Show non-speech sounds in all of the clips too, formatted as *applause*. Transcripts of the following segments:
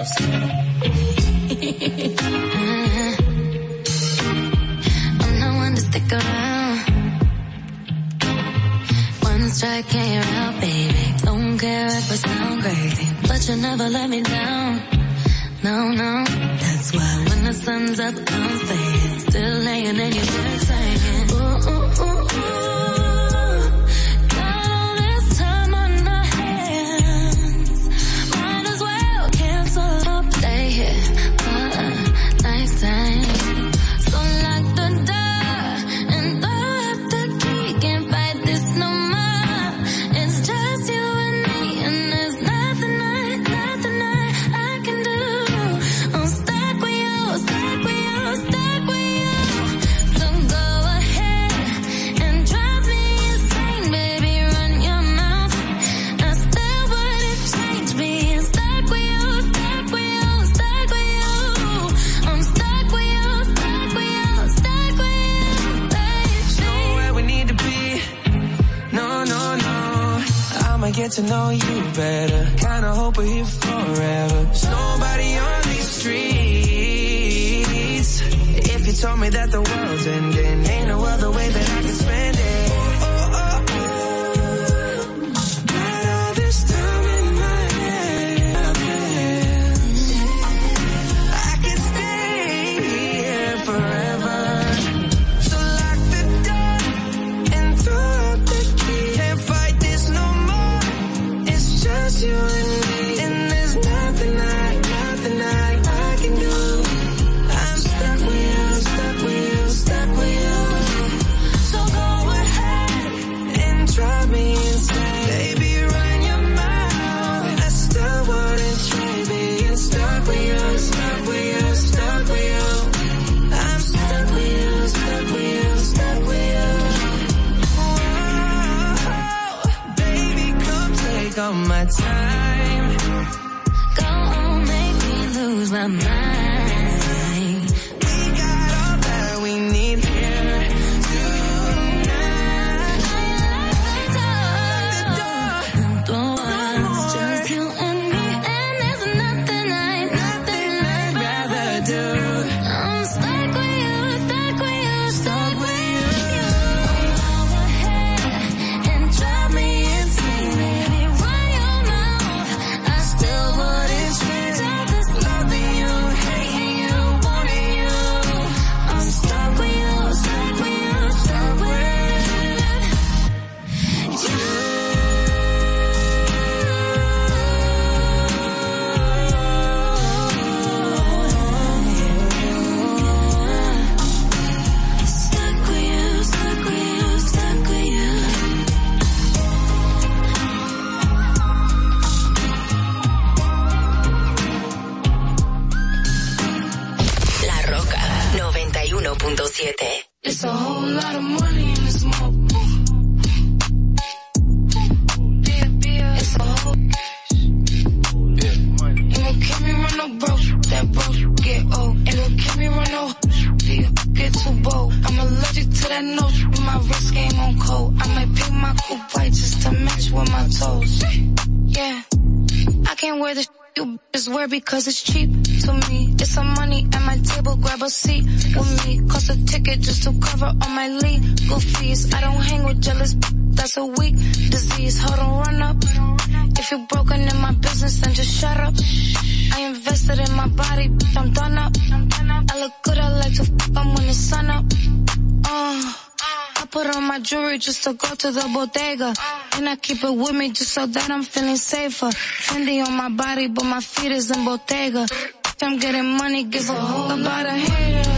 *laughs* Oh, i don't care if i sound crazy but you'll never let me down no no that's why when the Sun's up, I'm staying. Still laying in your bed, saying, ooh, ooh, ooh. get to know you better. Kinda hope we're here forever. There's nobody on these streets. If you told me that the world's ending to the bodega. And I keep it with me just so that I'm feeling safer. Fendi on my body, but my feet is in Bottega. I'm getting money, give a whole about a haters.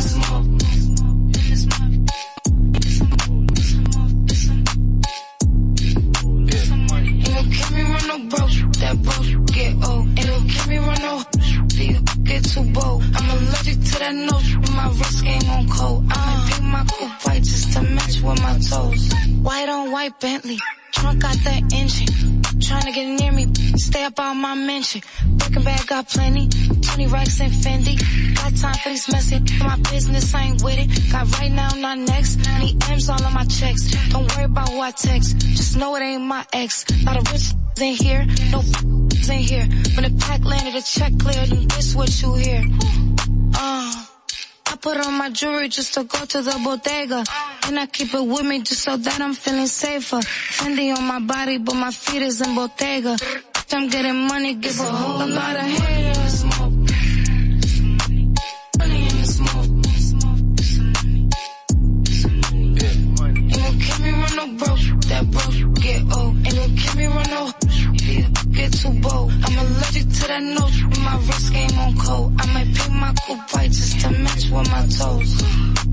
Bentley, trunk got that engine. Trying to get near me, stay up on my mention. Breaking bag got plenty, 20 racks and Fendi. Got time for these messy, my business I ain't with it. Got right now, not next. Need M's all on my checks. Don't worry about who I text, just know it ain't my ex. Lot of rich in here, no in here. When the pack landed, the check cleared, and this what you hear. Uh. Put on my jewelry just to go to the bodega. And I keep it with me just so that I'm feeling safer. Fendi on my body, but my feet is in Bottega. I'm getting money, give a whole lot of haters. That broke get old. Ain't gon' keep me run no too bold. I'm allergic to that note, my wrist game on cold. I might pick my coupe white just to match with my toes.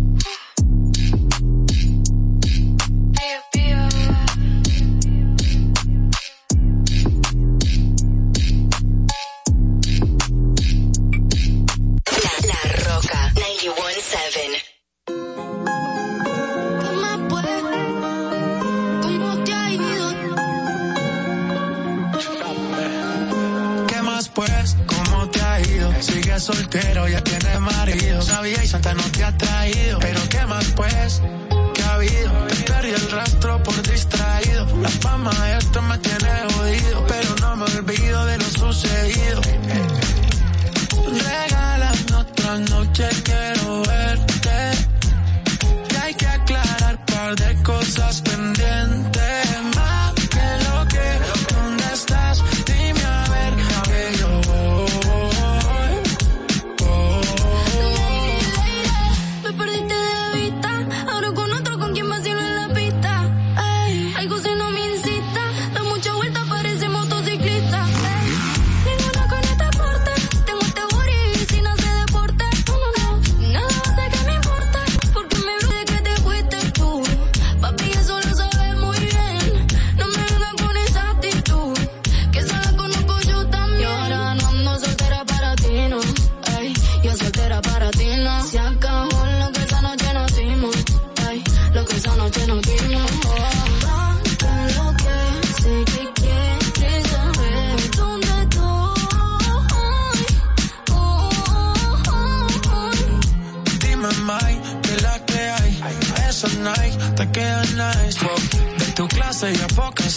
Soltero, ya tienes marido. Sabía y Santa no te ha traído. Pero ¿qué más pues? ¿Qué ha habido? Te perdí el rastro por distraído. La fama esto me tiene jodido. Pero no me olvido de lo sucedido. Regálame otra noche, quiero verte. Y hay que aclarar par de cosas pendientes.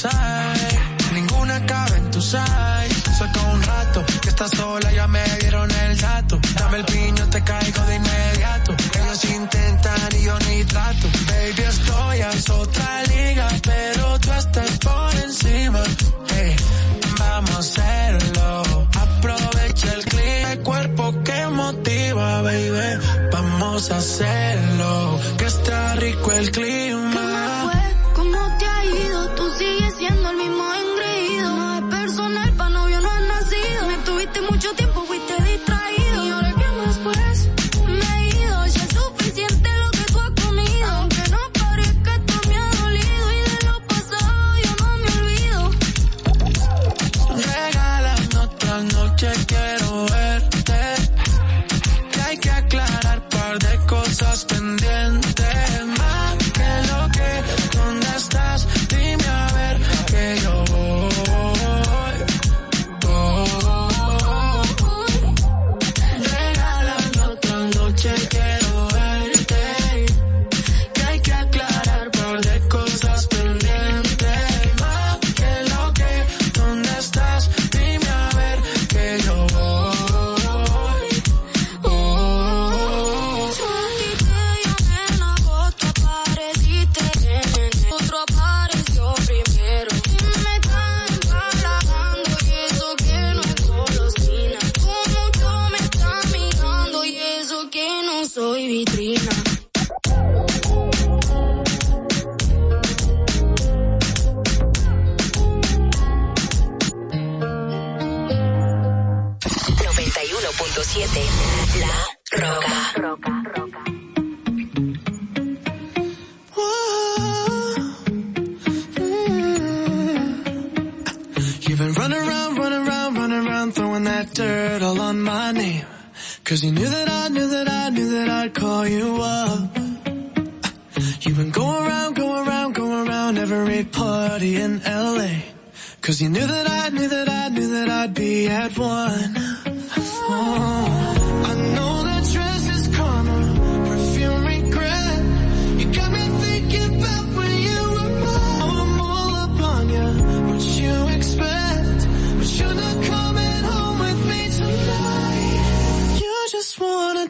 Hay. Ninguna cabe en tu size. Cause you knew that I knew that I knew that I'd call you up. You've been going around, going around, going around every party in LA. Cause you knew that I knew that I knew that I'd be at one. just wanna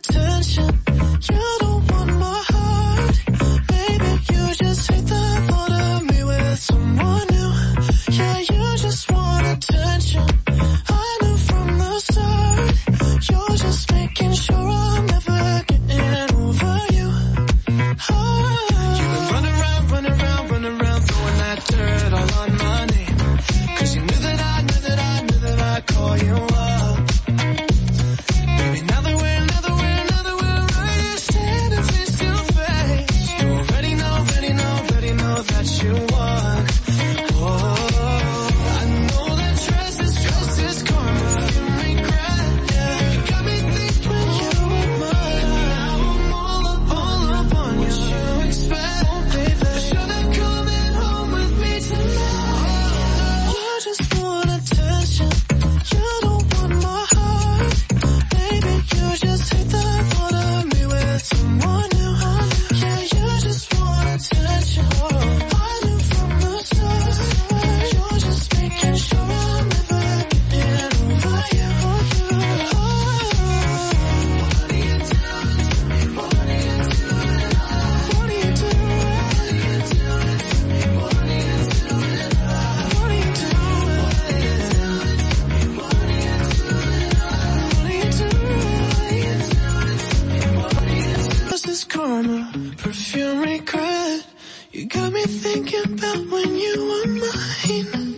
aroma, perfume regret. You got me thinking about when you were mine.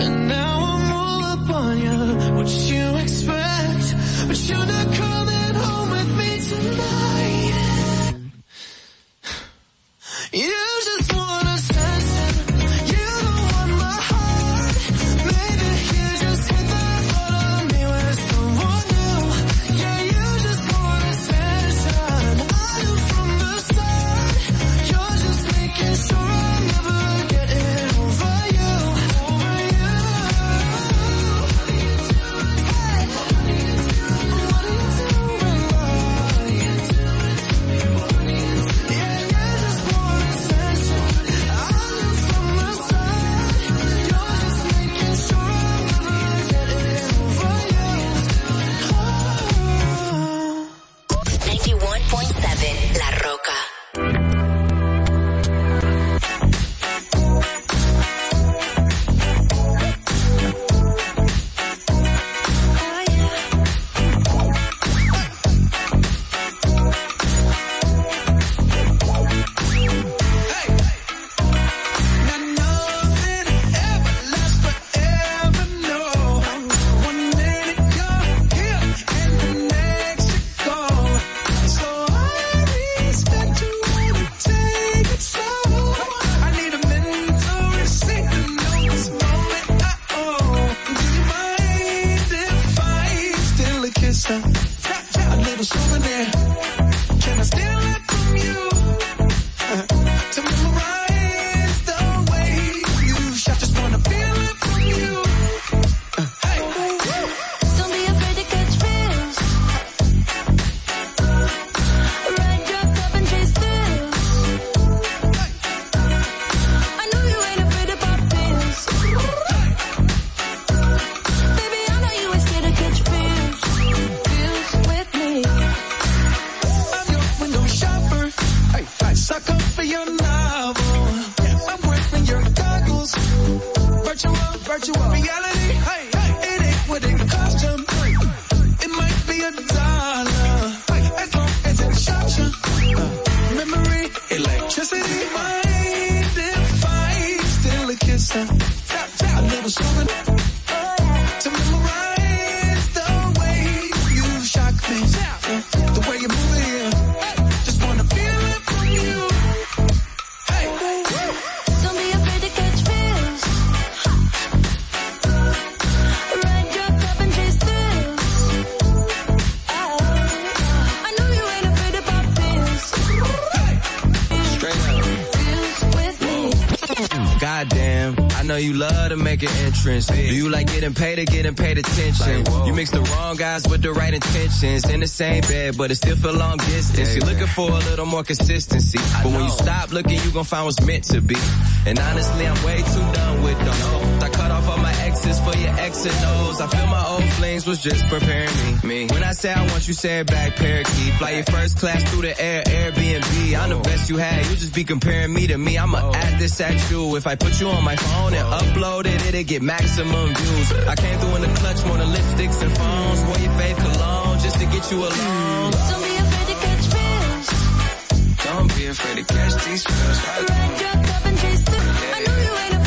And now I'm all up on you, what you expect, but you're not coming. Entrance. Do you like getting paid or getting paid attention? You mix the wrong guys with the right intentions. In the same bed, but it still for long distance. You're looking for a little more consistency. But when you stop looking, you gon' find what's meant to be. And honestly, I'm way too done with the hoes. I cut off all my exes for your X and O's. I feel my old flings was just preparing me. me. When I say I want you, say it back, parakeet. Fly your first class through the air, Airbnb. I'm the best you had. You just be comparing me to me. I'ma add this at you. If I put you on my phone and upload it, it'll get maximum views. I came through in the clutch more than lipsticks and phones. Wore your faith cologne just to get you alone. Don't be afraid to catch fish. Don't be afraid to catch these your cup and chase. I know you ain't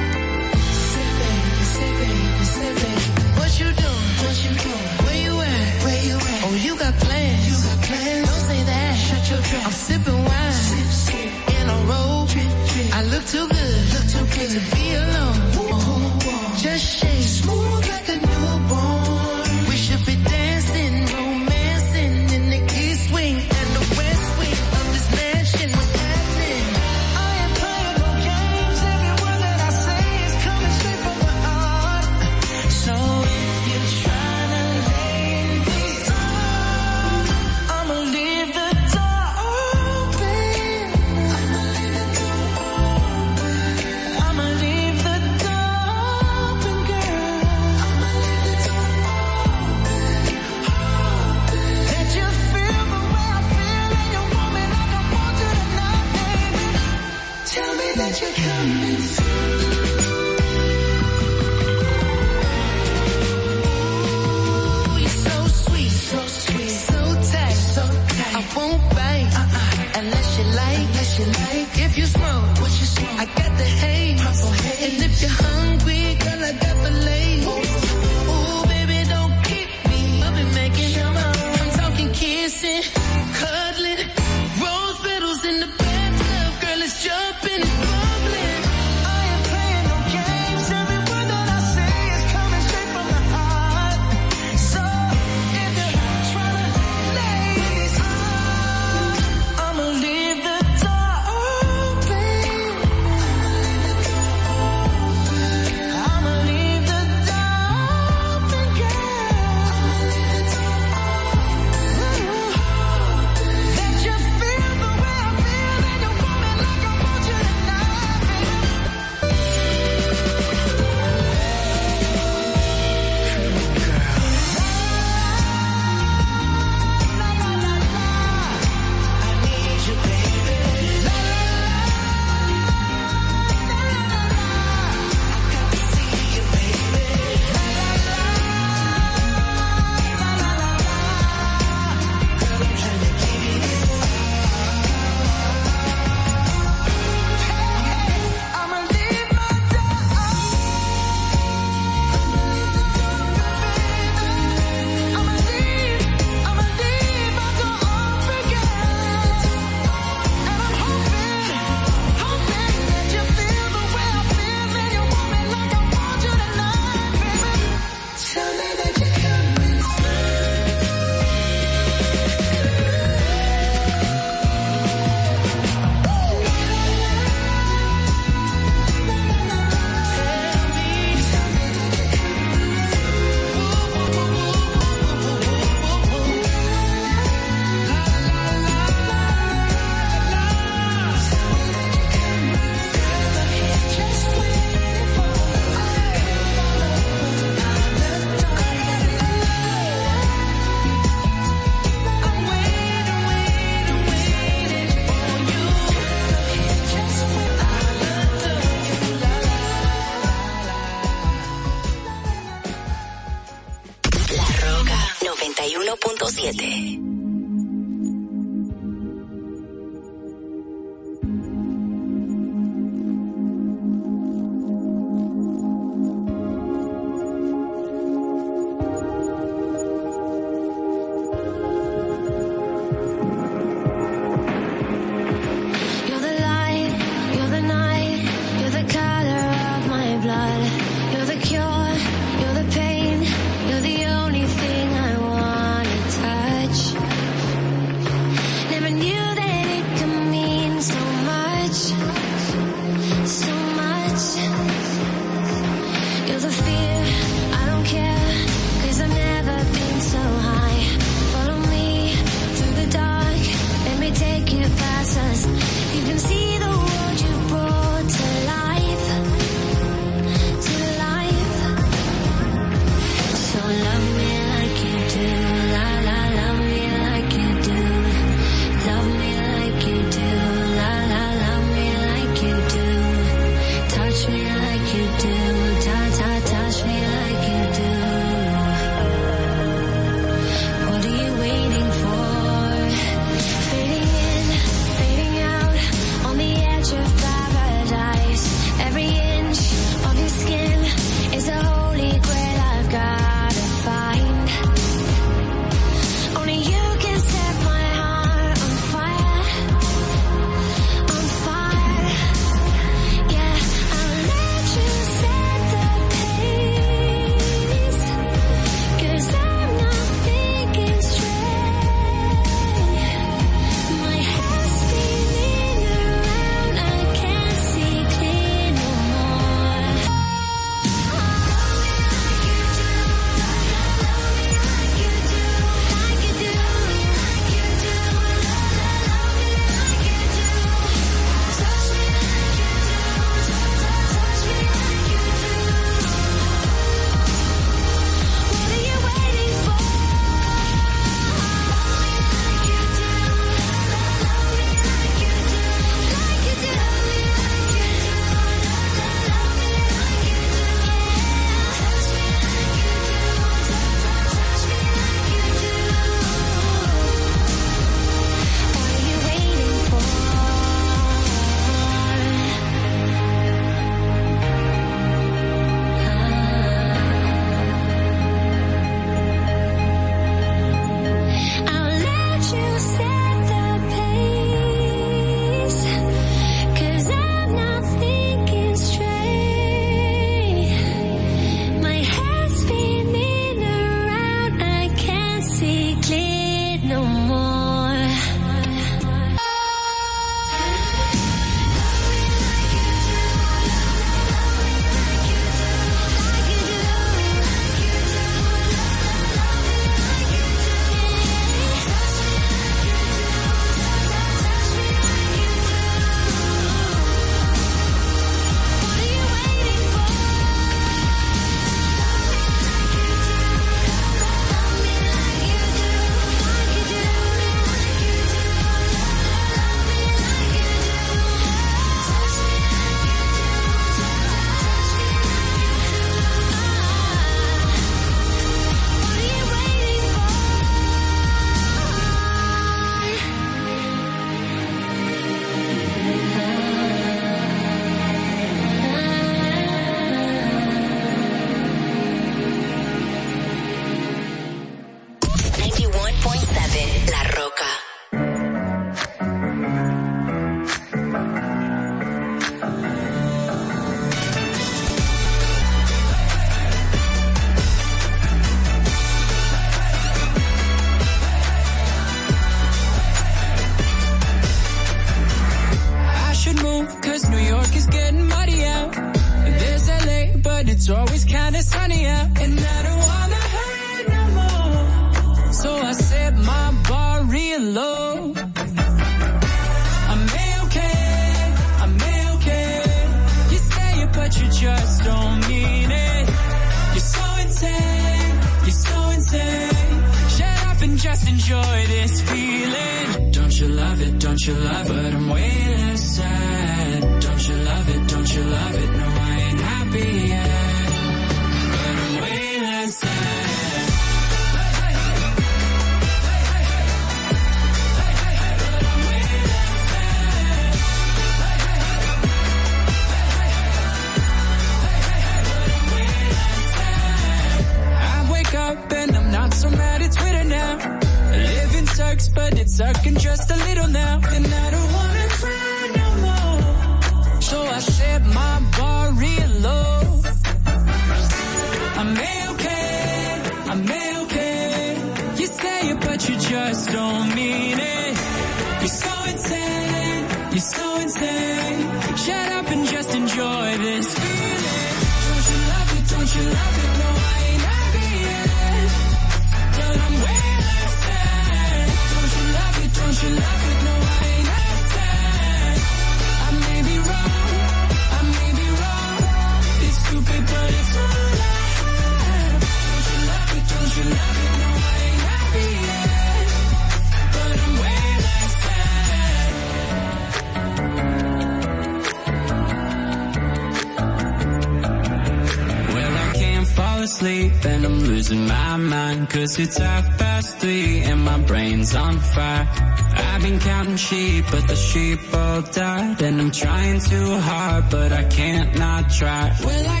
It's half past three and my brain's on fire. I've been counting sheep, but the sheep all died. And I'm trying too hard, but I can't not try. Well, I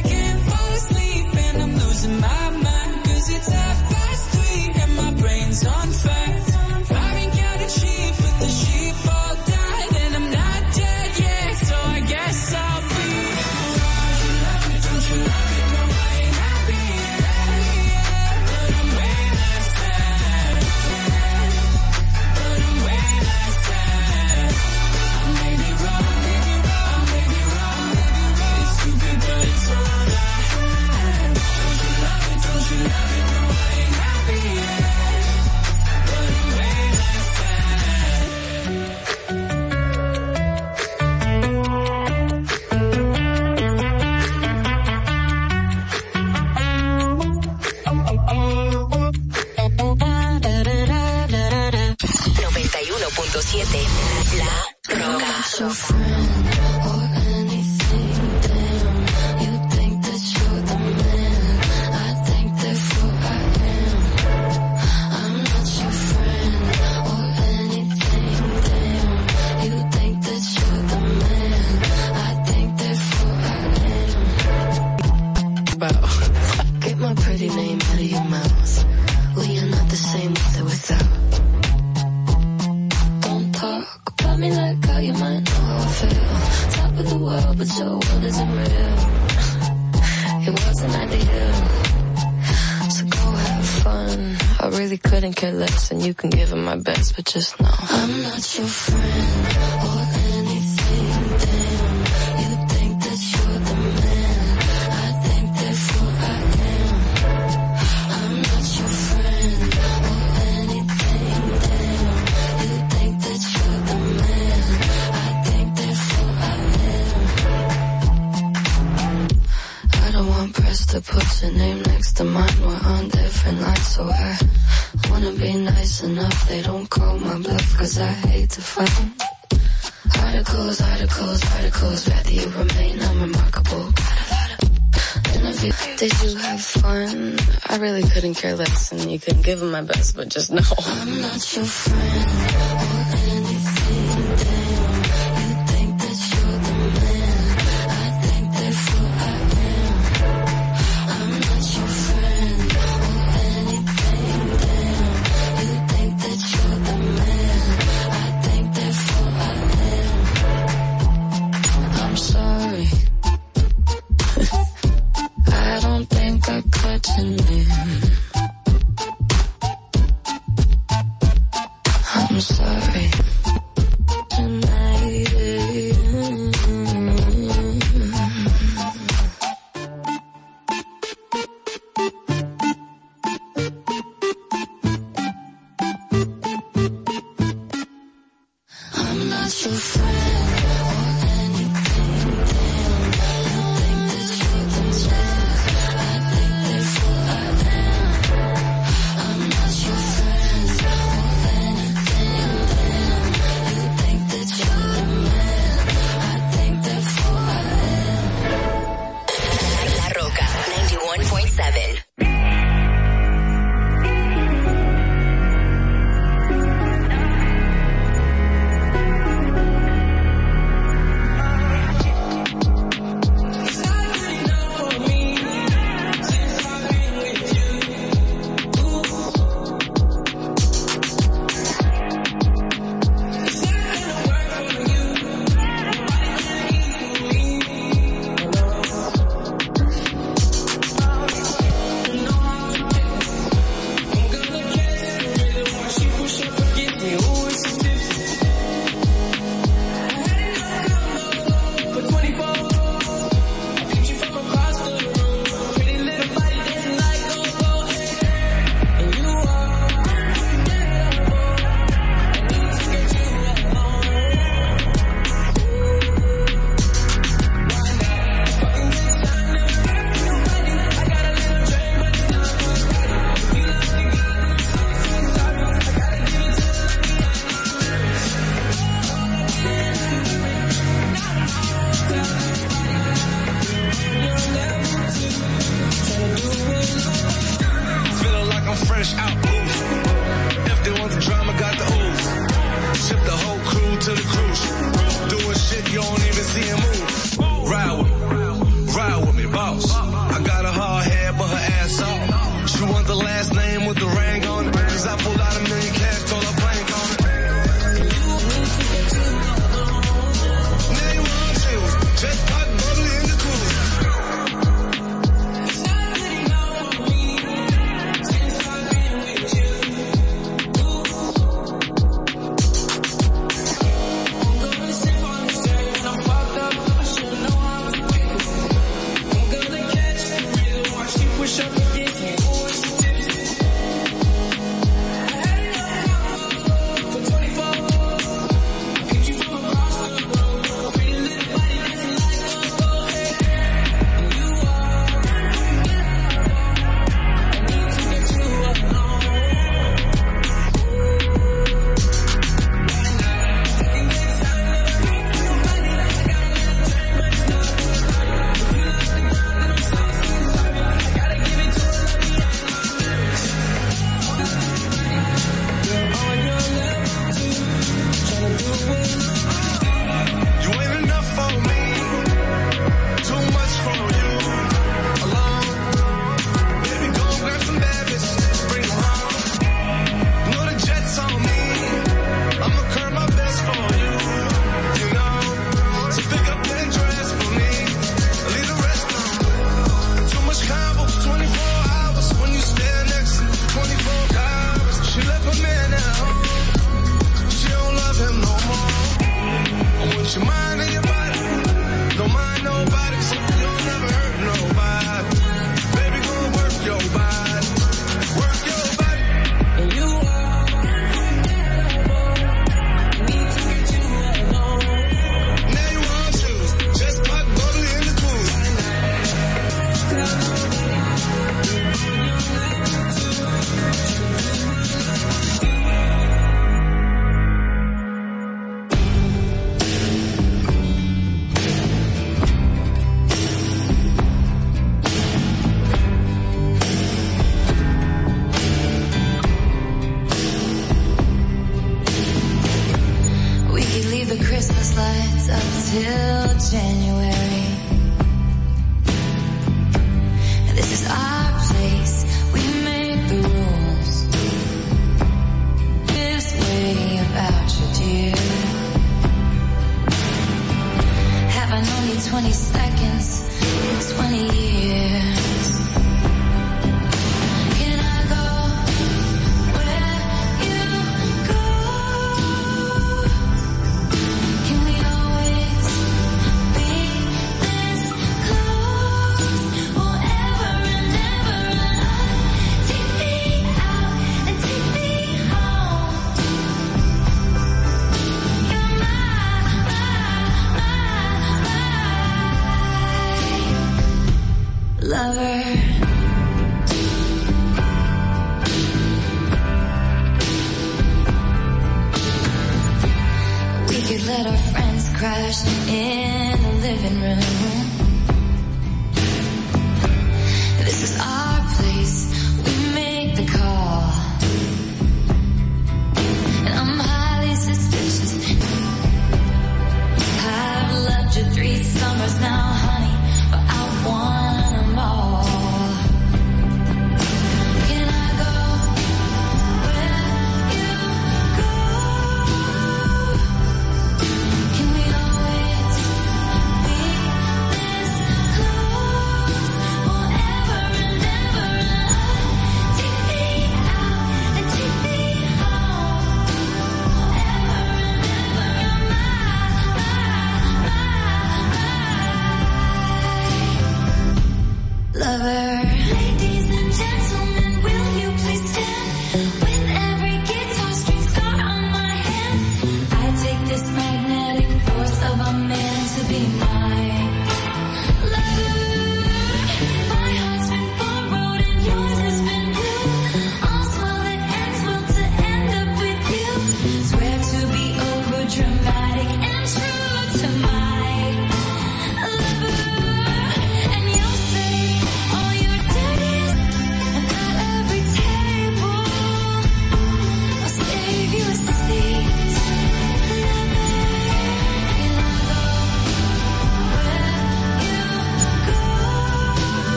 but just know. love.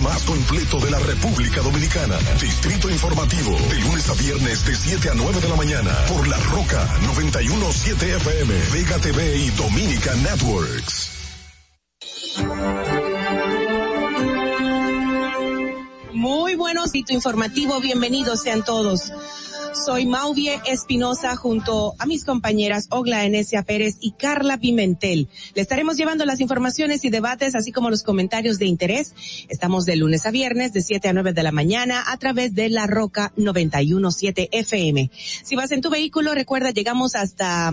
Más completo de la República Dominicana. Distrito Informativo, de lunes a viernes de 7 a 9 de la mañana por La Roca 917 FM, Vega TV y Dominica Networks. Muy buenos sitio informativo, bienvenidos sean todos. Soy Mauvie Espinosa junto a mis compañeras Ogla Enesia Pérez y Carla Pimentel. Le estaremos llevando las informaciones y debates, así como los comentarios de interés. Estamos de lunes a viernes, de 7 a 9 de la mañana, a través de La Roca 917 FM. Si vas en tu vehículo, recuerda, llegamos hasta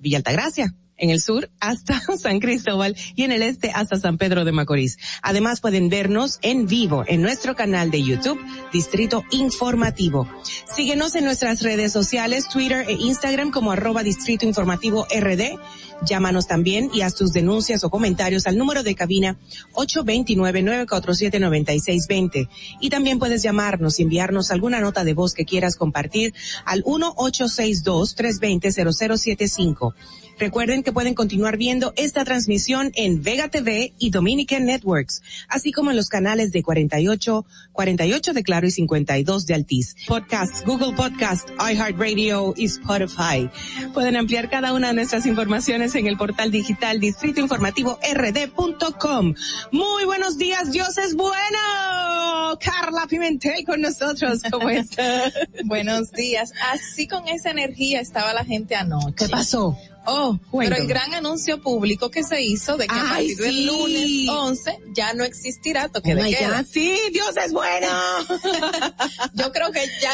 Villa Altagracia en el sur hasta *laughs* San Cristóbal y en el este hasta San Pedro de Macorís. Además pueden vernos en vivo en nuestro canal de YouTube, Distrito Informativo. Síguenos en nuestras redes sociales, Twitter e Instagram como arroba Distrito Informativo RD. Llámanos también y haz tus denuncias o comentarios al número de cabina 829-947-9620. Y también puedes llamarnos y enviarnos alguna nota de voz que quieras compartir al 1862-320-0075. Recuerden que pueden continuar viendo esta transmisión en Vega TV y Dominican Networks, así como en los canales de 48, 48 de Claro y 52 de Altiz. Podcast, Google Podcast, iHeartRadio y Spotify. Pueden ampliar cada una de nuestras informaciones en el portal digital distritoinformativord.com. Muy buenos días, Dios es bueno. Carla Pimentel con nosotros, ¿cómo está? *laughs* Buenos días. Así con esa energía estaba la gente anoche. ¿Qué pasó? Oh, Cuéntame. pero el gran anuncio público que se hizo de que a Ay, partir del sí. lunes 11 ya no existirá toque Oh de queda. God, sí, Dios es bueno. *laughs* Yo creo que ya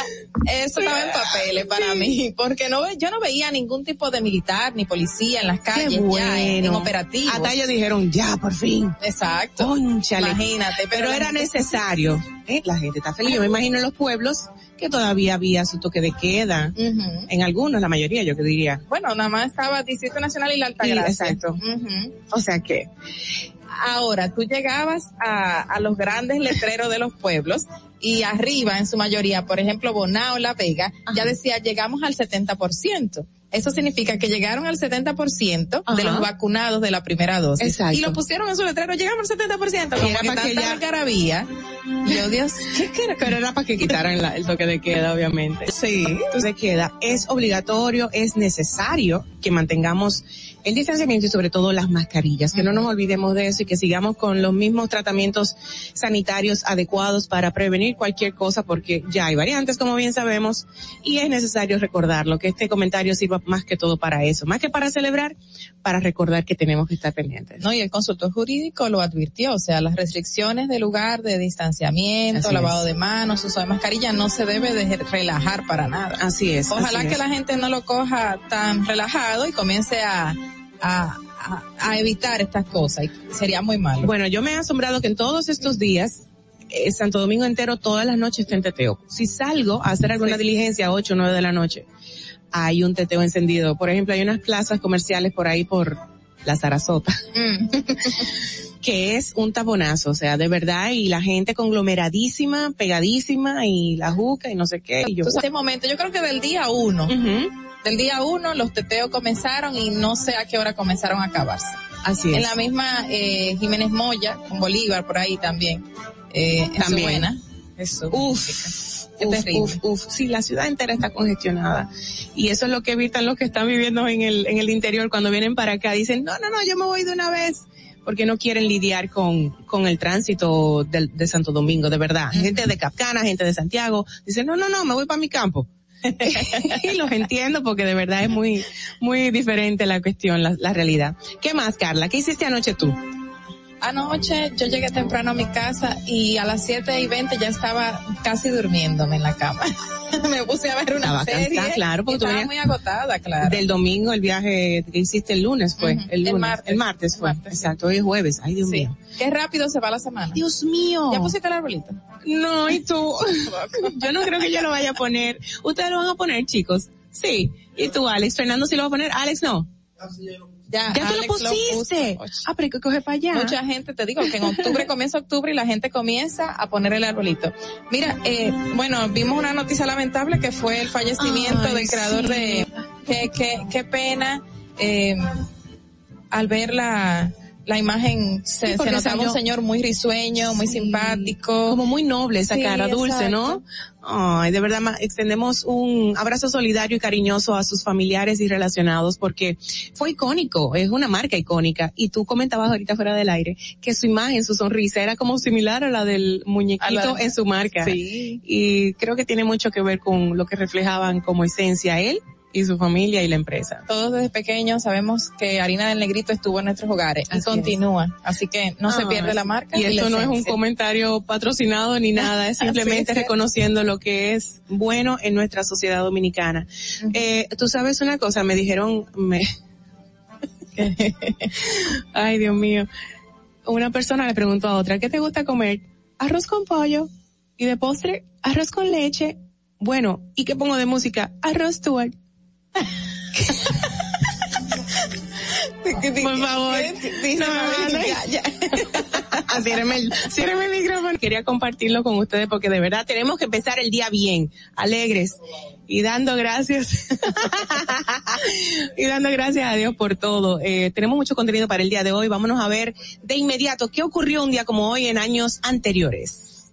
eso estaba en papeles para mí, porque no yo no veía ningún tipo de militar ni policía en las calles Qué ya en, en bueno. operativos. Hasta ellos dijeron, ya, por fin. Exacto. Imagínate, pero, era necesario. ¿Eh? La gente está feliz. Yo me imagino en los pueblos que todavía había su toque de queda. En algunos, la mayoría, yo que diría. Bueno, nada más estaba Distrito Nacional y la Sí, Altagracia. exacto. Ujú. O sea que, Ahora, tú llegabas a, a los grandes letreros de los pueblos y arriba, en su mayoría, por ejemplo, Bonao, La Vega, ya decía, llegamos al 70%. Eso significa que llegaron al 70% de Ajá. los vacunados de la primera dosis. Exacto. Y lo pusieron en su letrero, llegamos al 70%. Como era que para que ya- yo, Dios, ¿qué, qué era? pero era para que quitaran la- el toque de queda, obviamente. Sí. Entonces queda, es obligatorio, es necesario que mantengamos el distanciamiento y sobre todo las mascarillas, que no nos olvidemos de eso y que sigamos con los mismos tratamientos sanitarios adecuados para prevenir cualquier cosa porque ya hay variantes, como bien sabemos, y es necesario recordarlo, que este comentario sirva más que todo para eso, más que para celebrar, para recordar que tenemos que estar pendientes. No, y el consultor jurídico lo advirtió, o sea, las restricciones de lugar de distanciamiento, Así lavado es. de manos, uso de mascarilla, no se debe de relajar para nada. Así es. Ojalá así que es. la gente no lo coja tan relajado y comience a, a, a, a evitar estas cosas. Y sería muy malo. Bueno, yo me he asombrado que en todos estos días, eh, Santo Domingo entero, todas las noches está en teteo. Si salgo a hacer alguna diligencia a 8 o 9 de la noche, hay un teteo encendido. Por ejemplo, hay unas plazas comerciales por ahí por la Sarasota, Mm. *laughs* que es un taponazo, o sea, de verdad, y la gente conglomeradísima, pegadísima, y la juca, y no sé qué. Y yo, Entonces, este momento, yo creo que del día uno, del día uno los teteos comenzaron y no sé a qué hora comenzaron a acabarse. así es. En la misma eh, Jiménez Moya, con Bolívar por ahí también. Eh, También. Suena. Eso. Uf, uf, uf, uf. Sí, la ciudad entera está congestionada. Y eso es lo que evitan los que están viviendo en el, en el interior cuando vienen para acá. Dicen, no, no, no, yo me voy de una vez. Porque no quieren lidiar con, con el tránsito del- de, Santo Domingo, de verdad. Gente de Capcana, gente de Santiago. Dicen, no, no, no, me voy para mi campo. *laughs* y los entiendo porque de verdad es muy, muy diferente la cuestión, la, la realidad. ¿Qué más, Carla? ¿Qué hiciste anoche tú? Anoche yo llegué temprano a mi casa y a las 7 y 20 ya estaba casi durmiéndome en la cama. *laughs* me puse a ver una Estaba serie. cansada, claro, porque tú estaba muy agotada, claro. Del domingo, el viaje que hiciste el lunes fue, el el lunes, martes. el martes fue, El martes, exacto, hoy es jueves, ay Dios Sí. mío. Qué rápido se va la semana. Dios mío. ¿Ya pusiste el arbolito? No, y tú. *laughs* yo no creo que yo lo vaya a poner. Ustedes lo van a poner, chicos. Sí. Y tú, Alex. Fernando sí lo va a poner. Alex no. Ya, Ya tú Alex lo pusiste. puso. ah, pero hay que coger para allá. Mucha gente, te digo que en octubre *laughs* comienza octubre y la gente comienza a poner el arbolito. Mira, eh, bueno, vimos una noticia lamentable que fue el fallecimiento Ay, del creador sí. de, qué, qué, qué pena, eh, al ver la, la imagen se, se porque notaba un señor muy risueño, muy Sí. simpático. Como muy noble esa Sí, cara dulce, ¿no? Ay, de verdad, extendemos un abrazo solidario y cariñoso a sus familiares y relacionados porque fue icónico, es una marca icónica. Y tú comentabas ahorita fuera del aire que su imagen, su sonrisa era como similar a la del muñequito la- en su marca. Sí. Y creo que tiene mucho que ver con lo que reflejaban como esencia él y su familia y la empresa. Todos desde pequeños sabemos que Harina del Negrito estuvo en nuestros hogares y continúa. Así que no se Ah, pierde la marca. Y esto no es un comentario patrocinado ni *laughs* nada, es simplemente sí. reconociendo lo que es bueno en nuestra sociedad dominicana. eh, Tú sabes una cosa, me dijeron, me... *laughs* ay Dios mío, una persona le preguntó a otra, ¿qué te gusta comer? Arroz con pollo y de postre, arroz con leche. Bueno, ¿y qué pongo de música? Arroz Stuart. Por favor. *laughs* El, ciérreme el micrófono. Quería compartirlo con ustedes porque de verdad tenemos que empezar el día bien, alegres y dando gracias. *laughs* y dando gracias a Dios por todo. Eh, tenemos mucho contenido para el día de hoy. Vámonos a ver de inmediato qué ocurrió un día como hoy en años anteriores.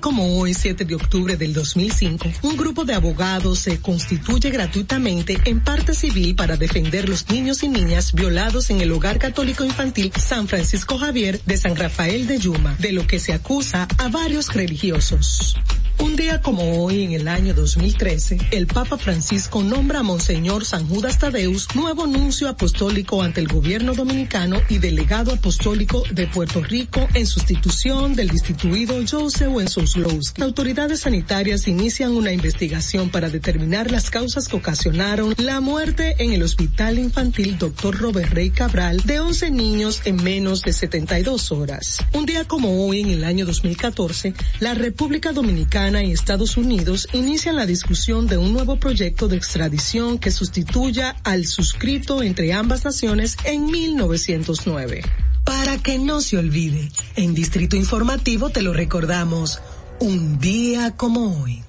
Como hoy, 7 de octubre del 2005, un grupo de abogados se constituye gratuitamente en parte civil para defender los niños y niñas violados en el hogar católico infantil San Francisco Javier de San Rafael de Yuma, de lo que se acusa a varios religiosos. Un día como hoy, en el año 2013, el Papa Francisco nombra a Monseñor San Judas Tadeus nuevo nuncio apostólico ante el gobierno dominicano y delegado apostólico de Puerto Rico en sustitución del destituido Joseph Wenceslawski. Autoridades sanitarias inician una investigación para determinar las causas que ocasionaron la muerte en el hospital infantil Dr. Robert Rey Cabral de 11 niños en menos de 72 horas. Un día como hoy, en el año 2014, la República Dominicana y Estados Unidos inician la discusión de un nuevo proyecto de extradición que sustituya al suscrito entre ambas naciones en 1909. Para que no se olvide, en Distrito Informativo te lo recordamos, un día como hoy.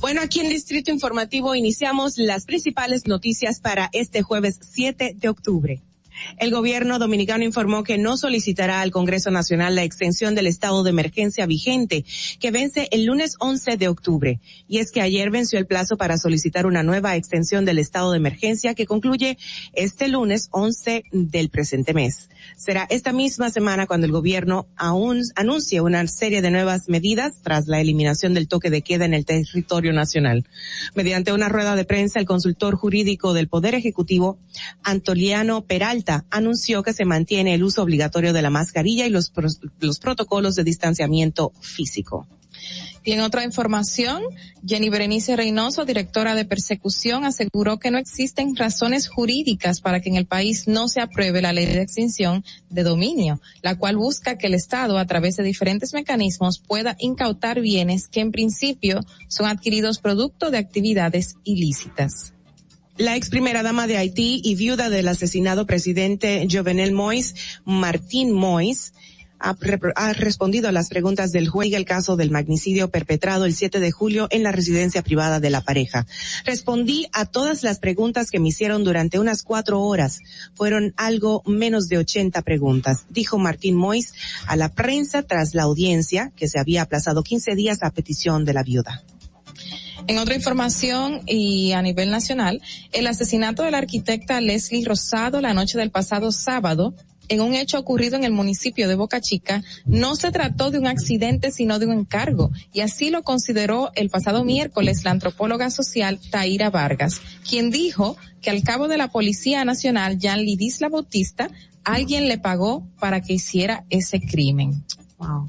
Bueno, aquí en Distrito Informativo iniciamos las principales noticias para este jueves 7 de octubre. El gobierno dominicano informó que no solicitará al Congreso Nacional la extensión del estado de emergencia vigente, que vence el lunes 11 de octubre. Y es que ayer venció el plazo para solicitar una nueva extensión del estado de emergencia que concluye este lunes 11 del presente mes. Será esta misma semana cuando el gobierno aún anuncie una serie de nuevas medidas tras la eliminación del toque de queda en el territorio nacional. Mediante una rueda de prensa, el consultor jurídico del Poder Ejecutivo, Antoliano Peralta, anunció que se mantiene el uso obligatorio de la mascarilla y los, pro- los protocolos de distanciamiento físico. Y en otra información, Jenny Berenice Reynoso, directora de persecución, aseguró que no existen razones jurídicas para que en el país no se apruebe la ley de extinción de dominio, la cual busca que el Estado, a través de diferentes mecanismos, pueda incautar bienes que en principio son adquiridos producto de actividades ilícitas. La ex primera dama de Haití y viuda del asesinado presidente Jovenel Moïse, Martín Moïse, ha, ha respondido a las preguntas del juez y el caso del magnicidio perpetrado el 7 de julio en la residencia privada de la pareja. Respondí a todas las preguntas que me hicieron durante unas cuatro horas. Fueron algo menos de 80 preguntas, dijo Martín Mois a la prensa tras la audiencia que se había aplazado 15 días a petición de la viuda. En otra información y a nivel nacional, el asesinato de la arquitecta Leslie Rosado la noche del pasado sábado en un hecho ocurrido en el municipio de Boca Chica, no se trató de un accidente, sino de un encargo, y así lo consideró el pasado miércoles la antropóloga social Taira Vargas, quien dijo que al cabo de la Policía Nacional, Jean Lidisla Bautista, alguien le pagó para que hiciera ese crimen. Wow.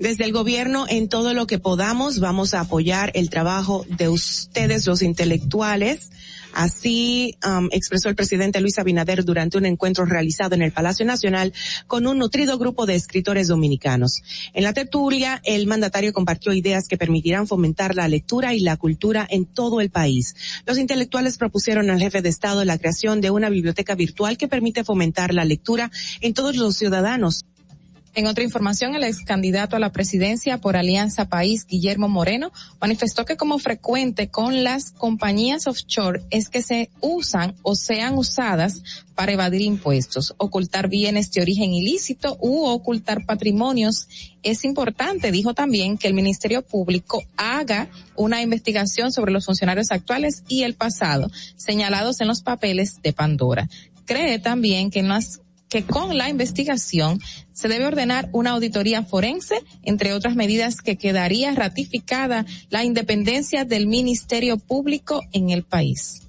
Desde el gobierno, en todo lo que podamos, vamos a apoyar el trabajo de ustedes, los intelectuales. Así um, expresó el presidente Luis Abinader durante un encuentro realizado en el Palacio Nacional con un nutrido grupo de escritores dominicanos. En la tertulia, el mandatario compartió ideas que permitirán fomentar la lectura y la cultura en todo el país. Los intelectuales propusieron al jefe de Estado la creación de una biblioteca virtual que permite fomentar la lectura en todos los ciudadanos. En otra información, el ex candidato a la presidencia por Alianza País, Guillermo Moreno, manifestó que como frecuente con las compañías offshore es que se usan o sean usadas para evadir impuestos, ocultar bienes de origen ilícito u ocultar patrimonios. Es importante, dijo también, que el Ministerio Público haga una investigación sobre los funcionarios actuales y el pasado, señalados en los papeles de Pandora. Cree también que en las que con la investigación se debe ordenar una auditoría forense, entre otras medidas que quedaría ratificada la independencia del Ministerio Público en el país.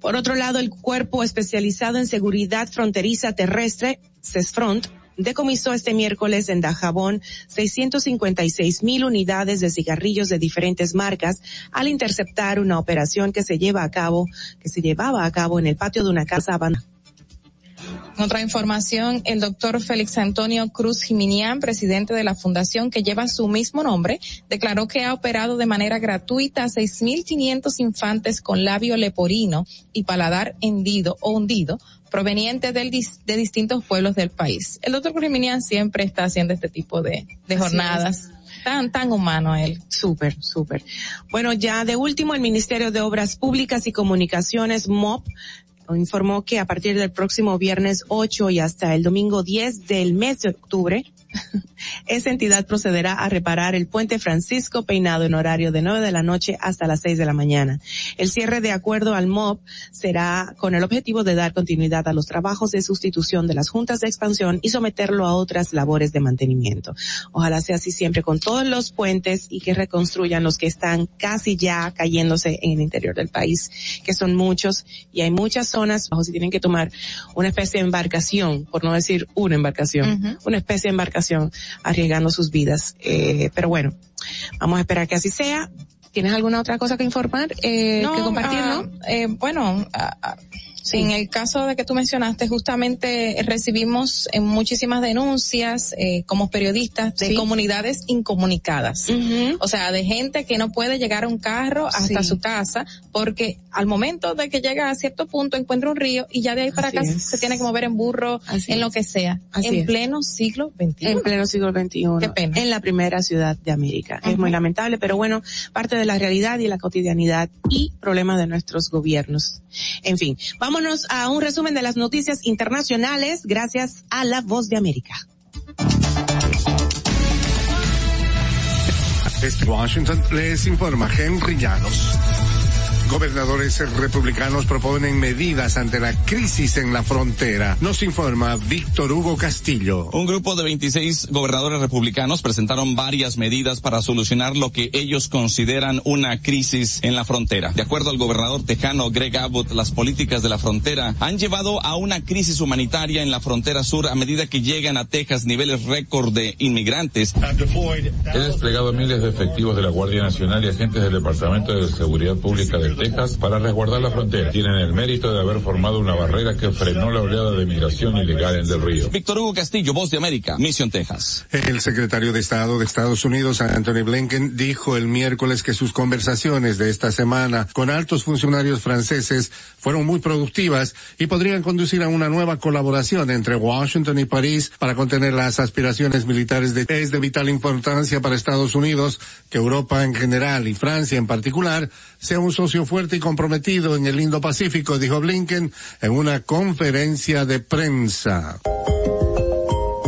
Por otro lado, el Cuerpo Especializado en Seguridad Fronteriza Terrestre, CESFRONT, decomisó este miércoles en Dajabón 656 mil unidades de cigarrillos de diferentes marcas al interceptar una operación que se lleva a cabo, que se llevaba a cabo en el patio de una casa abandonada. En otra información, el doctor Félix Antonio Cruz Jiminián, presidente de la fundación que lleva su mismo nombre, declaró que ha operado de manera gratuita a 6.500 infantes con labio leporino y paladar hendido o hundido provenientes de distintos pueblos del país. El doctor Cruz Jiminián siempre está haciendo este tipo de, de jornadas. Tan, tan humano él. Súper, súper. Bueno, ya de último, el Ministerio de Obras Públicas y Comunicaciones, MOP, informó que a partir del próximo viernes 8 y hasta el domingo 10 del mes de octubre, *laughs* esa entidad procederá a reparar el puente Francisco Peinado en horario de 9 de la noche hasta las 6 de la mañana. El cierre de acuerdo al MOB será con el objetivo de dar continuidad a los trabajos de sustitución de las juntas de expansión y someterlo a otras labores de mantenimiento. Ojalá sea así siempre con todos los puentes y que reconstruyan los que están casi ya cayéndose en el interior del país, que son muchos y hay muchas zonas bajo si tienen que tomar una especie de embarcación, por no decir una embarcación, uh -huh. una especie de embarcación arriesgando sus vidas. Eh, pero bueno, vamos a esperar que así sea. ¿Tienes alguna otra cosa que informar, eh, no, que compartir, uh, no? Eh, bueno, uh, Sí. En el caso de que tú mencionaste, justamente recibimos eh, muchísimas denuncias eh, como periodistas de sí. comunidades incomunicadas. Uh -huh. O sea, de gente que no puede llegar a un carro hasta sí. su casa porque al momento de que llega a cierto punto encuentra un río y ya de ahí para Así acá es. se tiene que mover en burro, Así en es. lo que sea. Así en es. pleno siglo XXI. En pleno siglo XXI. Qué pena. En la primera ciudad de América. Uh -huh. Es muy lamentable, pero bueno, parte de la realidad y la cotidianidad y problemas de nuestros gobiernos. En fin, vámonos a un resumen de las noticias internacionales gracias a La Voz de América. Desde Washington les informa Henry Llanos. Gobernadores republicanos proponen medidas ante la crisis en la frontera. Nos informa Víctor Hugo Castillo. Un grupo de 26 gobernadores republicanos presentaron varias medidas para solucionar lo que ellos consideran una crisis en la frontera. De acuerdo al gobernador tejano Greg Abbott, las políticas de la frontera han llevado a una crisis humanitaria en la frontera sur a medida que llegan a Texas niveles récord de inmigrantes. He desplegado miles de efectivos de la Guardia Nacional y agentes del Departamento de Seguridad Pública de Texas para resguardar la frontera. Tienen el mérito de haber formado una barrera que frenó la oleada de migración ilegal en Del Río. Víctor Hugo Castillo, Voz de América, Misión Texas. El secretario de Estado de Estados Unidos, Anthony Blinken, dijo el miércoles que sus conversaciones de esta semana con altos funcionarios franceses fueron muy productivas y podrían conducir a una nueva colaboración entre Washington y París para contener las aspiraciones militares de es de vital importancia para Estados Unidos que Europa en general y Francia en particular sea un socio fuerte y comprometido en el Indo-Pacífico, dijo Blinken en una conferencia de prensa.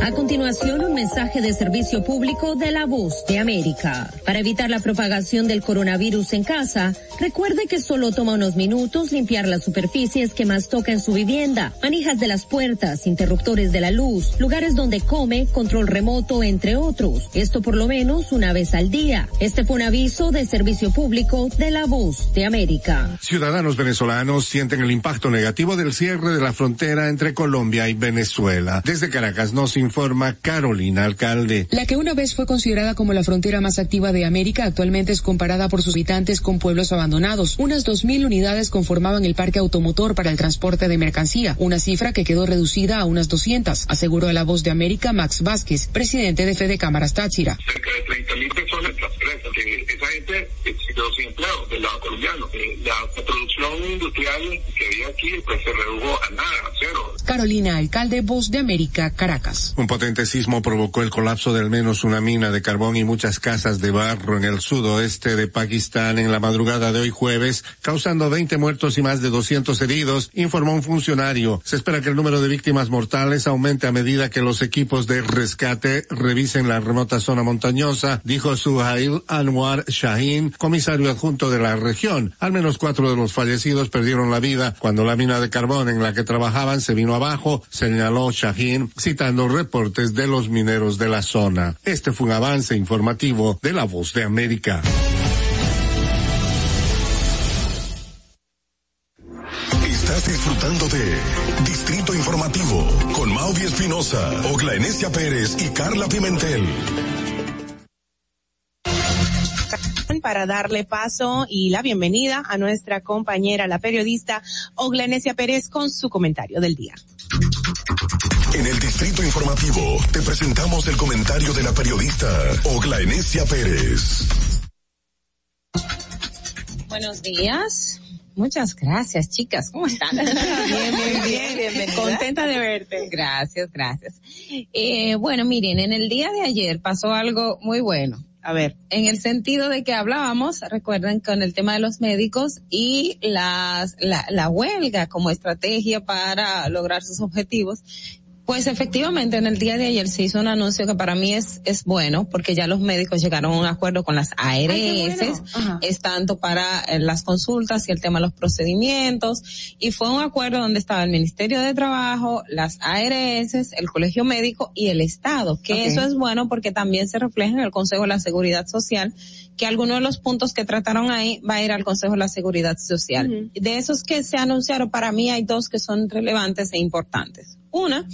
A continuación, un mensaje de servicio público de la voz de América. Para evitar la propagación del coronavirus en casa, recuerde que solo toma unos minutos limpiar las superficies que más toca en su vivienda, manijas de las puertas, interruptores de la luz, lugares donde come, control remoto, entre otros. Esto por lo menos una vez al día. Este fue un aviso de servicio público de la voz de América. Ciudadanos venezolanos sienten el impacto negativo del cierre de la frontera entre Colombia y Venezuela. Desde Caracas nos informa Carolina Alcalde. La que una vez fue considerada como la frontera más activa de América actualmente es comparada por sus habitantes con pueblos abandonados. Unas 2.000 unidades conformaban el parque automotor para el transporte de mercancía, una cifra que quedó reducida a unas 200, aseguró a la voz de América Max Vázquez, presidente de Fede Cámaras Táchira. cerca de 30 mil personas las presas. Esa gente eh, sin empleo del lado colombiano. Eh, la, la producción industrial que había aquí pues se redujo a nada, a cero. Carolina Alcalde, voz de América, Caracas. Un potente sismo provocó el colapso de al menos una mina de carbón y muchas casas de barro en el sudoeste de Pakistán en la madrugada de hoy jueves, causando 20 muertos y más de 200 heridos, informó un funcionario. Se espera que el número de víctimas mortales aumente a medida que los equipos de rescate revisen la remota zona montañosa, dijo Suhail Anwar Shahin, comisario adjunto de la región. Al menos cuatro de los fallecidos perdieron la vida cuando la mina de carbón en la que trabajaban se vino abajo, señaló Shahin, citando reportes de los mineros de la zona. Este fue un avance informativo de la voz de América. Estás disfrutando de Distrito Informativo con Maudie Espinosa, Ogla Enesia Pérez y Carla Pimentel. para darle paso y la bienvenida a nuestra compañera, la periodista Oglenesia Pérez, con su comentario del día. En el Distrito Informativo te presentamos el comentario de la periodista Ogla Enesia Pérez. Buenos días. Muchas gracias, chicas. ¿Cómo están? bien, bien, *laughs* bien. Bienvenida. Contenta de verte. Gracias, gracias. Eh, bueno, miren, en el día de ayer pasó algo muy bueno. A ver. En el sentido de que hablábamos, recuerden, con el tema de los médicos y las, la, la huelga como estrategia para lograr sus objetivos. Pues efectivamente en el día de ayer se hizo un anuncio que para mí es, es bueno porque ya los médicos llegaron a un acuerdo con las ARS, bueno. es tanto para eh, las consultas y el tema de los procedimientos y fue un acuerdo donde estaba el Ministerio de Trabajo, las ARS, el Colegio Médico y el Estado, que eso es bueno porque también se refleja en el Consejo de la Seguridad Social que algunos de los puntos que trataron ahí va a ir al Consejo de la Seguridad Social. De esos que se anunciaron, para mí hay dos que son relevantes e importantes. Una,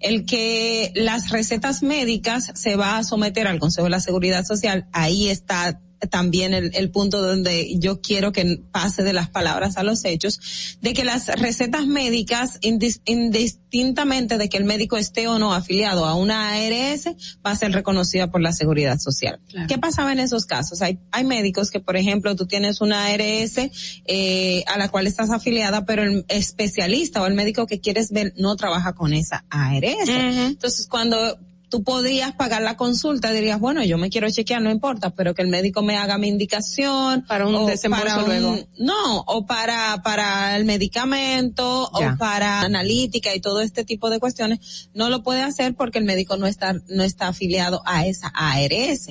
el que las recetas médicas se va a someter al Consejo de la Seguridad Social. Ahí está también el, el punto donde yo quiero que pase de las palabras a los hechos, de que las recetas médicas, indis- indistintamente de que el médico esté o no afiliado a una ARS, va a ser reconocida por la Seguridad Social. ¿Qué pasaba en esos casos? Hay, hay médicos que, por ejemplo, tú tienes una ARS eh, a la cual estás afiliada, pero el especialista o el médico que quieres ver no trabaja con esa ARS. Entonces, cuando tú podías pagar la consulta, dirías, bueno, yo me quiero chequear, no importa, pero que el médico me haga mi indicación. Para un desembolso luego. No, o para, para el medicamento, Ya. o para analítica y todo este tipo de cuestiones, no lo puede hacer porque el médico no está, no está afiliado a esa ARS.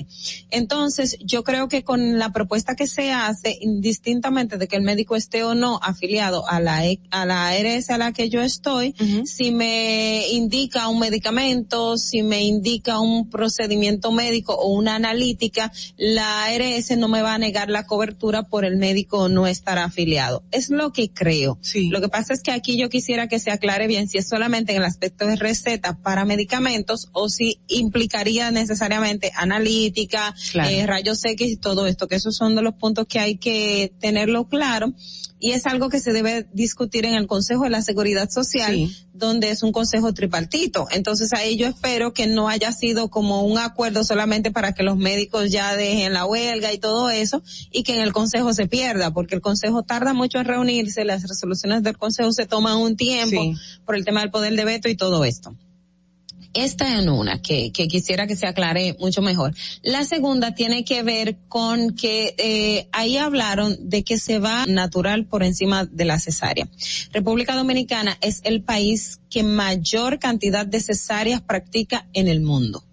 Entonces, yo creo que con la propuesta que se hace, indistintamente de que el médico esté o no afiliado a la, E- a la ARS a la que yo estoy, si me indica un medicamento, si me indica un procedimiento médico o una analítica, la ARS no me va a negar la cobertura por el médico no estar afiliado. Es lo que creo. Lo que pasa es que aquí yo quisiera que se aclare bien si es solamente en el aspecto de receta para medicamentos o si implicaría necesariamente analítica, Claro. eh, rayos X y todo esto, que esos son de los puntos que hay que tenerlo claro. Y es algo que se debe discutir en el Consejo de la Seguridad Social, donde es un consejo tripartito. Entonces ahí yo espero que no haya sido como un acuerdo solamente para que los médicos ya dejen la huelga y todo eso, y que en el consejo se pierda, porque el consejo tarda mucho en reunirse, las resoluciones del consejo se toman un tiempo Sí. por el tema del poder de veto y todo esto. Esta en una que, que quisiera que se aclare mucho mejor. La segunda tiene que ver con que eh, ahí hablaron de que se va natural por encima de la cesárea. República Dominicana es el país que mayor cantidad de cesáreas practica en el mundo.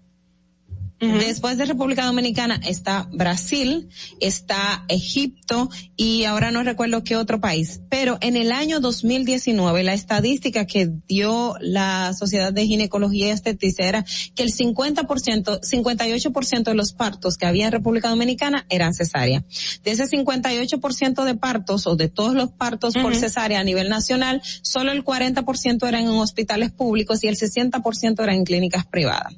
Después de República Dominicana está Brasil, está Egipto y ahora no recuerdo qué otro país. Pero en el año 2019 la estadística que dio la Sociedad de Ginecología y Esteticia era que el 50%, 58% de los partos que había en República Dominicana eran cesárea. De ese 58% de partos o de todos los partos por cesárea a nivel nacional, solo el 40% eran en hospitales públicos y el 60% eran en clínicas privadas.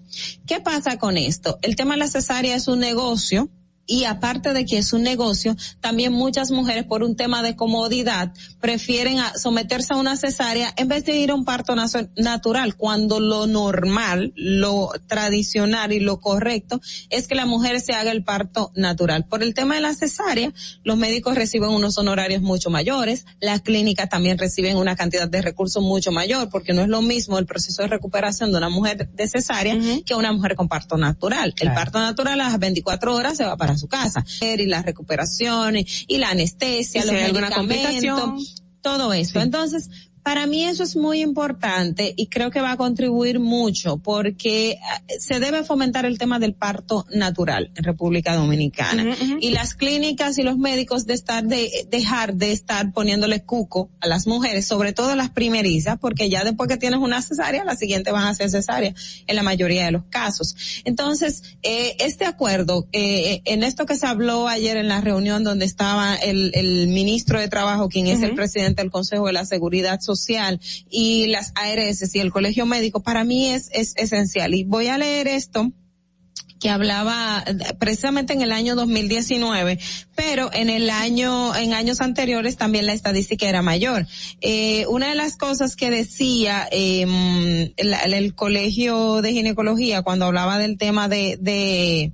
¿Qué pasa con esto? El tema de la cesárea es un negocio. Y aparte de que es un negocio, también muchas mujeres por un tema de comodidad prefieren a- someterse a una cesárea en vez de ir a un parto natural, cuando lo normal, lo tradicional y lo correcto es que la mujer se haga el parto natural. Por el tema de la cesárea, los médicos reciben unos honorarios mucho mayores, las clínicas también reciben una cantidad de recursos mucho mayor, porque no es lo mismo el proceso de recuperación de una mujer de cesárea que una mujer con parto natural. El parto natural a las 24 horas se va para su casa. Y la recuperación y, la anestesia, Y los medicamentos, todo eso. Entonces, para mí eso es muy importante y creo que va a contribuir mucho porque ah, se debe fomentar el tema del parto natural en República Dominicana. Y las clínicas y los médicos de estar de dejar de estar poniéndole cuco a las mujeres, sobre todo las primerizas, porque ya después que tienes una cesárea, la siguiente van a ser cesárea en la mayoría de los casos. Entonces, eh, este acuerdo, eh, en esto que se habló ayer en la reunión donde estaba el, el ministro de Trabajo, quien es el presidente del Consejo de la Seguridad Social y las ARS y el Colegio Médico, para mí es, es esencial. Y voy a leer esto que hablaba precisamente en el año 2019, pero en el año, en años anteriores también la estadística era mayor. Eh, una de las cosas que decía eh, el, el colegio de ginecología cuando hablaba del tema de, de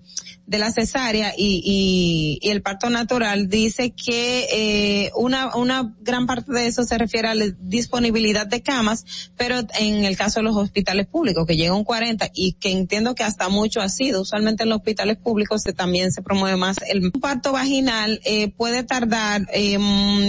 de la cesárea y, y, y el parto natural dice que eh, una, una gran parte de eso se refiere a la disponibilidad de camas, pero en el caso de los hospitales públicos, que llega un 40 y que entiendo que hasta mucho ha sido, usualmente en los hospitales públicos se, también se promueve más. El parto vaginal eh, puede tardar eh,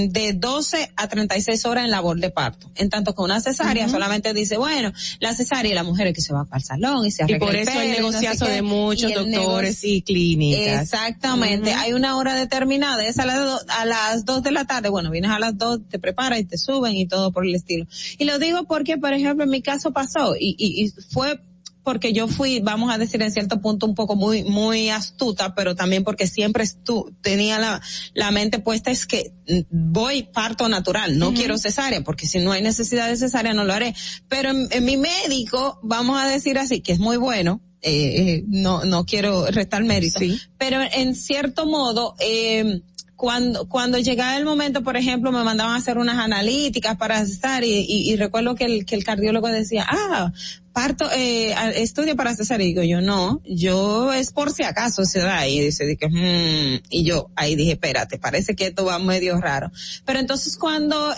de 12 a 36 horas en labor de parto, en tanto que una cesárea solamente dice, bueno, la cesárea y la mujer es que se va para el salón y se Y arregla por el eso el pelo y no sé negociazo qué, de muchos y doctores y clínicas. Exactamente, hay una hora determinada, es a las, do- a las dos de la tarde, bueno, vienes a las dos, te preparas y te suben y todo por el estilo. Y lo digo porque, por ejemplo, en mi caso pasó y, y, y fue porque yo fui, vamos a decir en cierto punto un poco muy, muy astuta, pero también porque siempre estu tenía la, la mente puesta es que voy parto natural, no quiero cesárea, porque si no hay necesidad de cesárea no lo haré. Pero en, en mi médico, vamos a decir así, que es muy bueno, eh, eh, no, no quiero restar mérito, pero en cierto modo, eh, cuando, cuando llegaba el momento, por ejemplo, me mandaban a hacer unas analíticas para cesar y, y, y recuerdo que el, que el cardiólogo decía, ah, parto, eh, estudio para cesar. Y digo yo, no, yo es por si acaso se da. Y dice, que, "Hmm", y yo ahí dije, espérate, parece que esto va medio raro. Pero entonces cuando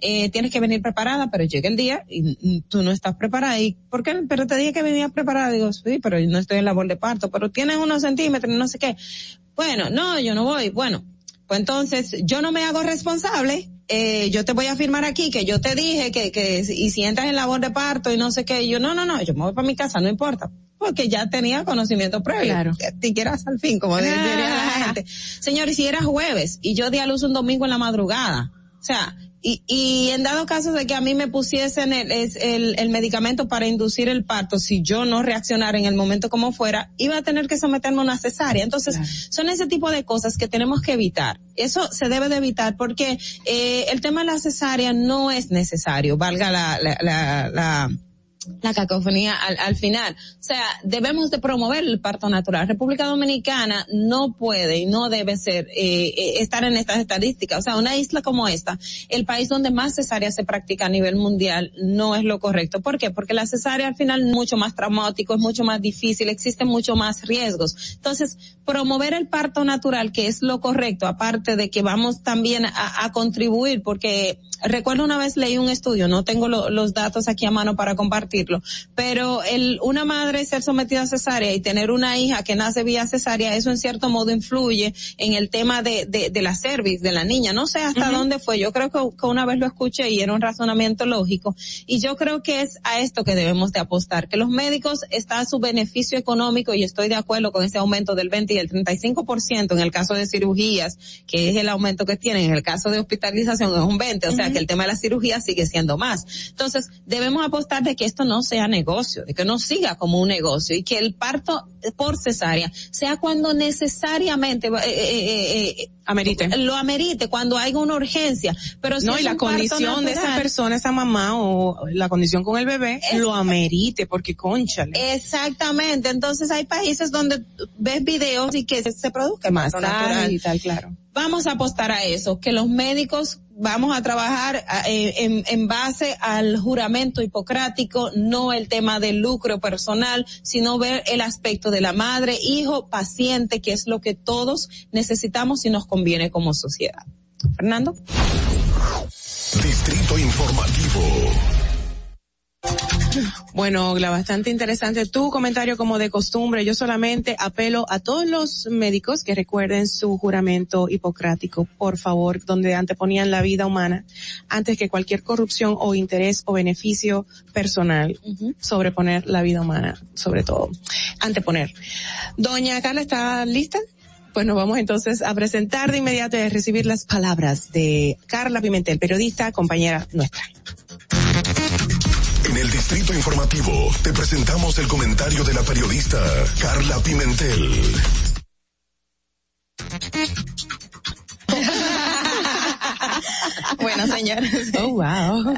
eh, tienes que venir preparada, pero llega el día y mm, tú no estás preparada. ¿Y por qué? Pero te dije que venía preparada. Digo, sí, pero yo no estoy en labor de parto, pero tienes unos centímetros, no sé qué. Bueno, no, yo no voy. Bueno, pues entonces yo no me hago responsable. Eh, yo te voy a firmar aquí que yo te dije que, que, y si entras en labor de parto y no sé qué, y yo no, no, no, yo me voy para mi casa, no importa. Porque ya tenía conocimiento previo. Claro. Te quieras al fin, como diría la *laughs* gente. Señor, y si era jueves y yo di a luz un domingo en la madrugada, o sea, y, y en dado caso de que a mí me pusiesen el, el, el medicamento para inducir el parto, si yo no reaccionara en el momento como fuera, iba a tener que someterme a una cesárea. Entonces, son ese tipo de cosas que tenemos que evitar. Eso se debe de evitar porque eh, el tema de la cesárea no es necesario, valga la, la, la, la la cacofonía al, al final. O sea, debemos de promover el parto natural. República Dominicana no puede y no debe ser, eh, eh, estar en estas estadísticas. O sea, una isla como esta, el país donde más cesárea se practica a nivel mundial, no es lo correcto. ¿Por qué? Porque la cesárea al final es mucho más traumático, es mucho más difícil, existen mucho más riesgos. Entonces, promover el parto natural, que es lo correcto, aparte de que vamos también a, a contribuir, porque recuerdo una vez leí un estudio, no tengo lo- los datos aquí a mano para compartirlo, pero el, una madre ser sometida a cesárea y tener una hija que nace vía cesárea, eso en cierto modo influye en el tema de, de, de la cervix de la niña. No sé hasta dónde fue, yo creo que, que una vez lo escuché y era un razonamiento lógico. Y yo creo que es a esto que debemos de apostar, que los médicos está a su beneficio económico y estoy de acuerdo con ese aumento del 20 y el 35% en el caso de cirugías, que es el aumento que tienen, en el caso de hospitalización es un 20, o sea que el tema de la cirugía sigue siendo más. Entonces, debemos apostar de que esto no sea negocio, de que no siga como un negocio y que el parto por cesárea sea cuando necesariamente eh, eh, eh, Amerite. lo amerite, cuando haya una urgencia. Pero si no, es y la condición de esa natural- persona, esa mamá o la condición con el bebé, lo amerite, porque conchale. Exactamente. Entonces hay países donde ves videos y que se, se produzca más natural. y tal, claro. Vamos a apostar a eso, que los médicos vamos a trabajar eh, en base al juramento hipocrático, no el tema del lucro personal, sino ver el aspecto de la madre, hijo, paciente, que es lo que todos necesitamos y nos conviene como sociedad. Fernando. Distrito Informativo. Bueno, bastante interesante tu comentario como de costumbre. Yo solamente apelo a todos los médicos que recuerden su juramento hipocrático, por favor, donde anteponían la vida humana antes que cualquier corrupción o interés o beneficio personal. Sobreponer la vida humana, sobre todo. Anteponer. Doña Carla, ¿está lista? Pues nos vamos entonces a presentar de inmediato y a recibir las palabras de Carla Pimentel, periodista, compañera nuestra. En el Distrito Informativo te presentamos el comentario de la periodista Carla Pimentel. *laughs* bueno, señores. Oh, wow.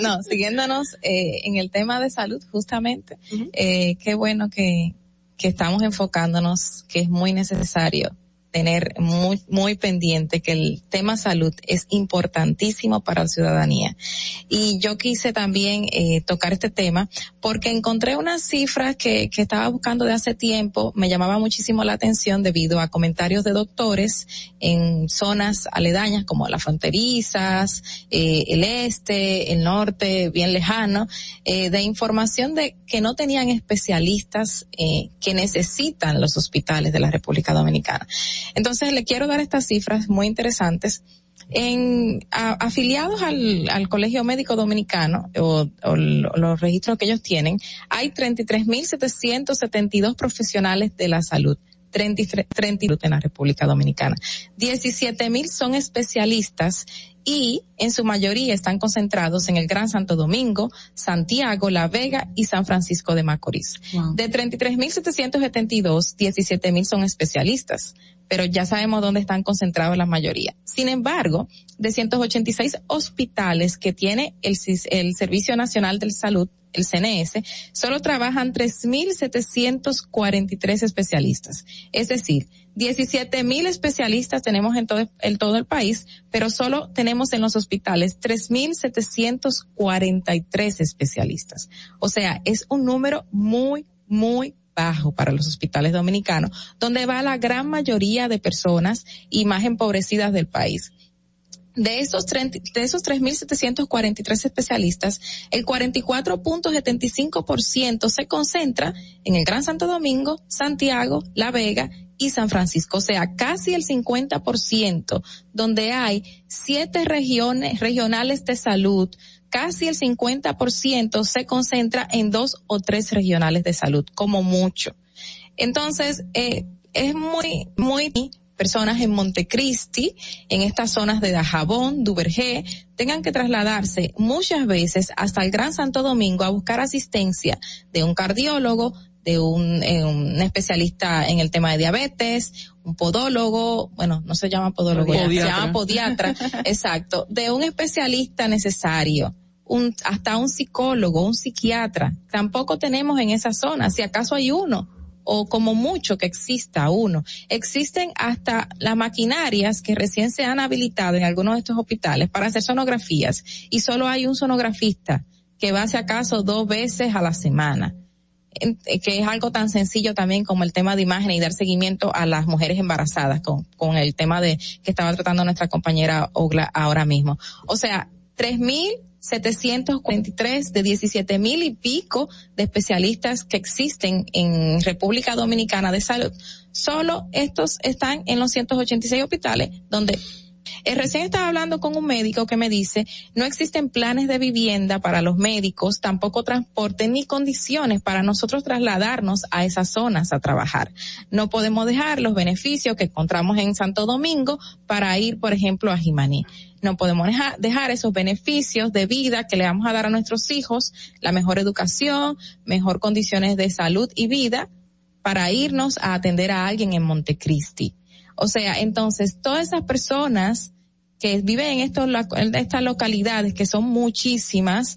No, siguiéndonos eh, en el tema de salud, justamente, eh, qué bueno que, que estamos enfocándonos, que es muy necesario tener muy, muy pendiente que el tema salud es importantísimo para la ciudadanía. Y yo quise también eh, tocar este tema porque encontré unas cifras que, que estaba buscando de hace tiempo, me llamaba muchísimo la atención debido a comentarios de doctores en zonas aledañas como las fronterizas, eh, el este, el norte, bien lejano, eh, de información de que no tenían especialistas eh, que necesitan los hospitales de la República Dominicana. Entonces le quiero dar estas cifras muy interesantes. En afiliados al, al Colegio Médico Dominicano o, o lo- los registros que ellos tienen, hay 33.772 profesionales de la salud. 33 32 en la República Dominicana. 17 mil son especialistas y en su mayoría están concentrados en el Gran Santo Domingo, Santiago, La Vega y San Francisco de Macorís. De 33.772, 17 mil son especialistas, pero ya sabemos dónde están concentrados la mayoría. Sin embargo, de 186 hospitales que tiene el, el Servicio Nacional de Salud, el CNS, solo trabajan 3.743 especialistas. Es decir, 17 mil especialistas tenemos en todo, en todo el país, pero solo tenemos en los hospitales 3.743 especialistas. O sea, es un número muy, muy bajo para los hospitales dominicanos, donde va la gran mayoría de personas y más empobrecidas del país. De esos, 30 de esos 3.743 especialistas, el 44.75% se concentra en el Gran Santo Domingo, Santiago, La Vega y San Francisco. O sea, casi el 50%, donde hay siete regiones, regionales de salud, casi el 50% se concentra en dos o tres regionales de salud, como mucho. Entonces, eh, es muy, muy personas en Montecristi, en estas zonas de Dajabón, Duvergé, tengan que trasladarse muchas veces hasta el Gran Santo Domingo a buscar asistencia de un cardiólogo, de un, eh, un especialista en el tema de diabetes, un podólogo, bueno, no se llama podólogo, ya, se llama podiatra, *laughs* exacto, de un especialista necesario. Un, hasta un psicólogo, un psiquiatra. Tampoco tenemos en esa zona, si acaso hay uno, o como mucho que exista uno. Existen hasta las maquinarias que recién se han habilitado en algunos de estos hospitales para hacer sonografías y solo hay un sonografista que va si acaso dos veces a la semana eh, que es algo tan sencillo también como el tema de imagen y dar seguimiento a las mujeres embarazadas con, con el tema de que estaba tratando nuestra compañera Ogla ahora mismo. O sea, 3.743 de 17 mil y pico de especialistas que existen en República Dominicana de salud. Solo estos están en los 186 hospitales donde eh, recién estaba hablando con un médico que me dice, no existen planes de vivienda para los médicos, tampoco transporte ni condiciones para nosotros trasladarnos a esas zonas a trabajar. No podemos dejar los beneficios que encontramos en Santo Domingo para ir, por ejemplo, a Jimaní. No podemos deja- dejar esos beneficios de vida que le vamos a dar a nuestros hijos, la mejor educación, mejor condiciones de salud y vida para irnos a atender a alguien en Montecristi. O sea, entonces todas esas personas que viven en, en estas localidades, que son muchísimas,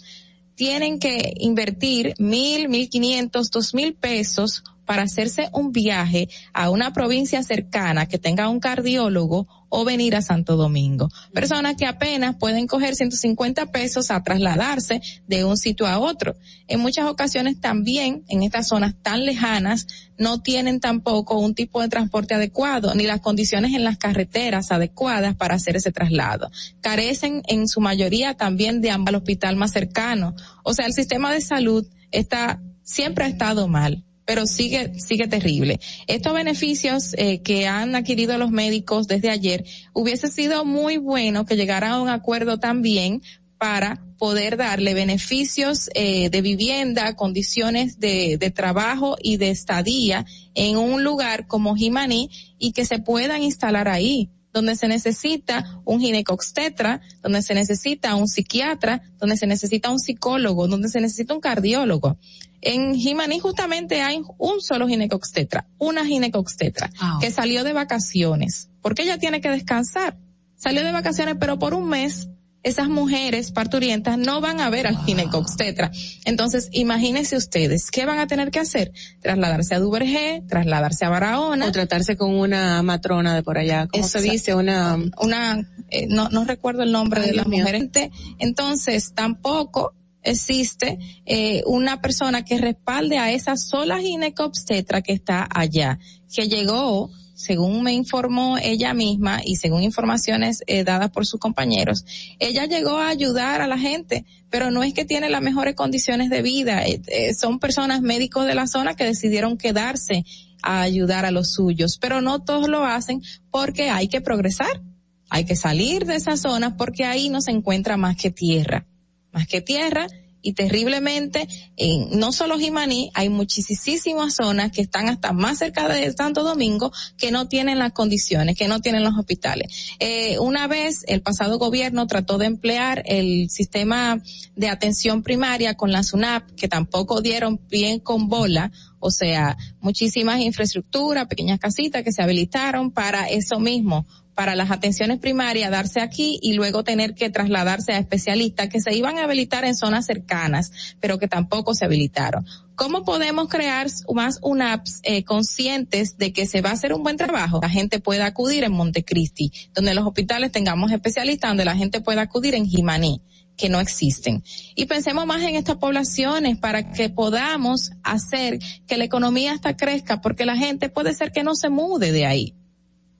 tienen que invertir mil, mil quinientos, dos mil pesos para hacerse un viaje a una provincia cercana que tenga un cardiólogo o venir a Santo Domingo. Personas que apenas pueden coger 150 pesos a trasladarse de un sitio a otro. En muchas ocasiones también en estas zonas tan lejanas no tienen tampoco un tipo de transporte adecuado ni las condiciones en las carreteras adecuadas para hacer ese traslado. Carecen en su mayoría también de ambas al hospital más cercano. O sea, el sistema de salud está siempre ha estado mal pero sigue sigue terrible. Estos beneficios eh, que han adquirido los médicos desde ayer hubiese sido muy bueno que llegara a un acuerdo también para poder darle beneficios eh, de vivienda, condiciones de, de trabajo y de estadía en un lugar como Jimaní y que se puedan instalar ahí donde se necesita un ginecobstetra, donde se necesita un psiquiatra, donde se necesita un psicólogo, donde se necesita un cardiólogo. En Jimaní justamente hay un solo ginecobstetra, una ginecobstetra, que salió de vacaciones, porque ella tiene que descansar. Salió de vacaciones, pero por un mes esas mujeres parturientas no van a ver al ginecobstetra. Entonces, imagínense ustedes, ¿qué van a tener que hacer? Trasladarse a Duvergé, trasladarse a Barahona. O tratarse con una matrona de por allá. ¿Cómo se Exacto. dice? Una, una, eh, no, no recuerdo el nombre Ay, de la mujer. Entonces, tampoco existe eh, una persona que respalde a esa sola ginecobstetra que está allá, que llegó, según me informó ella misma y según informaciones eh, dadas por sus compañeros, ella llegó a ayudar a la gente, pero no es que tiene las mejores condiciones de vida, eh, eh, son personas médicos de la zona que decidieron quedarse a ayudar a los suyos, pero no todos lo hacen porque hay que progresar, hay que salir de esa zona porque ahí no se encuentra más que tierra más que tierra y terriblemente en no solo Jimaní, hay muchísimas zonas que están hasta más cerca de Santo Domingo que no tienen las condiciones, que no tienen los hospitales. Eh, una vez el pasado gobierno trató de emplear el sistema de atención primaria con la SUNAP, que tampoco dieron bien con bola, o sea, muchísimas infraestructuras, pequeñas casitas que se habilitaron para eso mismo, para las atenciones primarias darse aquí y luego tener que trasladarse a especialistas que se iban a habilitar en zonas cercanas, pero que tampoco se habilitaron. ¿Cómo podemos crear más UNAPs eh, conscientes de que se va a hacer un buen trabajo? La gente pueda acudir en Montecristi, donde los hospitales tengamos especialistas, donde la gente pueda acudir en Jimaní que no existen. Y pensemos más en estas poblaciones para que podamos hacer que la economía hasta crezca, porque la gente puede ser que no se mude de ahí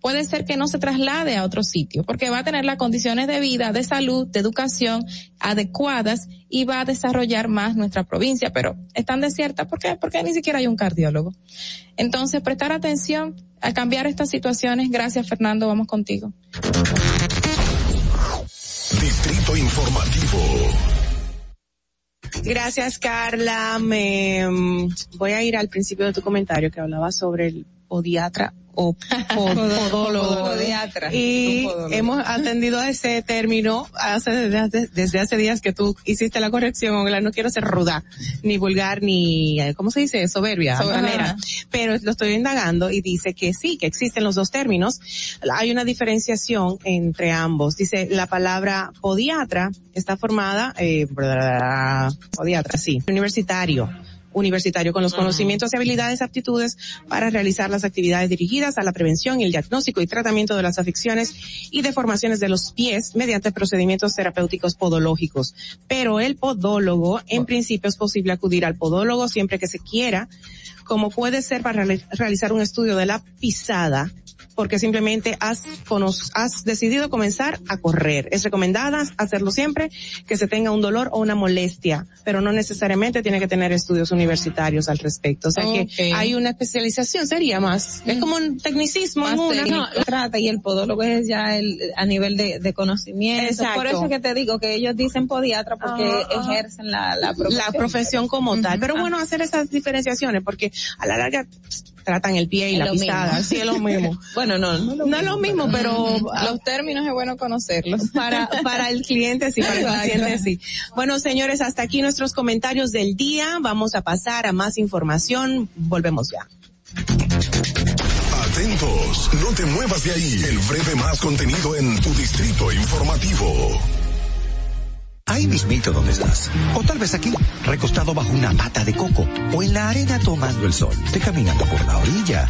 puede ser que no se traslade a otro sitio, porque va a tener las condiciones de vida, de salud, de educación adecuadas y va a desarrollar más nuestra provincia, pero están desiertas, ¿por qué? Porque ni siquiera hay un cardiólogo. Entonces, prestar atención a cambiar estas situaciones. Gracias, Fernando, vamos contigo. Distrito Informativo. Gracias, Carla. Me mm, voy a ir al principio de tu comentario que hablaba sobre el podiatra o *laughs* po- podólogo. Y hemos atendido a ese término hace, desde, hace- desde hace días que tú hiciste la corrección. No quiero ser ruda, ni vulgar, ni, eh, ¿cómo se dice? Soberbia. Altanera. Pero lo estoy indagando y dice que sí, que existen los dos términos. Hay una diferenciación entre ambos. Dice, la palabra podiatra está formada, eh, podiatra, sí, universitario universitario con los conocimientos y habilidades aptitudes para realizar las actividades dirigidas a la prevención y el diagnóstico y tratamiento de las afecciones y deformaciones de los pies mediante procedimientos terapéuticos podológicos. Pero el podólogo, en principio es posible acudir al podólogo siempre que se quiera, como puede ser para reali- realizar un estudio de la pisada porque simplemente has, cono- has decidido comenzar a correr. Es recomendada hacerlo siempre que se tenga un dolor o una molestia, pero no necesariamente tiene que tener estudios universitarios al respecto. O sea Ok. que hay una especialización, sería más. Es como un tecnicismo en Más una. técnico. No, trata y el podólogo es ya el, a nivel de, de conocimiento. Exacto. Por eso que te digo que ellos dicen podiatra porque Ah, ah. ejercen la, la profesión. la profesión como tal. Pero bueno, hacer esas diferenciaciones porque a la larga tratan el pie y Es la pisada. mismo. Sí, es lo *laughs* mismo. bueno, no, No es lo mismo, pero los términos es bueno conocerlos. *laughs* para, para el cliente sí, para el paciente sí. Bueno, señores, hasta aquí nuestros comentarios del día. Vamos a pasar a más información. Volvemos ya. Atentos, no te muevas de ahí. El breve más contenido en tu distrito informativo. Ahí mismito donde estás. O tal vez aquí, recostado bajo una mata de coco. O en la arena tomando el sol. Te caminando por la orilla.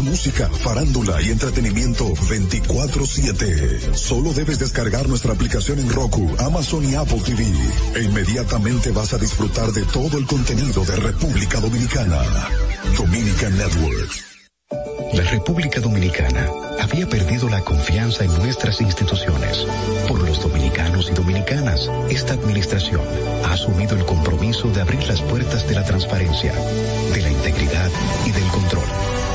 música, farándula y entretenimiento 24/7. Solo debes descargar nuestra aplicación en Roku, Amazon y Apple TV. E inmediatamente vas a disfrutar de todo el contenido de República Dominicana. Dominican Networks. La República Dominicana había perdido la confianza en nuestras instituciones. Por los dominicanos y dominicanas, esta administración ha asumido el compromiso de abrir las puertas de la transparencia, de la integridad y del control.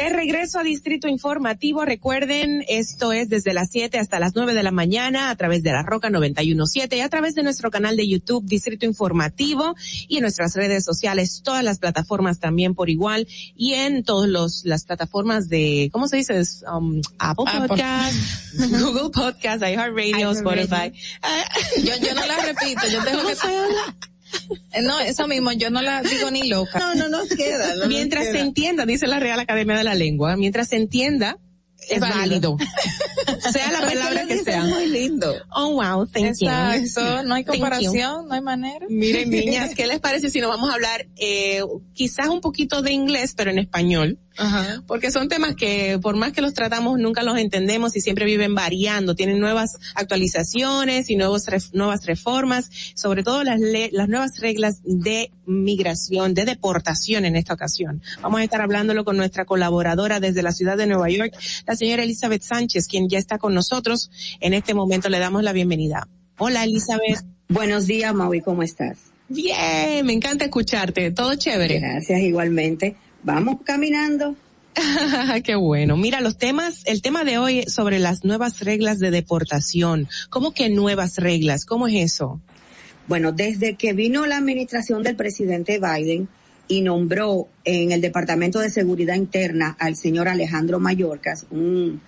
De regreso a Distrito Informativo, recuerden, esto es desde las 7 hasta las 9 de la mañana a través de la Roca 917 y a través de nuestro canal de YouTube Distrito Informativo y en nuestras redes sociales, todas las plataformas también por igual y en todas los las plataformas de, ¿cómo se dice? Um, Apple Apple. Podcast, *laughs* Google Podcast, iHeartRadio, Spotify. Yo, yo no la repito, yo tengo que... *laughs* Eh, No, eso mismo, yo no la digo ni loca. No, no nos queda. no nos mientras queda. se entienda, dice la Real Academia de la Lengua, mientras se entienda, es válido. *laughs* sea la palabra que sea. muy lindo. Oh, wow, thank you. Exacto, no hay comparación, no hay manera. Miren, *laughs* niñas, ¿qué les parece si nos vamos a hablar eh, quizás un poquito de inglés, pero en español? Ajá. Porque son temas que por más que los tratamos nunca los entendemos y siempre viven variando, tienen nuevas actualizaciones y nuevos ref- nuevas reformas, sobre todo las, le- las nuevas reglas de migración, de deportación en esta ocasión. Vamos a estar hablándolo con nuestra colaboradora desde la ciudad de Nueva York, la señora Elizabeth Sánchez, quien ya está con nosotros. En este momento le damos la bienvenida. Hola Elizabeth. Buenos días, Maui, ¿cómo estás? Bien, me encanta escucharte, todo chévere. Gracias, igualmente. Vamos caminando. *laughs* Qué bueno. Mira, los temas, el tema de hoy es sobre las nuevas reglas de deportación. ¿Cómo que nuevas reglas? ¿Cómo es eso? Bueno, desde que vino la administración del presidente Biden y nombró en el Departamento de Seguridad Interna al señor Alejandro Mayorkas, un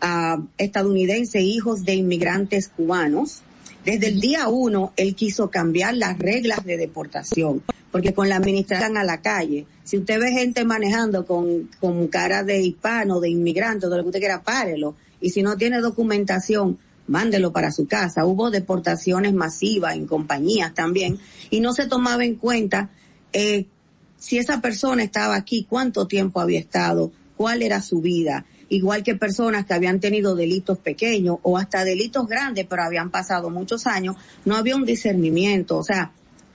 a estadounidenses, hijos de inmigrantes cubanos. Desde el día uno, él quiso cambiar las reglas de deportación, porque con la administración a la calle, si usted ve gente manejando con, con cara de hispano, de inmigrante, de lo que usted quiera, párelo. Y si no tiene documentación, mándelo para su casa. Hubo deportaciones masivas en compañías también, y no se tomaba en cuenta eh, si esa persona estaba aquí, cuánto tiempo había estado, cuál era su vida igual que personas que habían tenido delitos pequeños o hasta delitos grandes, pero habían pasado muchos años, no había un discernimiento. O sea,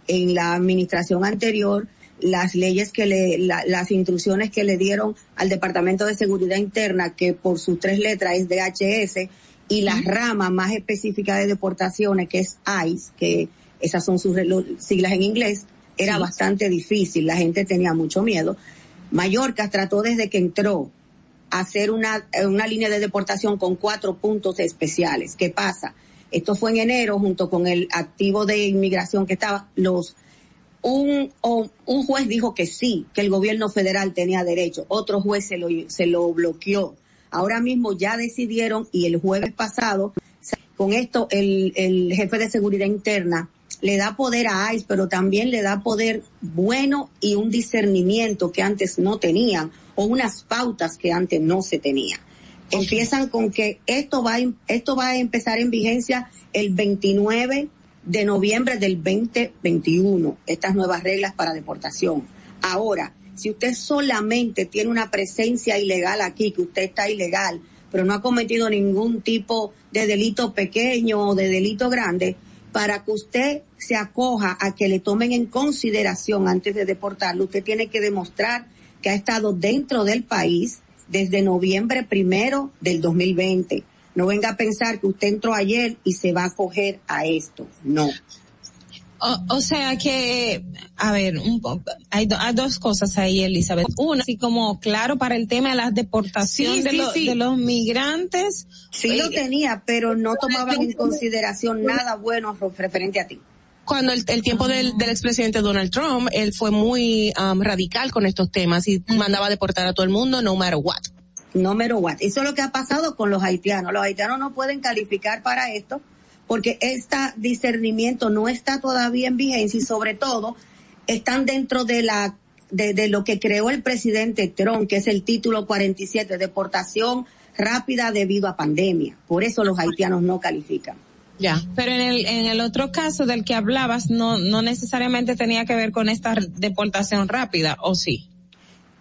en la administración anterior, las leyes que le, la- las instrucciones que le dieron al Departamento de Seguridad Interna, que por sus tres letras es DHS, y la rama más específica de deportaciones, que es ICE, que esas son sus siglas en inglés, era Sí. bastante difícil, la gente tenía mucho miedo. Mallorca trató desde que entró a hacer una, una línea de deportación con cuatro puntos especiales. ¿Qué pasa? Esto fue en enero junto con el activo de inmigración que estaba, los, un, un juez dijo que sí, que el gobierno federal tenía derecho, otro juez se lo, se lo bloqueó. Ahora mismo ya decidieron y el jueves pasado, con esto el, el jefe de seguridad interna le da poder a ICE, pero también le da poder bueno y un discernimiento que antes no tenían o unas pautas que antes no se tenían. Empiezan con que esto va, em- esto va a empezar en vigencia el 29 de noviembre del 2021, estas nuevas reglas para deportación. Ahora, si usted solamente tiene una presencia ilegal aquí, que usted está ilegal, pero no ha cometido ningún tipo de delito pequeño o de delito grande, para que usted se acoja a que le tomen en consideración antes de deportarlo, usted tiene que demostrar que ha estado dentro del país desde noviembre primero del 2020. No venga a pensar que usted entró ayer y se va a acoger a esto. No. O, o sea que, a ver, un po- hay, do- hay dos cosas ahí, Elizabeth. Una, así como claro para el tema de la deportación Sí, de, sí, lo- sí. de los migrantes. Sí lo tenía, pero no tomaban en consideración nada bueno referente a ti. Cuando el, el tiempo del, del expresidente Donald Trump, él fue muy um, radical con estos temas y mandaba a deportar a todo el mundo, no matter what. No matter what. Eso es lo que ha pasado con los haitianos. Los haitianos no pueden calificar para esto porque este discernimiento no está todavía en vigencia y sobre todo están dentro de la de, de lo que creó el presidente Trump, que es el título 47, deportación rápida debido a pandemia. Por eso los haitianos no califican. Ya. Pero en el, en el otro caso del que hablabas, no, no necesariamente tenía que ver con esta deportación rápida, ¿o sí?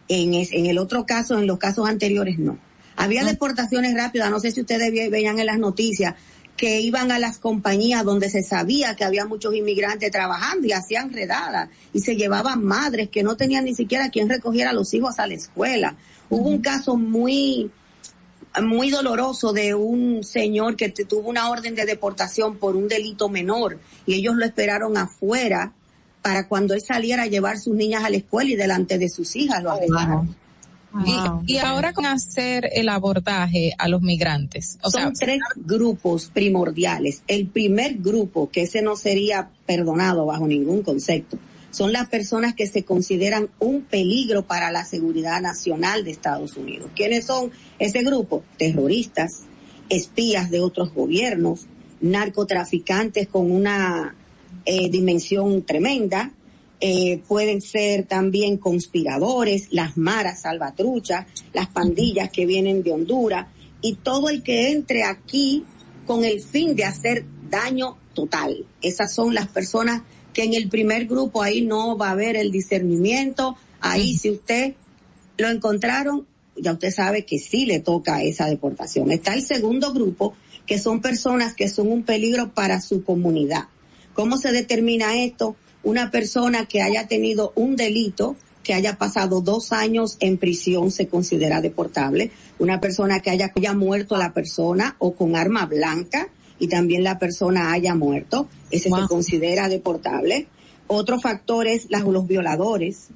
En, es- en el otro caso, en los casos anteriores, no. Había deportaciones rápidas, no sé si ustedes ve- veían en las noticias, que iban a las compañías donde se sabía que había muchos inmigrantes trabajando y hacían redadas y se llevaban madres que no tenían ni siquiera quien recogiera a los hijos a la escuela. Hubo un caso muy, muy doloroso de un señor que tuvo una orden de deportación por un delito menor y ellos lo esperaron afuera para cuando él saliera a llevar sus niñas a la escuela y delante de sus hijas lo arrestaron. Y, y ahora con hacer el abordaje a los migrantes. O Son sea, tres grupos primordiales. El primer grupo, que ese no sería perdonado bajo ningún concepto, son las personas que se consideran un peligro para la seguridad nacional de Estados Unidos. ¿Quiénes son ese grupo? Terroristas, espías de otros gobiernos, narcotraficantes con una eh, dimensión tremenda, eh, pueden ser también conspiradores, las maras salvatruchas, las pandillas que vienen de Honduras y todo el que entre aquí con el fin de hacer daño total. Esas son las personas que en el primer grupo ahí no va a haber el discernimiento. Ahí si usted lo encontraron, ya usted sabe que sí le toca esa deportación. Está el segundo grupo, que son personas que son un peligro para su comunidad. ¿Cómo se determina esto? Una persona que haya tenido un delito, que haya pasado dos años en prisión se considera deportable. Una persona que haya, haya muerto la persona o con arma blanca y también la persona haya muerto, ese se considera deportable. Otro factor es las, los violadores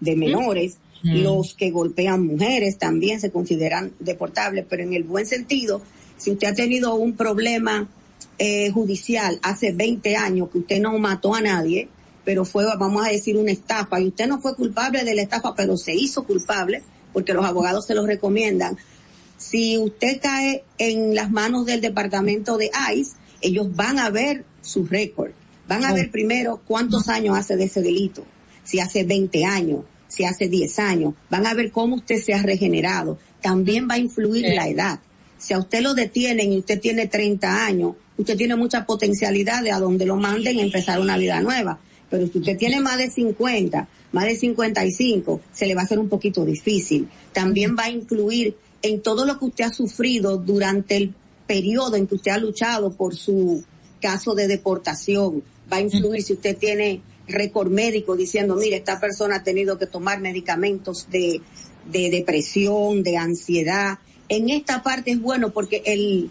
de menores, Mm. los que golpean mujeres también se consideran deportables, pero en el buen sentido, si usted ha tenido un problema eh, judicial hace 20 años que usted no mató a nadie, pero fue, vamos a decir, una estafa, y usted no fue culpable de la estafa, pero se hizo culpable, porque los abogados se lo recomiendan, Si usted cae en las manos del departamento de ICE, ellos van a ver su récord. Van a ver primero cuántos años hace de ese delito. Si hace 20 años, si hace 10 años. Van a ver cómo usted se ha regenerado. También va a influir la edad. Si a usted lo detienen y usted tiene 30 años, usted tiene mucha potencialidad de a donde lo manden empezar una vida nueva. Pero si usted tiene más de 50, más de 55, se le va a hacer un poquito difícil. También va a incluir en todo lo que usted ha sufrido durante el periodo en que usted ha luchado por su caso de deportación. Va a influir si usted tiene récord médico diciendo, mire, esta persona ha tenido que tomar medicamentos de, de depresión, de ansiedad. En esta parte es bueno porque el,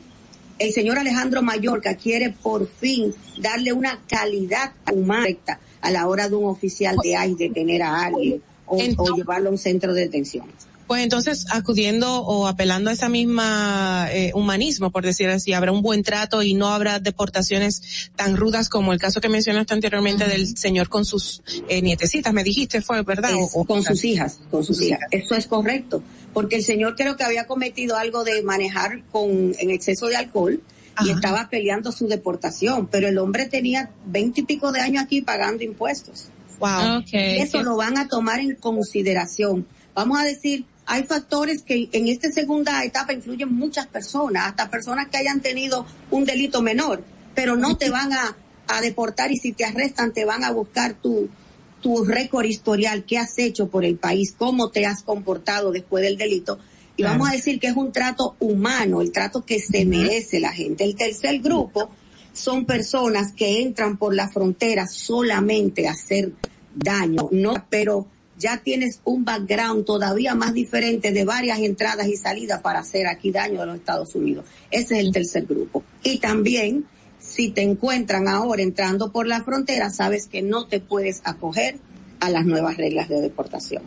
el señor Alejandro Mallorca quiere por fin darle una calidad humana a la hora de un oficial de ICE detener a alguien o, o llevarlo a un centro de detención. Pues entonces, acudiendo o apelando a esa misma eh, humanismo, por decir así, habrá un buen trato y no habrá deportaciones tan rudas como el caso que mencionaste anteriormente del señor con sus eh, nietecitas, me dijiste, fue verdad. Es O- o- con sus hijas, con sus hijas. Eso es correcto, porque el señor creo que había cometido algo de manejar con en exceso de alcohol y estaba peleando su deportación, pero el hombre tenía veinte y pico de años aquí pagando impuestos. Wow. Y eso lo van a tomar en consideración. Vamos a decir, hay factores que en esta segunda etapa influyen muchas personas, hasta personas que hayan tenido un delito menor, pero no te van a, a deportar y si te arrestan te van a buscar tu, tu récord historial, qué has hecho por el país, cómo te has comportado después del delito. Y Claro. vamos a decir que es un trato humano, el trato que se merece la gente. El tercer grupo son personas que entran por la frontera solamente a hacer daño, no, pero ya tienes un background todavía más diferente de varias entradas y salidas para hacer aquí daño a los Estados Unidos. Ese es el tercer grupo. Y también, si te encuentran ahora entrando por la frontera, sabes que no te puedes acoger a las nuevas reglas de deportación.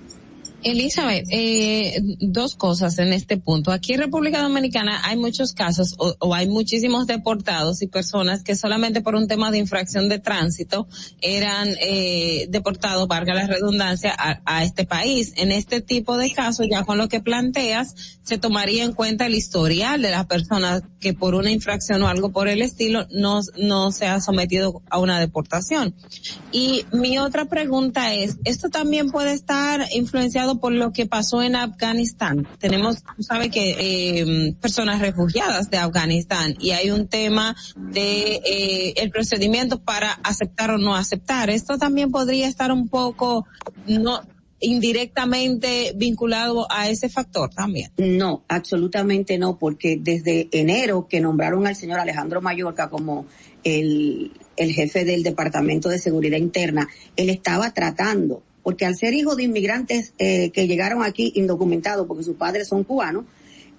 Elizabeth, eh, dos cosas en este punto. Aquí en República Dominicana hay muchos casos o, o hay muchísimos deportados y personas que solamente por un tema de infracción de tránsito eran eh, deportados, valga la redundancia, a, a este país. En este tipo de casos, ya con lo que planteas, se tomaría en cuenta el historial de las personas que por una infracción o algo por el estilo no, no se ha sometido a una deportación. Y mi otra pregunta es, ¿esto también puede estar influenciado por lo que pasó en Afganistán? Tenemos, tú sabes que eh, personas refugiadas de Afganistán y hay un tema de eh, el procedimiento para aceptar o no aceptar. Esto también podría estar un poco no indirectamente vinculado a ese factor también. No, absolutamente no, porque desde enero que nombraron al señor Alejandro Mallorca como el, el jefe del Departamento de Seguridad Interna, él estaba tratando, porque al ser hijo de inmigrantes eh, que llegaron aquí indocumentados, porque sus padres son cubanos,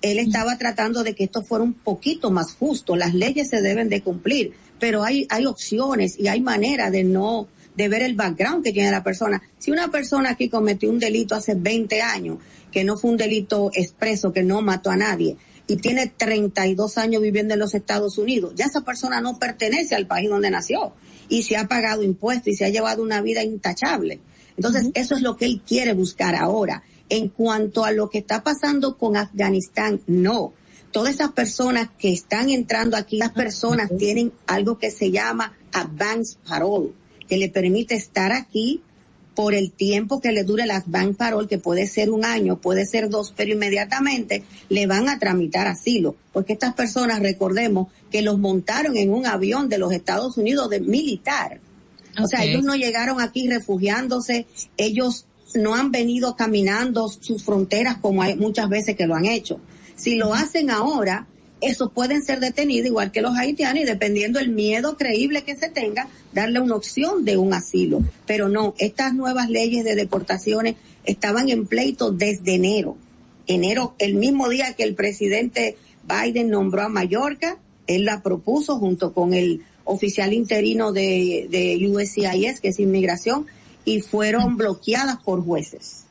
él estaba tratando de que esto fuera un poquito más justo. Las leyes se deben de cumplir, pero hay, hay opciones y hay manera de no, de ver el background que tiene la persona. Si una persona aquí cometió un delito hace 20 años, que no fue un delito expreso, que no mató a nadie, y tiene 32 años viviendo en los Estados Unidos, ya esa persona no pertenece al país donde nació y se ha pagado impuestos y se ha llevado una vida intachable. Entonces, eso es lo que él quiere buscar ahora. En cuanto a lo que está pasando con Afganistán, no. Todas esas personas que están entrando aquí, las personas tienen algo que se llama advance parole, que le permite estar aquí por el tiempo que le dure el advance parole, que puede ser un año, puede ser dos, pero inmediatamente le van a tramitar asilo, porque estas personas, recordemos, que los montaron en un avión de los Estados Unidos de militar. O sea, ellos no llegaron aquí refugiándose, ellos no han venido caminando sus fronteras como hay muchas veces que lo han hecho. Si lo hacen ahora, esos pueden ser detenidos igual que los haitianos y dependiendo el miedo creíble que se tenga, darle una opción de un asilo. Pero no, estas nuevas leyes de deportaciones estaban en pleito desde enero. Enero, el mismo día que el presidente Biden nombró a Mallorca, él la propuso junto con el oficial interino de, de USCIS, que es inmigración, y fueron bloqueadas por jueces.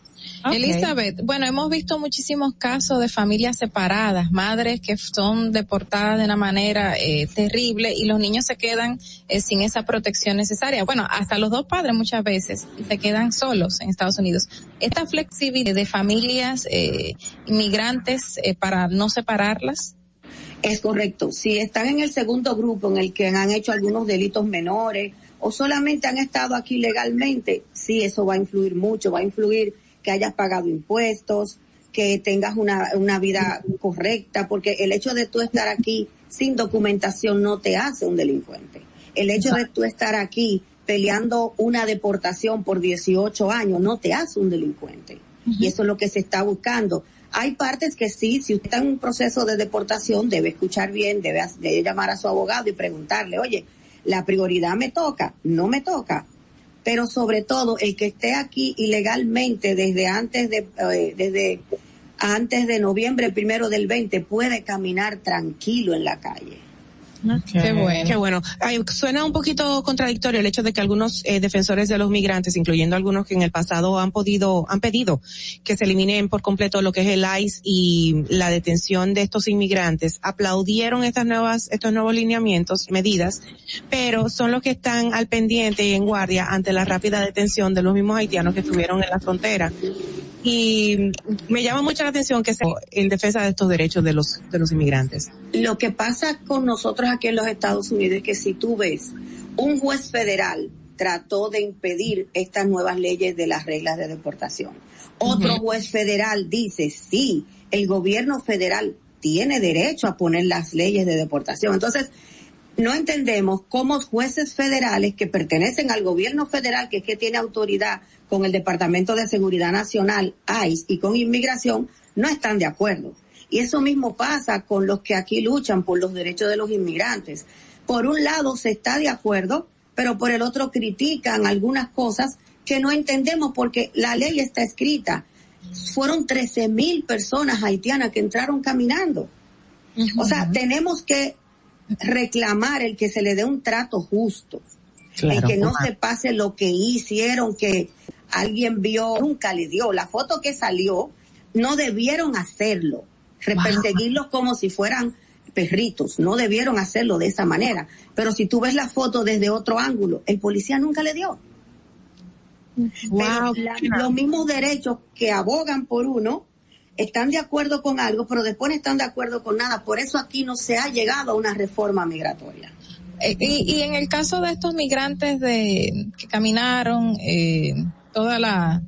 Elizabeth, bueno, hemos visto muchísimos casos de familias separadas, madres que son deportadas de una manera eh, terrible y los niños se quedan eh, sin esa protección necesaria. Bueno, hasta los dos padres muchas veces se quedan solos en Estados Unidos. Esta flexibilidad de familias eh, inmigrantes eh, para no separarlas. Es correcto. Si están en el segundo grupo en el que han hecho algunos delitos menores o solamente han estado aquí legalmente, sí, eso va a influir mucho, va a influir que hayas pagado impuestos, que tengas una, una vida correcta, porque el hecho de tú estar aquí sin documentación no te hace un delincuente. El hecho de tú estar aquí peleando una deportación por 18 años no te hace un delincuente. Y eso es lo que se está buscando. Hay partes que sí, si usted está en un proceso de deportación, debe escuchar bien, debe, debe llamar a su abogado y preguntarle, oye, la prioridad me toca, no me toca. Pero sobre todo, el que esté aquí ilegalmente desde antes de, eh, desde antes de noviembre primero del 20 puede caminar tranquilo en la calle. Qué bueno. Qué bueno. Ay, suena un poquito contradictorio el hecho de que algunos eh, defensores de los migrantes, incluyendo algunos que en el pasado han podido, han pedido que se eliminen por completo lo que es el ICE y la detención de estos inmigrantes, aplaudieron estas nuevas, estos nuevos lineamientos, medidas, pero son los que están al pendiente y en guardia ante la rápida detención de los mismos haitianos que estuvieron en la frontera. Y me llama mucho la atención que sea en defensa de estos derechos de los, de los inmigrantes. Lo que pasa con nosotros aquí en los Estados Unidos es que si tú ves, un juez federal trató de impedir estas nuevas leyes de las reglas de deportación. Otro juez federal dice, sí, el gobierno federal tiene derecho a poner las leyes de deportación. Entonces, no entendemos cómo jueces federales que pertenecen al gobierno federal, que es que tiene autoridad con el Departamento de Seguridad Nacional, ICE, y con inmigración, no están de acuerdo. Y eso mismo pasa con los que aquí luchan por los derechos de los inmigrantes. Por un lado se está de acuerdo, pero por el otro critican algunas cosas que no entendemos porque la ley está escrita. Fueron 13 mil personas haitianas que entraron caminando. O sea, tenemos que reclamar el que se le dé un trato justo, el Claro, que no se pase lo que hicieron, que alguien vio, nunca le dio. La foto que salió, no debieron hacerlo, perseguirlos como si fueran perritos, no debieron hacerlo de esa manera. Pero si tú ves la foto desde otro ángulo, el policía nunca le dio. Pero la- los mismos derechos que abogan por uno están de acuerdo con algo, pero después no están de acuerdo con nada. Por eso aquí no se ha llegado a una reforma migratoria. Eh, y, y en el caso de estos migrantes de que caminaron eh, toda la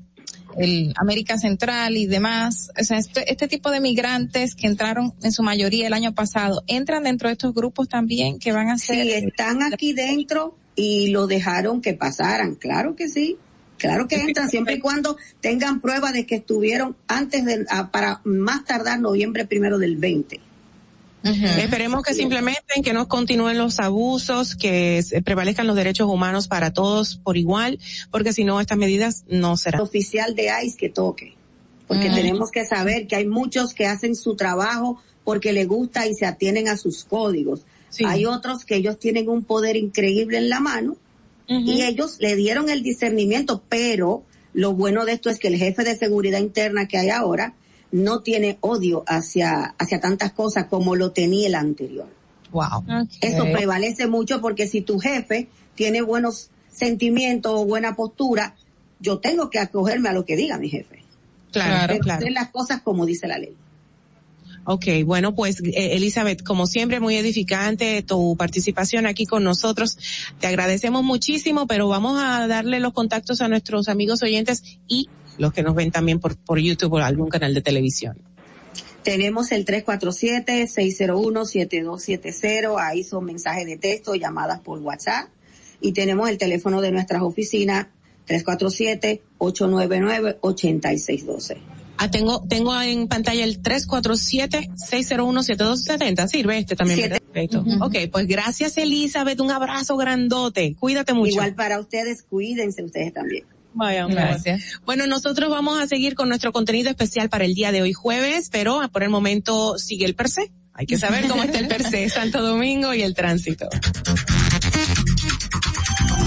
el América Central y demás, o sea, este, este tipo de migrantes que entraron en su mayoría el año pasado, entran dentro de estos grupos también que van a ser Si están aquí dentro y lo dejaron que pasaran, claro que sí. Claro que entran *laughs* siempre y cuando tengan prueba de que estuvieron antes de, ah, para más tardar noviembre primero del 20. Esperemos que se implementen, que no continúen los abusos, que se- prevalezcan los derechos humanos para todos por igual, porque si no estas medidas no serán. Oficial de ICE que toque, porque tenemos que saber que hay muchos que hacen su trabajo porque les gusta y se atienen a sus códigos. Hay otros que ellos tienen un poder increíble en la mano y ellos le dieron el discernimiento, pero lo bueno de esto es que el jefe de seguridad interna que hay ahora no tiene odio hacia, hacia tantas cosas como lo tenía el anterior. Wow. Eso prevalece mucho porque si tu jefe tiene buenos sentimientos o buena postura, yo tengo que acogerme a lo que diga mi jefe. Claro, Pero claro. hacer las cosas como dice la ley. Ok, bueno, pues eh, Elizabeth, como siempre, muy edificante tu participación aquí con nosotros. Te agradecemos muchísimo, pero vamos a darle los contactos a nuestros amigos oyentes y los que nos ven también por, por YouTube o algún canal de televisión. Tenemos el 347-601-7270, ahí son mensajes de texto, llamadas por WhatsApp. Y tenemos el teléfono de nuestras oficinas, 347-899-8612. Ah, tengo, tengo en pantalla el 347-601-7270. Sirve este también, Siete. ¿verdad? Perfecto. Ok, pues gracias Elizabeth, un abrazo grandote. Cuídate mucho. Igual para ustedes, cuídense ustedes también. Vaya, gracias. Bueno, nosotros vamos a seguir con nuestro contenido especial para el día de hoy jueves, pero por el momento sigue el per se. Hay que saber cómo está el per se *laughs* Santo Domingo y el tránsito.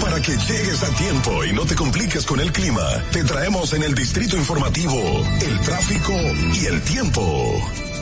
Para Para que llegues a tiempo y no te compliques con el clima, te traemos en el Distrito Informativo el tráfico y el tiempo.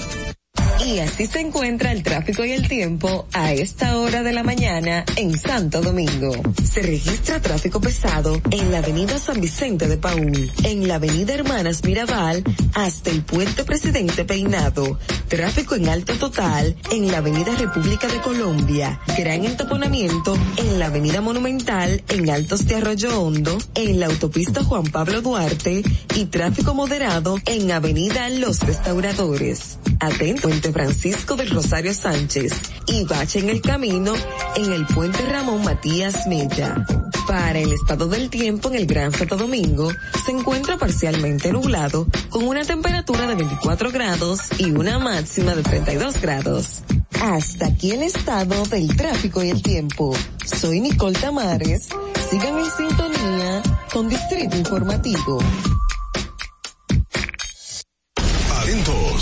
Y así se encuentra el tráfico y el tiempo a esta hora de la mañana en Santo Domingo. Se registra tráfico pesado en la avenida San Vicente de Paul, en la avenida Hermanas Mirabal hasta el puente Presidente Peinado. Tráfico en alto total en la avenida República de Colombia. Gran entaponamiento en la avenida Monumental en Altos de Arroyo Hondo, en la autopista Juan Pablo Duarte y tráfico moderado en avenida Los Restauradores. Atento Francisco del Rosario Sánchez y bache en el camino en el puente Ramón Matías Mella. Para el estado del tiempo en el Gran Santo Domingo se encuentra parcialmente nublado con una temperatura de 24 grados y una máxima de 32 grados. Hasta aquí el estado del tráfico y el tiempo. Soy Nicole Tamares. Sigan en sintonía con Distrito Informativo.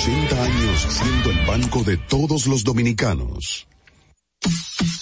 80 años siendo el banco de todos los dominicanos.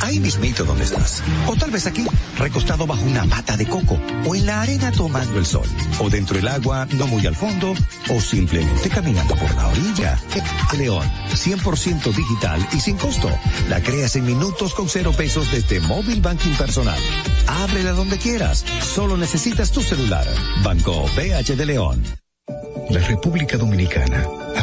Ahí mismito donde estás. O tal vez aquí, recostado bajo una mata de coco. O en la arena tomando el sol. O dentro del agua, no muy al fondo. O simplemente caminando por la orilla. Eh, León, 100% digital y sin costo. La creas en minutos con cero pesos desde Móvil Banking Personal. Ábrela donde quieras. Solo necesitas tu celular. Banco BH de León. La República Dominicana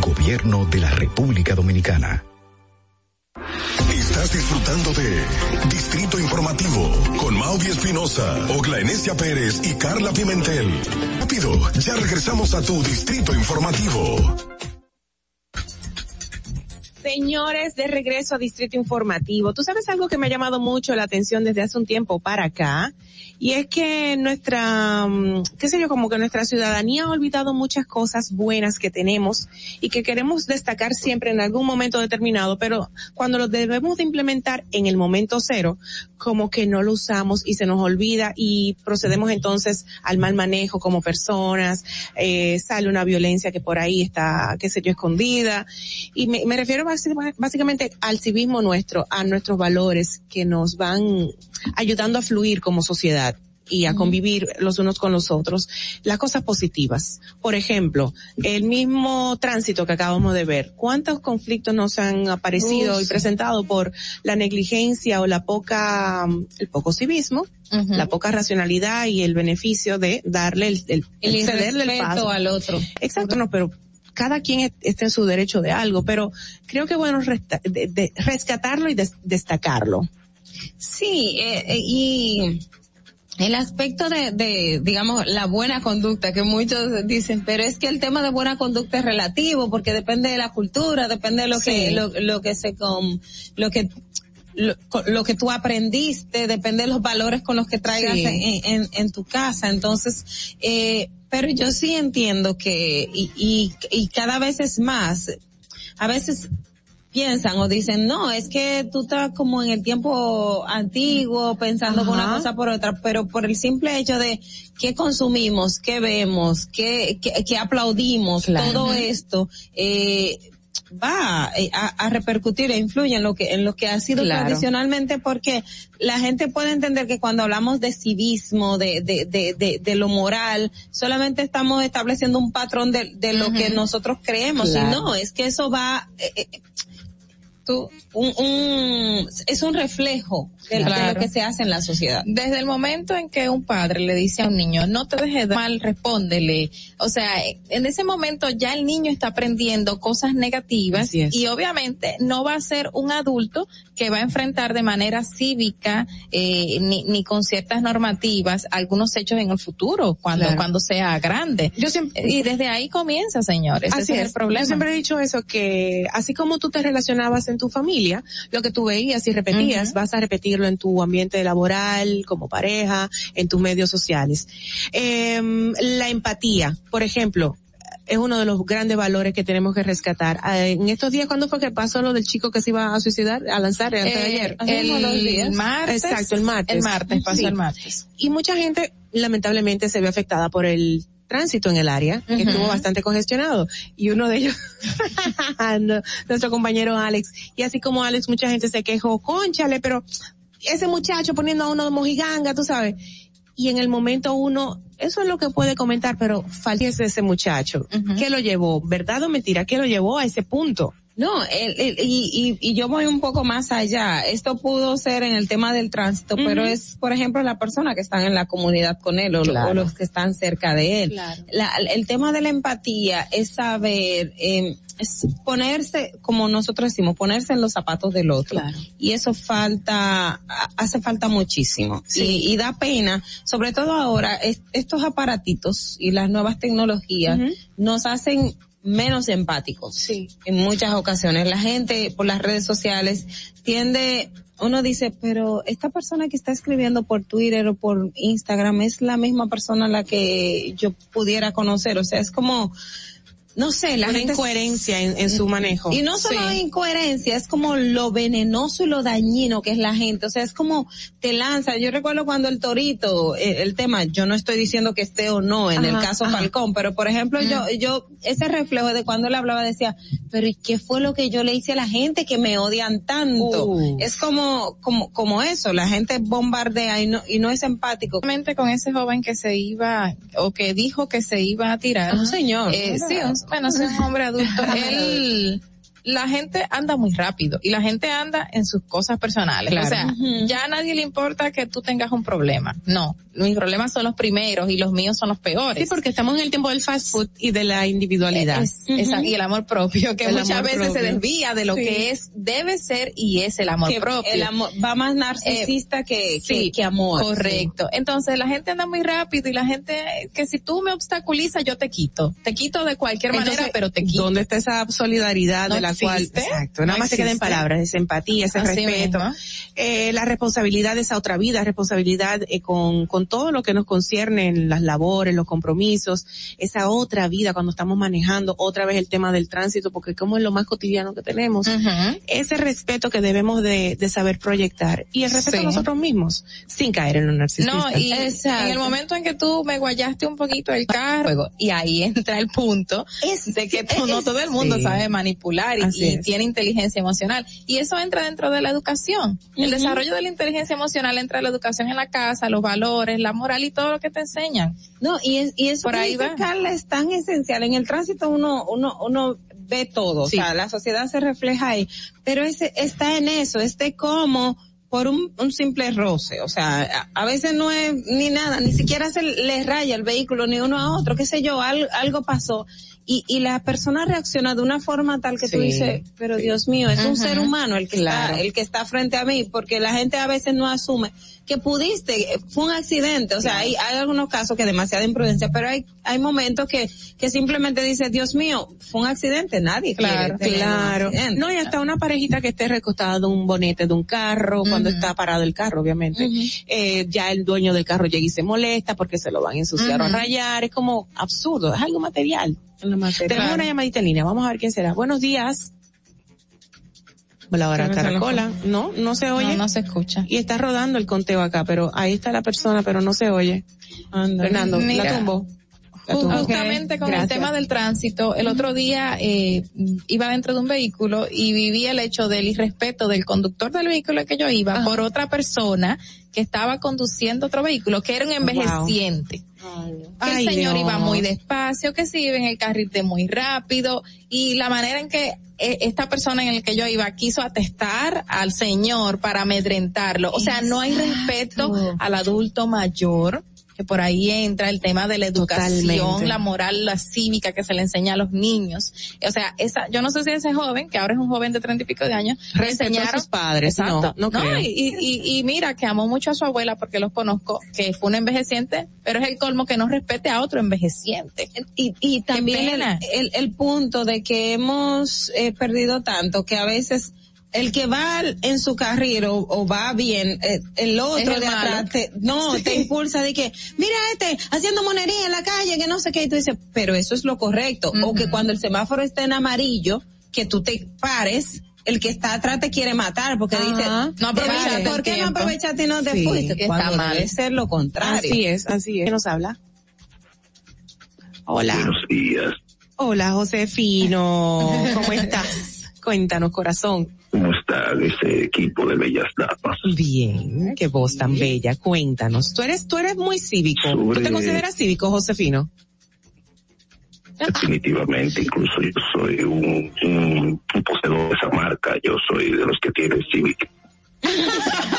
Gobierno de la República Dominicana. Estás disfrutando de Distrito Informativo con Mauvi Espinosa, Ogla Enesia Pérez y Carla Pimentel. Rápido, ya regresamos a tu Distrito Informativo. Señores, de regreso a Distrito Informativo. Tú sabes algo que me ha llamado mucho la atención desde hace un tiempo para acá, y es que nuestra, mm, qué sé yo, como que nuestra ciudadanía ha olvidado muchas cosas buenas que tenemos y que queremos destacar siempre en algún momento determinado, pero cuando lo debemos de implementar en el momento cero, como que no lo usamos y se nos olvida y procedemos entonces al mal manejo como personas, eh, sale una violencia que por ahí está, qué sé yo, escondida. Y me, me refiero basi- básicamente al civismo nuestro, a nuestros valores que nos van ayudando a fluir como sociedad y a convivir los unos con los otros, las cosas positivas. Por ejemplo, el mismo tránsito que acabamos de ver, ¿cuántos conflictos nos han aparecido Uf. y presentado por la negligencia o la poca, el poco civismo, la poca racionalidad y el beneficio de darle el, el, El cederle el paso al otro. Exacto, no, pero cada quien es- está en su derecho de algo, pero creo que bueno resta- de- de rescatarlo y des- destacarlo. Sí, eh, eh, y el aspecto de, de, digamos, la buena conducta, que muchos dicen, pero es que el tema de buena conducta es relativo, porque depende de la cultura, depende de lo que, lo, lo que se con, lo que, lo, lo que tú aprendiste, depende de los valores con los que traigas Sí. en, en, en tu casa. Entonces, eh, pero yo sí entiendo que, y, y, y cada vez es más, a veces piensan o dicen, no, es que tú estás como en el tiempo antiguo pensando una cosa por otra, pero por el simple hecho de qué consumimos, qué vemos, qué, qué, qué aplaudimos, Claro. todo esto, eh, va a, a repercutir e influye en lo que en lo que ha sido Claro. tradicionalmente porque la gente puede entender que cuando hablamos de civismo de de, de, de, de lo moral solamente estamos estableciendo un patrón de, de lo que nosotros creemos Claro. y no es que eso va eh, eh, tú, un, un es un reflejo de, lo que se hace en la sociedad. Desde el momento en que un padre le dice a un niño, no te dejes mal, respóndele. O sea, en ese momento ya el niño está aprendiendo cosas negativas y obviamente no va a ser un adulto que va a enfrentar de manera cívica eh, ni, ni con ciertas normativas algunos hechos en el futuro cuando Claro. cuando sea grande. Yo siempre- y desde ahí comienza, señores. Así Ese es, el problema. Yo siempre he dicho eso, que así como tú te relacionabas en tu familia, lo que tú veías y repetías, vas a repetirlo en tu ambiente laboral, como pareja, en tus medios sociales. Em, la empatía, por ejemplo, es uno de los grandes valores que tenemos que rescatar. Ah, En estos días, ¿cuándo fue que pasó lo del chico que se iba a suicidar, a lanzar antes de Eh, ayer? el martes. Exacto, el martes. El martes, pasó Sí. el martes. y mucha gente lamentablemente se ve afectada por el tránsito en el área, que estuvo bastante congestionado. Y uno de ellos, *laughs* nuestro compañero Alex, y así como Alex, mucha gente se quejó, conchale, pero ese muchacho poniendo a uno de mojiganga, tú sabes. Y en el momento uno, eso es lo que puede comentar, pero fallece ese muchacho. ¿Qué lo llevó? ¿Verdad o mentira? ¿Qué lo llevó a ese punto? No, el- el- y, y, y yo voy un poco más allá. Esto pudo ser en el tema del tránsito, pero es, por ejemplo, la persona que está en la comunidad con él o, Claro. o los que están cerca de él. Claro. La- el tema de la empatía es saber, eh, es ponerse, como nosotros decimos, ponerse en los zapatos del otro. Claro. Y eso falta, ha- hace falta muchísimo. Y, y da pena, sobre todo ahora, es- estos aparatitos y las nuevas tecnologías nos hacen menos empáticos. Sí. En muchas ocasiones la gente por las redes sociales tiende, uno dice, pero esta persona que está escribiendo por Twitter o por Instagram es la misma persona a la que yo pudiera conocer. O sea, es como, no sé, la Una gente incoherencia en, en su manejo. y no solo Sí. incoherencia, es como lo venenoso y lo dañino que es la gente. O sea, es como te lanza. Yo recuerdo cuando el torito, eh, el tema, yo no estoy diciendo que esté o no en el caso ajá. Falcón, pero por ejemplo, yo, yo, ese reflejo de cuando él hablaba decía, pero ¿y qué fue lo que yo le hice a la gente que me odian tanto? Uh. Es como, como, como eso, la gente bombardea y no, y no es empático. Con ese joven que se iba o que dijo que se iba a tirar. Un señor. Eh, sí, un- bueno, es un hombre adulto. *laughs* Él, la gente anda muy rápido y la gente anda en sus cosas personales. Claro. O sea, ya a nadie le importa que tú tengas un problema. No, mis problemas son los primeros y los míos son los peores. Sí, porque estamos en el tiempo del fast food y de la individualidad. Es- esa- y el amor propio, que El muchas veces se desvía de lo Sí. que es, debe ser y es el amor Que propio. el amor va más narcisista que, que, Sí, que amor. Correcto. Entonces la gente anda muy rápido y la gente que si tú me obstaculizas yo te quito. Te quito de cualquier manera, pero te quito. ¿Dónde está esa solidaridad No de la cual, exacto, nada No más se queda en palabras, esa empatía, ese Así respeto, mismo. eh, la responsabilidad de esa otra vida, responsabilidad eh, con, con todo lo que nos concierne en las labores, los compromisos, esa otra vida cuando estamos manejando otra vez el tema del tránsito, porque como es lo más cotidiano que tenemos, ese respeto que debemos de, de saber proyectar y el respeto Sí. a nosotros mismos, sin caer en lo narcisista. No, y Exacto. en el momento en que tú me guayaste un poquito el carro, y ahí *laughs* entra el punto de que tú- no todo el mundo sí. sabe manipular y, tiene inteligencia emocional. Y eso entra dentro de la educación. El desarrollo de la inteligencia emocional entra en la educación en la casa, los valores, la moral y todo lo que te enseñan. No, y, es, y eso Por ahí va. Carla es tan esencial. En el tránsito uno, uno, uno ve todo, Sí. o sea, la sociedad se refleja ahí, pero ese, está en eso, este como por un, un simple roce, o sea, a, a veces no es ni nada, ni siquiera se le raya el vehículo ni uno a otro, qué sé yo, al- algo pasó. Y, y la persona reacciona de una forma tal que tú Sí. dices, pero Dios mío, es un ser humano el que Claro. está, el que está frente a mí, porque la gente a veces no asume que pudiste, fue un accidente, o sea, hay, hay algunos casos que demasiada imprudencia, pero hay, hay momentos que, que simplemente dice, Dios mío, fue un accidente, nadie Claro, quiere Claro. No, y hasta una parejita que esté recostada de un bonete de un carro, cuando está parado el carro, obviamente. eh, ya el dueño del carro llega y se molesta porque se lo van a ensuciar o Ujú. rayar. Es como absurdo, es algo material. Tenemos una llamadita en línea, vamos a ver quién será. Buenos días. Caracola. No, no se oye. No, no se escucha. Y está rodando el conteo acá, pero ahí está la persona, pero no se oye. Fernando, Mira. la tumbo. Justamente con Gracias. el tema del tránsito, el otro día eh, iba dentro de un vehículo y viví el hecho del irrespeto del conductor del vehículo que yo iba por otra persona que estaba conduciendo otro vehículo, que era un envejeciente. Que el señor Dios. iba muy despacio, que se iba en el carril de muy rápido y la manera en que eh, esta persona en el que yo iba quiso atestar al señor para amedrentarlo. O sea, no hay respeto al adulto mayor que por ahí entra el tema de la educación, Totalmente. la moral, la cívica que se le enseña a los niños. O sea, esa, yo no sé si ese joven, que ahora es un joven de treinta y pico de años, Respetó a enseñaron sus padres, Exacto. no, no creo. y, y, y mira que amó mucho a su abuela porque los conozco, que fue un envejeciente, pero es el colmo que no respete a otro envejeciente. Y, y también el, el punto de que hemos eh, perdido tanto que a veces el que va en su carril o, o va bien, eh, el otro el de atrás, te- no, Sí. te impulsa de que, mira este, haciendo monería en la calle, que no sé qué, y tú dices, pero eso es lo correcto. O que cuando el semáforo está en amarillo, que tú te pares, el que está atrás te quiere matar porque Ajá. dice, No aprovechaste "Vale, ¿por el qué no tiempo". aprovechaste y no te Sí, fuiste? está Cuando mal. debe ser lo contrario. Así es, así es. ¿Quién nos habla? Hola. Buenos días. Hola, Josefino. *laughs* ¿Cómo estás? Cuéntanos, corazón. ¿Cómo está ese equipo de bellas damas? Bien, qué voz tan bella. Cuéntanos. Tú eres, tú eres muy cívico. ¿Tú te Sobre- consideras cívico, Josefino? Definitivamente, incluso yo soy un, un, un poseedor de esa marca. Yo soy de los que tienen Civic. *laughs*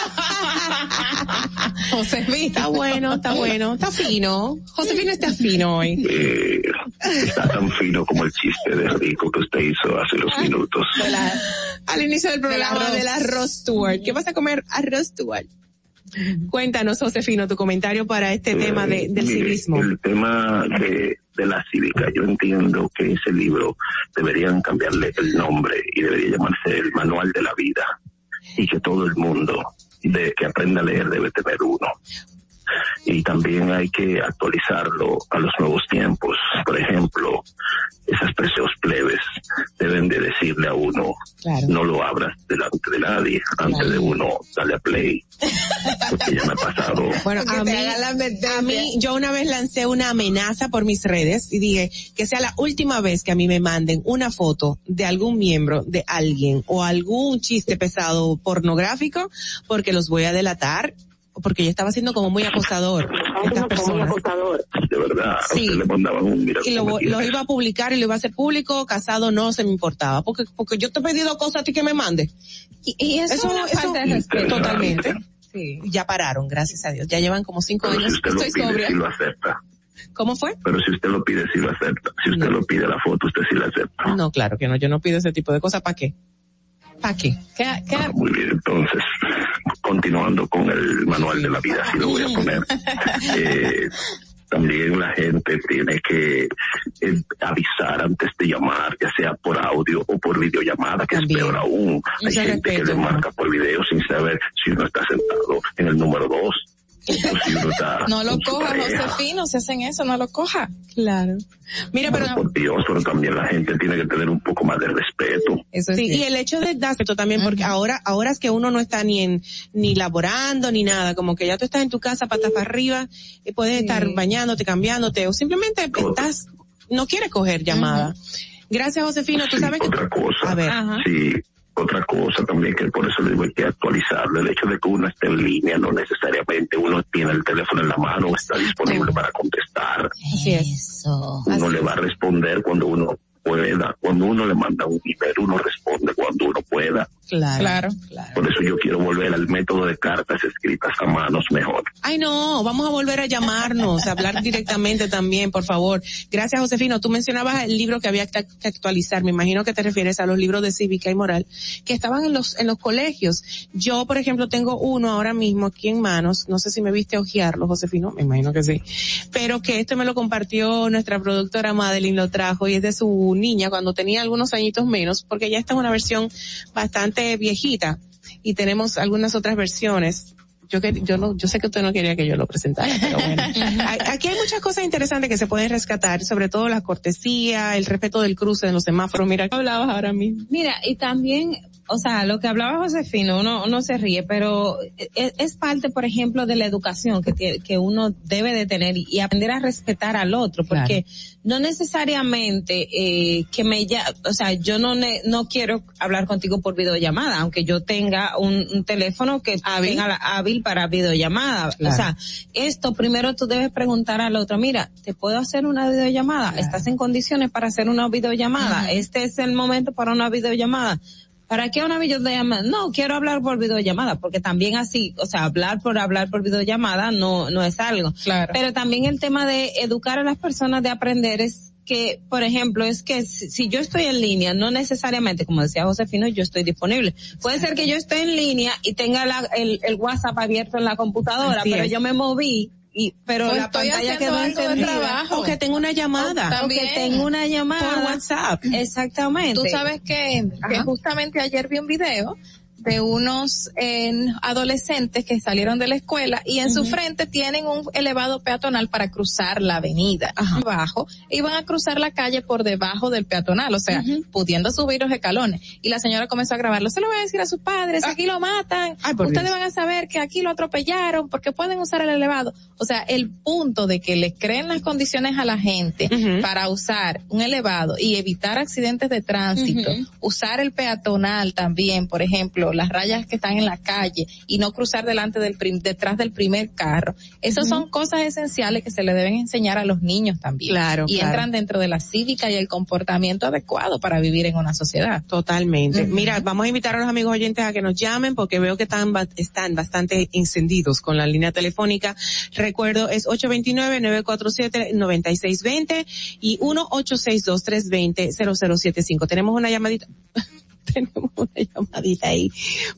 *laughs* Josefino. Está bueno, está bueno, está fino. Josefino está fino hoy. Eh, está tan fino como el chiste de rico que usted hizo hace unos minutos. Al inicio del programa del arroz Stuart. ¿Qué vas a comer? Arroz Stuart. Cuéntanos, Josefino, tu comentario para este tema de- del Mire, civismo. El tema de, de la cívica, yo entiendo que ese libro deberían cambiarle el nombre y debería llamarse el Manual de la Vida y que todo el mundo de que aprenda a leer debe tener uno. Y también hay que actualizarlo a los nuevos tiempos. Por ejemplo, esas precios plebes deben de decirle a uno, no lo abras delante de nadie, antes de uno darle a play. *laughs* Porque ya me ha pasado. Bueno, a mí, a mí, yo una vez lancé una amenaza por mis redes y dije que sea la última vez que a mí me manden una foto de algún miembro de alguien o algún chiste pesado pornográfico porque los voy a delatar porque yo estaba siendo como muy acosador estas personas. De verdad, Sí. usted le mandaban un mira Y lo, lo iba a publicar y lo iba a hacer público, casado no se me importaba, porque porque yo te he pedido cosas a ti que me mande. Y, y eso, es una falta de respeto. Totalmente. Ya pararon, gracias a Dios. Ya llevan como cinco Pero si años. usted lo Estoy pide, sobria. sí lo acepta. ¿Cómo fue? Pero si usted lo pide, sí lo acepta. Si usted lo pide la foto, usted sí la acepta. No, claro que no. Yo no pido ese tipo de cosas. ¿Para qué? ¿Para qué? Ah, muy bien, entonces, continuando con el manual de la vida, así lo voy a poner. *laughs* Eh, también la gente tiene que eh, avisar antes de llamar, ya sea por audio o por videollamada, que es peor aún. Hay Mucho gente que le marca por video sin saber si uno está sentado en el número dos No lo coja, pareja. Josefino, si hacen eso, no lo coja. Claro. Mira, pero Por Dios, pero también la gente tiene que tener un poco más de respeto. sí, y el hecho de darse esto también, porque ahora, ahora es que uno no está ni en, ni laborando ni nada, como que ya tú estás en tu casa patas para arriba, y puedes estar bañándote, cambiándote, o simplemente estás, no quieres coger llamada. Gracias, Josefino. Tú sabes que. Otra cosa, A ver. sí, otra cosa también que por eso le digo hay que actualizarlo. El hecho de que uno esté en línea no necesariamente uno tiene el teléfono en la mano o está disponible para contestar. Así es. Uno le va a responder cuando uno pueda. Cuando uno le manda un email, uno responde cuando uno pueda. Claro. Por eso yo quiero volver al método de cartas escritas a manos mejor. Ay, no, vamos a volver a llamarnos, a hablar directamente también, por favor. Gracias, Josefino. Tú mencionabas el libro que había que actualizar. Me imagino que te refieres a los libros de cívica y moral que estaban en los, en los colegios. Yo, por ejemplo, tengo uno ahora mismo aquí en manos. No sé si me viste ojearlo, Josefino. Me imagino que sí. Pero que esto me lo compartió nuestra productora Madeline, lo trajo y es de su niña cuando tenía algunos añitos menos, porque ya esta es una versión bastante viejita y tenemos algunas otras versiones. Yo que, yo no, yo sé que usted no quería que yo lo presentara, pero bueno. *laughs* Aquí hay muchas cosas interesantes que se pueden rescatar, sobre todo la cortesía, el respeto del cruce de los semáforos. Mira, ¿qué hablabas ahora mismo? Mira, y también o sea, lo que hablaba Josefino, uno, uno se ríe, pero es, es parte, por ejemplo, de la educación que, tiene- que uno debe de tener y, aprender a respetar al otro, porque no necesariamente eh, que me ya, o sea, yo no ne- no quiero hablar contigo por videollamada, aunque yo tenga un, un teléfono que tenga la hábil para videollamada. Claro. O sea, esto primero tú debes preguntar al otro, mira, ¿te puedo hacer una videollamada? ¿Estás en condiciones para hacer una videollamada? Este es el momento para una videollamada. ¿Para qué una videollamada? No, quiero hablar por videollamada, porque también así, o sea, hablar por hablar por videollamada no, no es algo. Claro. Pero también el tema de educar a las personas de aprender es que, por ejemplo, es que si, si yo estoy en línea, no necesariamente, como decía Josefino, yo estoy disponible. Puede ser que yo esté en línea y tenga la- el, el WhatsApp abierto en la computadora, Así pero es. yo me moví y, pero la pantalla quedó encendida. O que tengo una llamada. O que tengo una llamada. Por WhatsApp. Exactamente. Tú sabes que, justamente ayer vi un video de unos eh, adolescentes que salieron de la escuela y en su frente tienen un elevado peatonal para cruzar la avenida. Abajo iban a cruzar la calle por debajo del peatonal, o sea, pudiendo subir los escalones. Y la señora comenzó a grabarlo. Se lo voy a decir a sus padres, aquí lo matan. Ustedes Dios. van a saber que aquí lo atropellaron porque pueden usar el elevado. O sea, el punto de que le creen las condiciones a la gente para usar un elevado y evitar accidentes de tránsito, usar el peatonal también, por ejemplo, las rayas que están en la calle y no cruzar delante del prim- detrás del primer carro. Esas son cosas esenciales que se le deben enseñar a los niños también. Claro, Y claro. entran dentro de la cívica y el comportamiento adecuado para vivir en una sociedad. Totalmente. Mira, vamos a invitar a los amigos oyentes a que nos llamen porque veo que están, están bastante encendidos con la línea telefónica. Recuerdo, es 829-947-9620 y 1-862-320-0075. Tenemos una llamadita. *laughs* Tenemos una llamadita ahí.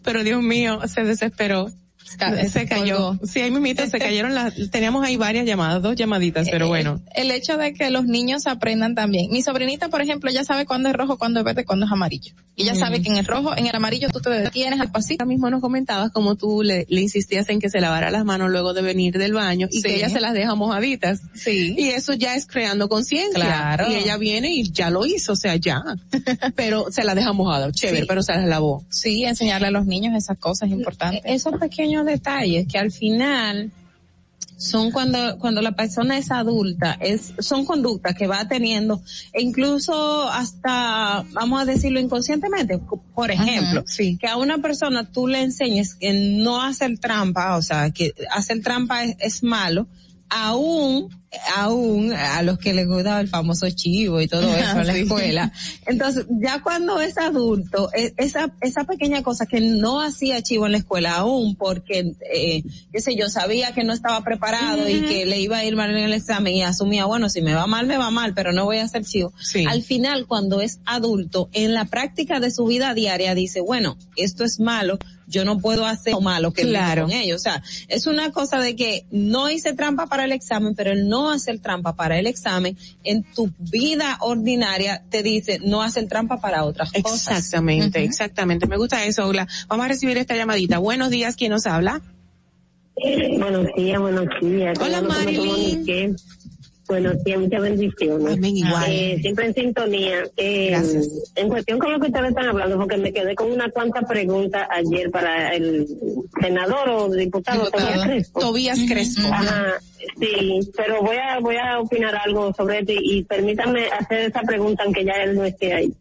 Pero Dios mío, se desesperó. *laughs* Ca- Se cayó. colgó. Sí, ahí mimito, se cayeron las, teníamos ahí varias llamadas, dos llamaditas, pero bueno. Eh, El hecho de que los niños aprendan también. Mi sobrinita, por ejemplo, ya sabe cuándo es rojo, cuándo es verde, cuándo es amarillo. Y Mm. sabe que en el rojo, en el amarillo tú te detienes al pasito. Mismo nos comentabas como tú le, le insistías en que se lavara las manos luego de venir del baño y Sí. que ella se las deja mojaditas. Sí. Y eso ya es creando conciencia. Claro. Y ella viene y ya lo hizo, o sea, ya. *laughs* pero se la deja mojada, chévere, Sí. pero se las lavó. Sí, enseñarle a los niños esas cosas importantes. Esos pequeños detalles que al final son cuando cuando la persona es adulta es son conductas que va teniendo e incluso hasta vamos a decirlo inconscientemente por ejemplo que a una persona tú le enseñes que no hacer trampa o sea que hacer trampa es, es malo aún aún a los que les gusta el famoso chivo y todo *laughs* eso en la Sí. escuela. Entonces ya cuando es adulto e- esa esa pequeña cosa que no hacía chivo en la escuela aún porque eh, qué sé yo sabía que no estaba preparado y que le iba a ir mal en el examen y asumía bueno si me va mal me va mal pero no voy a hacer chivo al final cuando es adulto en la práctica de su vida diaria dice bueno esto es malo yo no puedo hacer lo malo que Claro. con ellos o sea es una cosa de que no hice trampa para el examen pero el no hacer trampa para el examen en tu vida ordinaria te dice no hacer trampa para otras cosas Exactamente, exactamente. Me gusta eso, Ogla. Vamos a recibir esta llamadita. Buenos días, ¿quién nos habla? Buenos días, buenos días. Hola, Qué bueno días, muchas bendiciones. Amén, igual. Eh, siempre en sintonía. Eh, Gracias. En cuestión con lo que ustedes están hablando, porque me quedé con una cuanta pregunta ayer para el senador o diputado, Diputado. Tobías Crespo. Tobías Crespo. Ajá, sí, pero voy a voy a opinar algo sobre esto y, y permítanme hacer esa pregunta aunque ya él no esté ahí.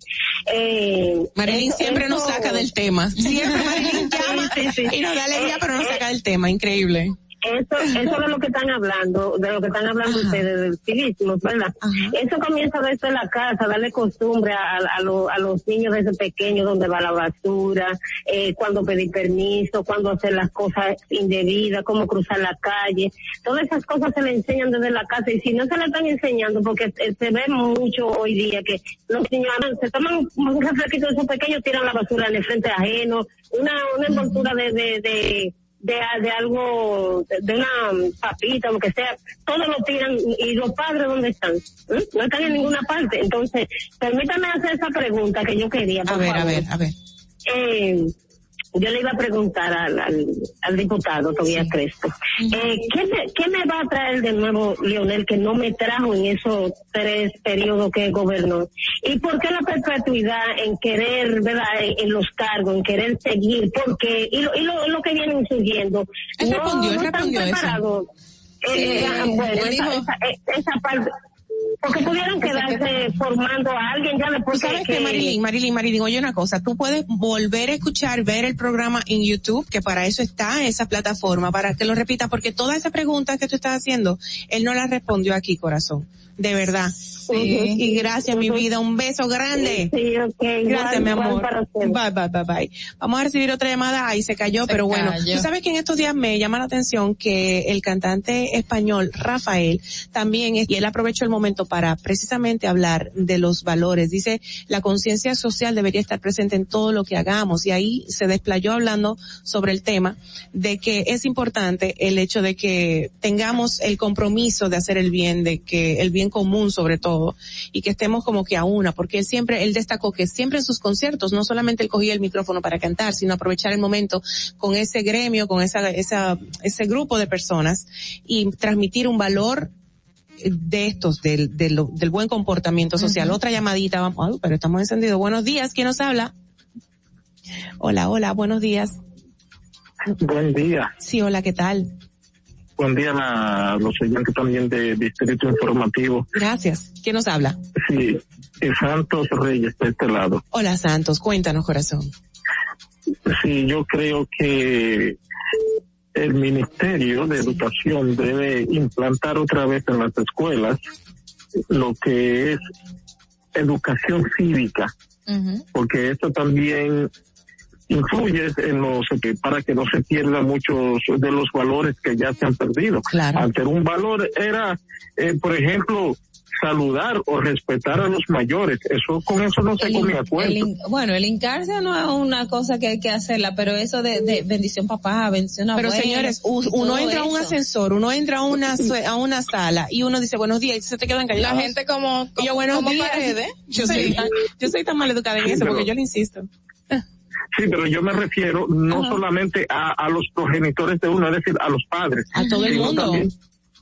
Eh, Marilyn siempre nos saca del tema. Siempre Marilyn *laughs* llama Sí, sí, sí. y nos da alegría, pero nos Eh, saca del tema. Increíble. Eso, eso de lo que están hablando, de lo que están hablando ustedes, del civismo, ¿verdad? Eso comienza desde la casa, darle costumbre a, a, lo- a los niños desde pequeños, donde va la basura, eh, cuando pedir permiso, cuando hacer las cosas indebidas, cómo cruzar la calle. Todas esas cosas se le enseñan desde la casa y si no se le están enseñando, porque se ve mucho hoy día que los niños se toman un refresquito de esos pequeños, tiran la basura en el frente ajeno, una, una envoltura de, de, de de, de algo, de, de una papita, lo que sea, todos lo tiran y los padres dónde están, ¿Eh? no están en ninguna parte. Entonces, permítame hacer esa pregunta que yo quería. A por ver, a ver, a ver. Eh, yo le iba a preguntar al, al, al diputado Tobías Crespo, eh, ¿qué, me, ¿qué me va a traer de nuevo Leonel que no me trajo en esos tres periodos que gobernó? ¿Y por qué la perpetuidad en querer, verdad, en, los cargos, en querer seguir? Porque, y lo, y lo, lo que vienen subiendo, Él no, respondió, él no están respondió eso. preparados. Eh, Sí, ah, bueno, esa, dijo- esa, esa parte, porque *laughs* pudieron quedarse formando a alguien ya después sabes que, que Marilyn, Marilyn, Marilyn, oye una cosa, tú puedes volver a escuchar, ver el programa en YouTube, que para eso está esa plataforma, para que lo repita, porque todas esas preguntas que tú estás haciendo, él no las respondió aquí, corazón. De verdad. Y gracias, mi vida. Un beso grande. Sí, ok. Gracias, igual- mi amor. Bye, bye, bye, bye. Vamos a recibir otra llamada. Ahí se cayó, Se pero bueno. cayó. Tú sabes que en estos días me llama la atención que el cantante español Rafael también, es- y él aprovechó el momento para precisamente hablar de los valores. Dice, la conciencia social debería estar presente en todo lo que hagamos. Y ahí se desplayó hablando sobre el tema de que es importante el hecho de que tengamos el compromiso de hacer el bien, de que el bien común sobre todo, y que estemos como que a una, porque él siempre, él destacó que siempre en sus conciertos, no solamente él cogía el micrófono para cantar, sino aprovechar el momento con ese gremio, con esa, esa, ese grupo de personas y transmitir un valor de estos, del, del, del buen comportamiento social. Otra llamadita, vamos, pero estamos encendidos. Buenos días, ¿quién nos habla? Hola, hola, buenos días. Buen día. Sí, hola, ¿qué tal? Buen día a los oyentes también de Distrito Informativo. Gracias. ¿Quién nos habla? Sí, Santos Reyes de este lado. Hola, Santos, cuéntanos, corazón. Sí, yo creo que el Ministerio de Educación debe implantar otra vez en las escuelas lo que es educación cívica, porque esto también influye en los que para que no se pierdan muchos de los valores que ya se han perdido. Antes un valor era, eh, por ejemplo, saludar o respetar a los mayores. Eso con eso no se el in- bueno, el hincarse no es una cosa que hay que hacerla, pero eso de, de bendición papá, bendición Pero abuelo. señores, uno entra a un eso. ascensor, uno entra a una sue- a una sala y uno dice buenos días y se te quedan callados. La gente como, Y yo buenos como días. paredes. Yo Sí. soy, yo soy tan mal educada en Sí, eso pero- porque yo le insisto. Sí, pero yo me refiero no solamente a, a los progenitores de uno, es decir, a los padres. A todo el mundo. también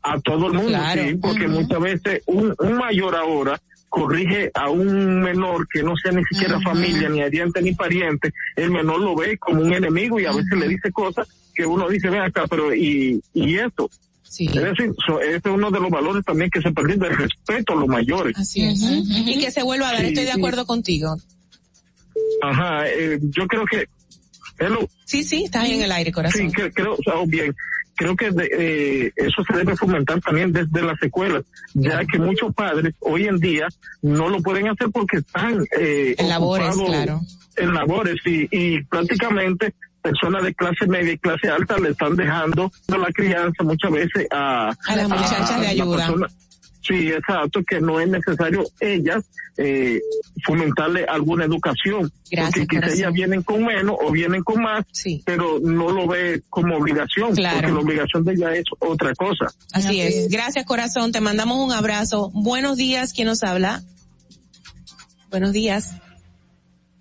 A todo el mundo, Claro. sí, porque muchas veces un, un mayor ahora corrige a un menor que no sea ni siquiera familia, ni ariente, ni pariente, el menor lo ve como un enemigo y a veces le dice cosas que uno dice, ven acá, pero ¿y, y esto? Es decir, so- ese es uno de los valores también que se perdió, el respeto a los mayores. Así es. Y que se vuelva a dar, Sí, estoy de sí. acuerdo contigo. Ajá, eh, yo creo que... Hello. Sí, sí, estás ahí en el aire, corazón. Sí, creo, o sea, bien, creo que de- eh, eso se debe fomentar también desde las escuelas, ya que muchos padres hoy en día no lo pueden hacer porque están eh, En labores, claro. En labores y, y prácticamente personas de clase media y clase alta le están dejando la crianza muchas veces a, A las muchachas de la ayuda. persona- Sí, exacto, que no es necesario ellas eh, fomentarle alguna educación. Gracias, porque quizás ellas vienen con menos o vienen con más, pero no lo ve como obligación, Claro. porque la obligación de ella es otra cosa. Así, es. Gracias, corazón. Te mandamos un abrazo. Buenos días. ¿Quién nos habla? Buenos días.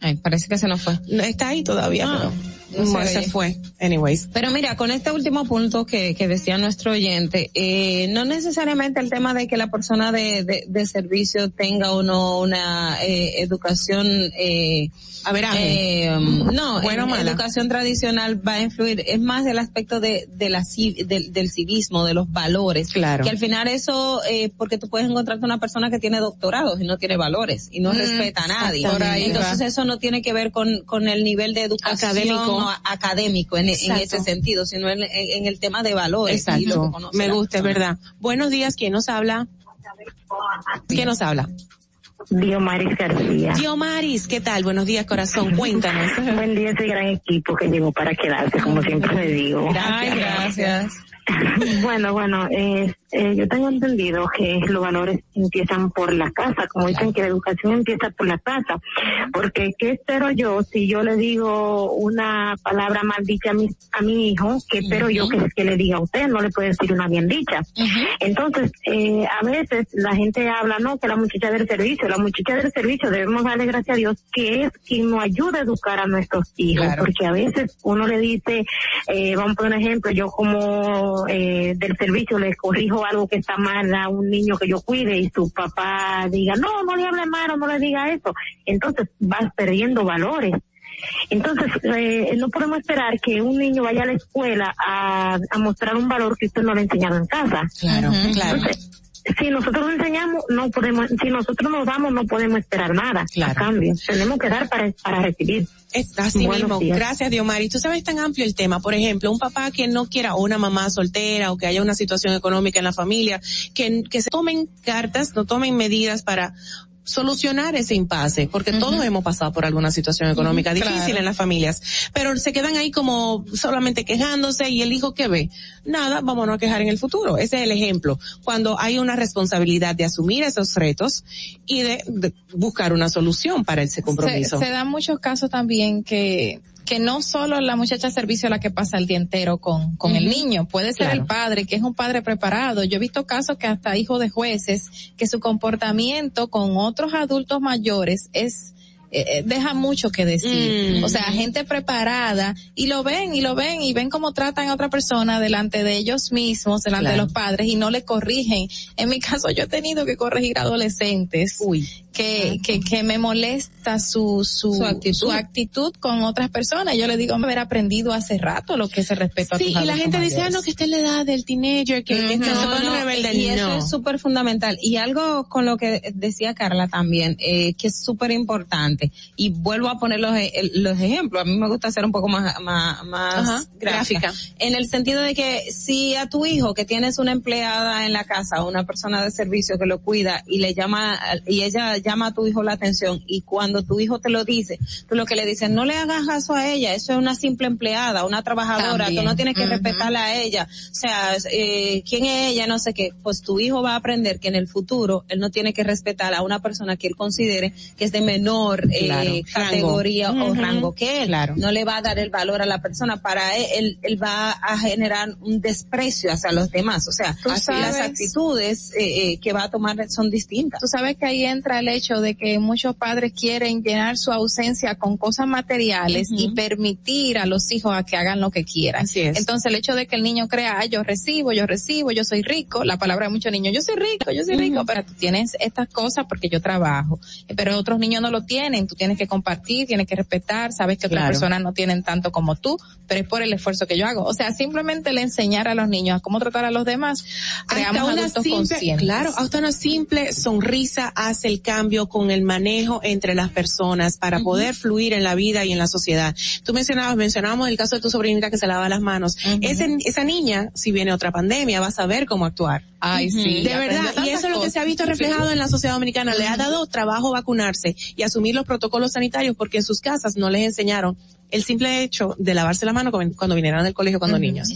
Ay, parece que se nos fue. No, está ahí todavía, Ah, pero no se fue. Anyways. Pero mira, con este último punto que, que decía nuestro oyente, eh, no necesariamente el tema de que la persona de, de, de servicio tenga o no una eh, educación, eh, a ver, eh, um, no, Buena o en- mala. educación tradicional va a influir, es más el aspecto de, de la, del, del civismo, de los valores. Claro. Que al final eso, eh, porque tú puedes encontrarte una persona que tiene doctorados y no tiene valores y no Mm, respeta a nadie. Entonces eso no tiene que ver con, con el nivel de educación Académico. O a- académico en, ese sentido, sino en, en- en el tema de valores. y lo que Exacto. conoce Me gusta, es verdad. Buenos días. ¿Quién nos habla? ¿Quién nos habla? Diomaris García. Diomaris, ¿qué tal? Buenos días, corazón. Cuéntanos. *laughs* Buen día ese gran equipo que llegó para quedarse, como siempre le digo. Ay, gracias. *laughs* Bueno, bueno, eh, Eh, yo tengo entendido que los valores empiezan por la casa, como dicen que la educación empieza por la casa, porque ¿qué espero yo si yo le digo una palabra mal dicha a mi, a mi hijo? ¿Qué espero yo que, que le diga a usted? No le puede decir una bien dicha. Entonces, eh, a veces la gente habla, no, que la muchacha del servicio, la muchacha del servicio debemos darle gracias a Dios que es quien nos ayuda a educar a nuestros hijos, porque a veces uno le dice, eh, vamos a poner un ejemplo, yo como eh, del servicio le corrijo algo que está mal a un niño que yo cuide y su papá diga, no, no le hable mal o no le diga eso, entonces vas perdiendo valores. Entonces, eh, no podemos esperar que un niño vaya a la escuela a, a mostrar un valor que usted no le ha enseñado en casa. Claro, claro. Entonces, si nosotros enseñamos, no podemos, si nosotros nos damos, no podemos esperar nada a cambio. Tenemos que dar para, para recibir. Es así Buenos mismo. días. Gracias, Diomari. Tú sabes tan amplio el tema. Por ejemplo, un papá que no quiera o una mamá soltera o que haya una situación económica en la familia, que, que se tomen cartas, no tomen medidas para solucionar ese impasse, porque todos hemos pasado por alguna situación económica difícil claro. en las familias, pero se quedan ahí como solamente quejándose y el hijo que ve, nada, vámonos a quejar en el futuro. Ese es el ejemplo. Cuando hay una responsabilidad de asumir esos retos y de, de buscar una solución para ese compromiso. Se, se dan muchos casos también que que no solo la muchacha de servicio es la que pasa el día entero con, con el niño, puede ser Claro. el padre, que es un padre preparado. Yo he visto casos que hasta hijos de jueces, que su comportamiento con otros adultos mayores es eh, eh, deja mucho que decir. Mm. O sea, gente preparada y lo ven y lo ven y ven cómo tratan a otra persona delante de ellos mismos, delante de los padres y no le corrigen. En mi caso yo he tenido que corregir adolescentes que, que, que me molesta su, su, Su actitud. su actitud con otras personas. Yo le digo haber aprendido hace rato lo que es el respeto a Sí, y la gente dice, ah, no, que está en la edad del teenager, que, que se No, pone no, rebelde. y eso No. es súper fundamental. Y algo con lo que decía Carla también, eh, que es súper importante. Y vuelvo a poner los, e- el- los ejemplos. A mí me gusta ser un poco más, más, más Ajá, gráfica. gráfica. En el sentido de que si a tu hijo que tienes una empleada en la casa, una persona de servicio que lo cuida y le llama, y ella llama a tu hijo la atención y cuando tu hijo te lo dice, tú lo que le dices, no le hagas caso a ella, eso es una simple empleada, una trabajadora, También. tú no tienes que Ujú. respetarla a ella. O sea, eh, ¿quién es ella? No sé qué. Pues tu hijo va a aprender que en el futuro él no tiene que respetar a una persona que él considere que es de menor eh, Claro. categoría Rango. o Ujú. rango que él. Claro. No le va a dar el valor a la persona. Para él, él, él va a generar un desprecio hacia los demás. O sea, así las actitudes eh, eh, que va a tomar son distintas. Tú sabes que ahí entra el hecho de que muchos padres quieren llenar su ausencia con cosas materiales y permitir a los hijos a que hagan lo que quieran. Así es. Entonces el hecho de que el niño crea, "Ah, yo recibo, yo recibo, yo soy rico, la palabra de muchos niños, yo soy rico, yo soy rico, pero tú tienes estas cosas porque yo trabajo, pero otros niños no lo tienen, tú tienes que compartir, tienes que respetar, sabes que otras Claro. personas no tienen tanto como tú, pero es por el esfuerzo que yo hago. O sea, simplemente le enseñar a los niños a cómo tratar a los demás, creamos hasta una adultos simple, conscientes. claro, hasta una simple sonrisa hace el cambio con el manejo entre las personas para poder fluir en la vida y en la sociedad. Tú mencionabas, mencionábamos el caso de tu sobrinita que se lava las manos. Ese- esa niña, si viene otra pandemia, va a saber cómo actuar. Ay, sí. De verdad, y eso es lo que se ha visto reflejado en la sociedad dominicana. Le ha dado trabajo vacunarse y asumir los protocolos sanitarios porque en sus casas no les enseñaron el simple hecho de lavarse la mano cuando vinieron del colegio cuando niños.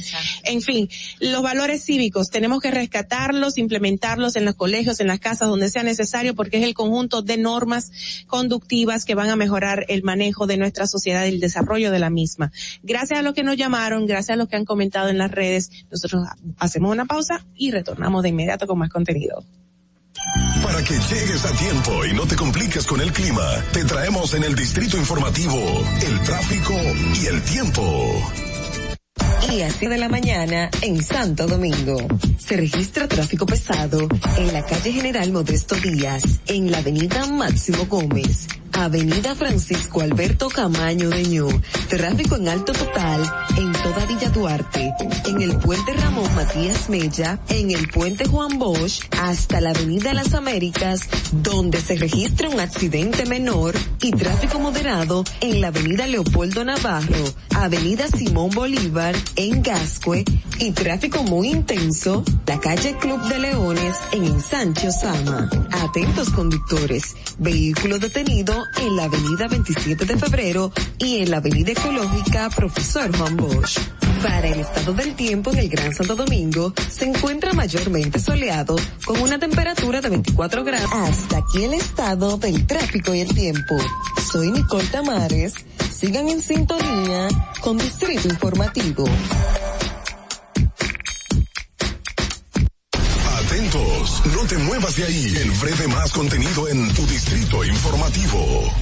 En fin, los valores cívicos tenemos que rescatarlos, implementarlos en los colegios, en las casas, donde sea necesario, porque es el conjunto de normas conductivas que van a mejorar el manejo de nuestra sociedad y el desarrollo de la misma. Gracias a los que nos llamaron, gracias a los que han comentado en las redes, nosotros hacemos una pausa y retornamos de inmediato con más contenido. Para que llegues a tiempo y no te compliques con el clima, te traemos en el distrito informativo el tráfico y el tiempo. Y así de la mañana en Santo Domingo. Se registra tráfico pesado en la calle General Modesto Díaz, en la avenida Máximo Gómez, avenida Francisco Alberto Camaño de Ñu, tráfico en alto total en toda Villa Duarte, en el puente Ramón Matías Mella, en el puente Juan Bosch, hasta la avenida Las Américas, donde se registra un accidente menor y tráfico moderado en la avenida Leopoldo Navarro, avenida Simón Bolívar, en Gascue, y tráfico muy intenso, la calle Club de Leones en Ensancho Sama. Atentos conductores, vehículo detenido en la avenida 27 de febrero y en la avenida ecológica Profesor Juan Bosch. Para el estado del tiempo en el Gran Santo Domingo, se encuentra mayormente soleado con una temperatura de 24 grados. Hasta aquí el estado del tráfico y el tiempo. Soy Nicole Tamares. Sigan en sintonía con Distrito Informativo. No te muevas de ahí. El breve más contenido en tu distrito informativo.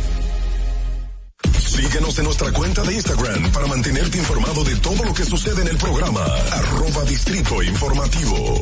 Síguenos en nuestra cuenta de Instagram para mantenerte informado de todo lo que sucede en el programa. Arroba Distrito Informativo.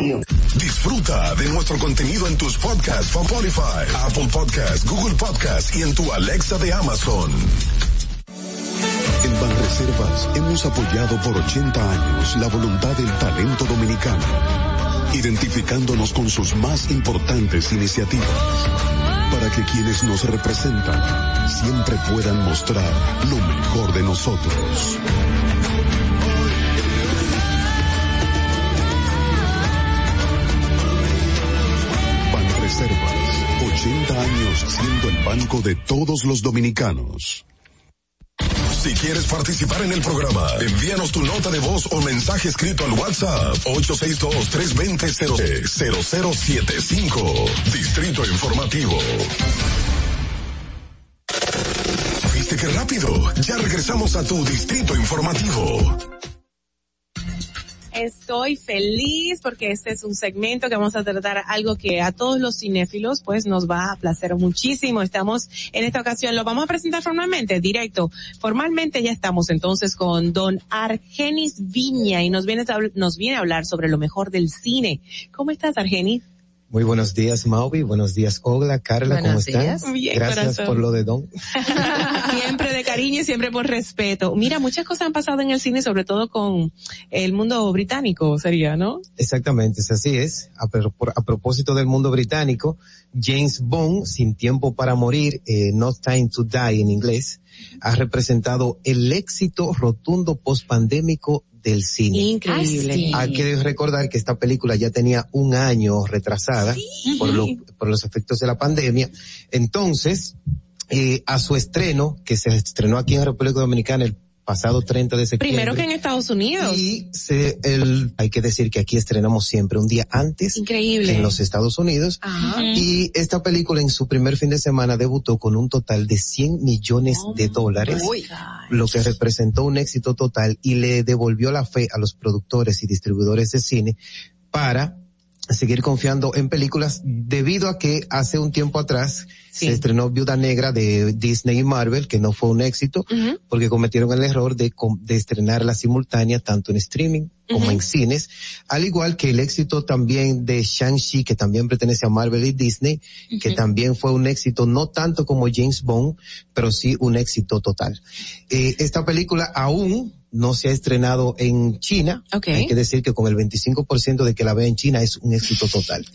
Disfruta de nuestro contenido en tus podcasts Spotify, Apple Podcasts, Google Podcasts y en tu Alexa de Amazon. En Banreservas hemos apoyado por 80 años la voluntad del talento dominicano, identificándonos con sus más importantes iniciativas, para que quienes nos representan siempre puedan mostrar lo mejor de nosotros. Banreservas, 80 años siendo el banco de todos los dominicanos. Si quieres participar en el programa, envíanos tu nota de voz o mensaje escrito al WhatsApp 862-320-0075. Distrito Informativo. ¿Viste qué rápido? Ya regresamos a tu Distrito Informativo. Estoy feliz porque este es un segmento que vamos a tratar algo que a todos los cinéfilos pues nos va a placer muchísimo. Estamos en esta ocasión, lo vamos a presentar formalmente, directo. Formalmente ya estamos entonces con don Argenis Viña y nos viene a, nos viene a hablar sobre lo mejor del cine. ¿Cómo estás Argenis? Muy buenos días, Mauvi. Buenos días, Ogla. Carla, ¿cómo Buenos están? días. Bien, Gracias corazón. por lo de Don. *laughs* siempre de cariño y siempre por respeto. Mira, muchas cosas han pasado en el cine, sobre todo con el mundo británico, sería, ¿no? Exactamente, es así es. A, pro- por- a propósito del mundo británico, James Bond, Sin Tiempo para Morir, eh, No Time to Die en inglés, ha representado el éxito rotundo post-pandémico del cine. Increíble. Ay, sí. Hay que recordar que esta película ya tenía un año retrasada por, lo- por los efectos de la pandemia. Entonces, eh, a su estreno, que se estrenó aquí en República Dominicana el pasado 30 de septiembre. Primero que en Estados Unidos. Y se, el, hay que decir que aquí estrenamos siempre un día antes Increíble. que en los Estados Unidos. Ajá. Y esta película en su primer fin de semana debutó con un total de 100 millones de dólares, lo que representó un éxito total y le devolvió la fe a los productores y distribuidores de cine para seguir confiando en películas debido a que hace un tiempo atrás se estrenó Viuda Negra de Disney y Marvel, que no fue un éxito porque cometieron el error de, de estrenarla simultánea tanto en streaming como en cines, al igual que el éxito también de Shang-Chi, que también pertenece a Marvel y Disney, que también fue un éxito, no tanto como James Bond, pero sí un éxito total. Eh, esta película aún no se ha estrenado en China. Hay que decir que con el 25% de que la ve en China es un éxito total. *laughs*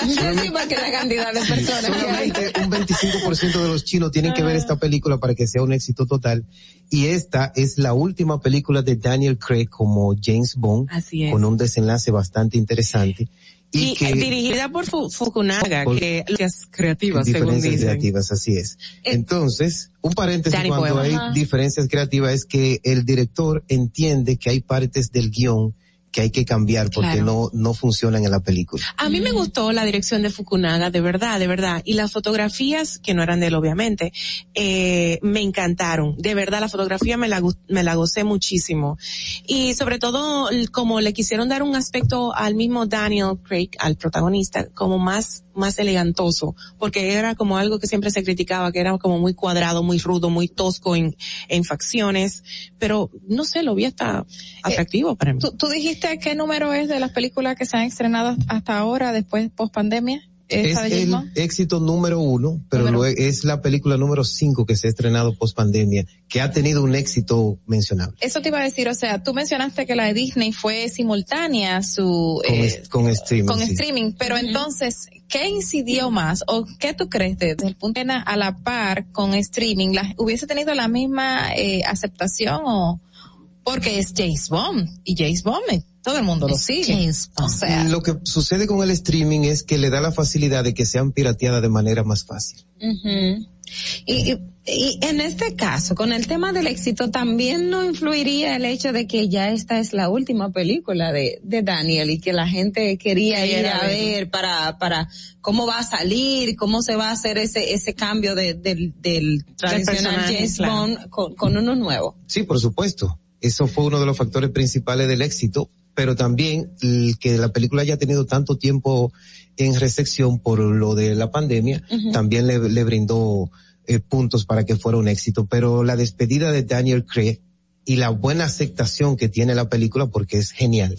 Sí, porque la cantidad de personas que hay. Solamente un 25% de los chinos tienen que ver esta película para que sea un éxito total. Y esta es la última película de Daniel Craig como James Bond, Así es. con un desenlace bastante interesante. Y, Y, que eh, dirigida por Fu- Fukunaga, Por- que es creativa, según diferencias dicen. creativas, así es. Entonces, un paréntesis Danny cuando hay diferencias creativas es que el director entiende que hay partes del guion que hay que cambiar porque Claro. no, no funcionan en la película. A mí me gustó la dirección de Fukunaga, de verdad, de verdad. Y las fotografías, que no eran de él obviamente, eh, me encantaron. De verdad, la fotografía me la, me la gocé muchísimo. Y sobre todo, como le quisieron dar un aspecto al mismo Daniel Craig, al protagonista, como más, más elegantoso. Porque era como algo que siempre se criticaba, que era como muy cuadrado, muy rudo, muy tosco en, en facciones. Pero, no sé, lo vi hasta atractivo para mí. ¿Tú, tú dijiste qué número es de las películas que se han estrenado hasta ahora, después post pandemia? Es el éxito número uno, pero Número- es la película número cinco que se ha estrenado post pandemia, que ha tenido un éxito mencionable. Eso te iba a decir, o sea, tú mencionaste que la de Disney fue simultánea su Con, eh, con streaming. con sí. streaming, pero entonces, ¿qué incidió más o qué tú crees de- desde el punto de vista a la par con streaming? La, ¿Hubiese tenido la misma eh, aceptación o porque es James Bond y James Bond todo el mundo lo sigue? O sea, Lo que sucede con el streaming es que le da la facilidad de que sean pirateadas de manera más fácil. Ujú. Y, y- y en este caso, con el tema del éxito, también no influiría el hecho de que ya esta es la última película de, de Daniel y que la gente quería ir a ver para, para cómo va a salir, cómo se va a hacer ese, ese cambio de- del, del tradicional James. Bond con, con uno nuevo. Sí, por supuesto. Eso fue uno de los factores principales del éxito, pero también el que la película haya tenido tanto tiempo en recepción por lo de la pandemia, también le, le brindó eh, puntos para que fuera un éxito. Pero la despedida de Daniel Craig y la buena aceptación que tiene la película, porque es genial,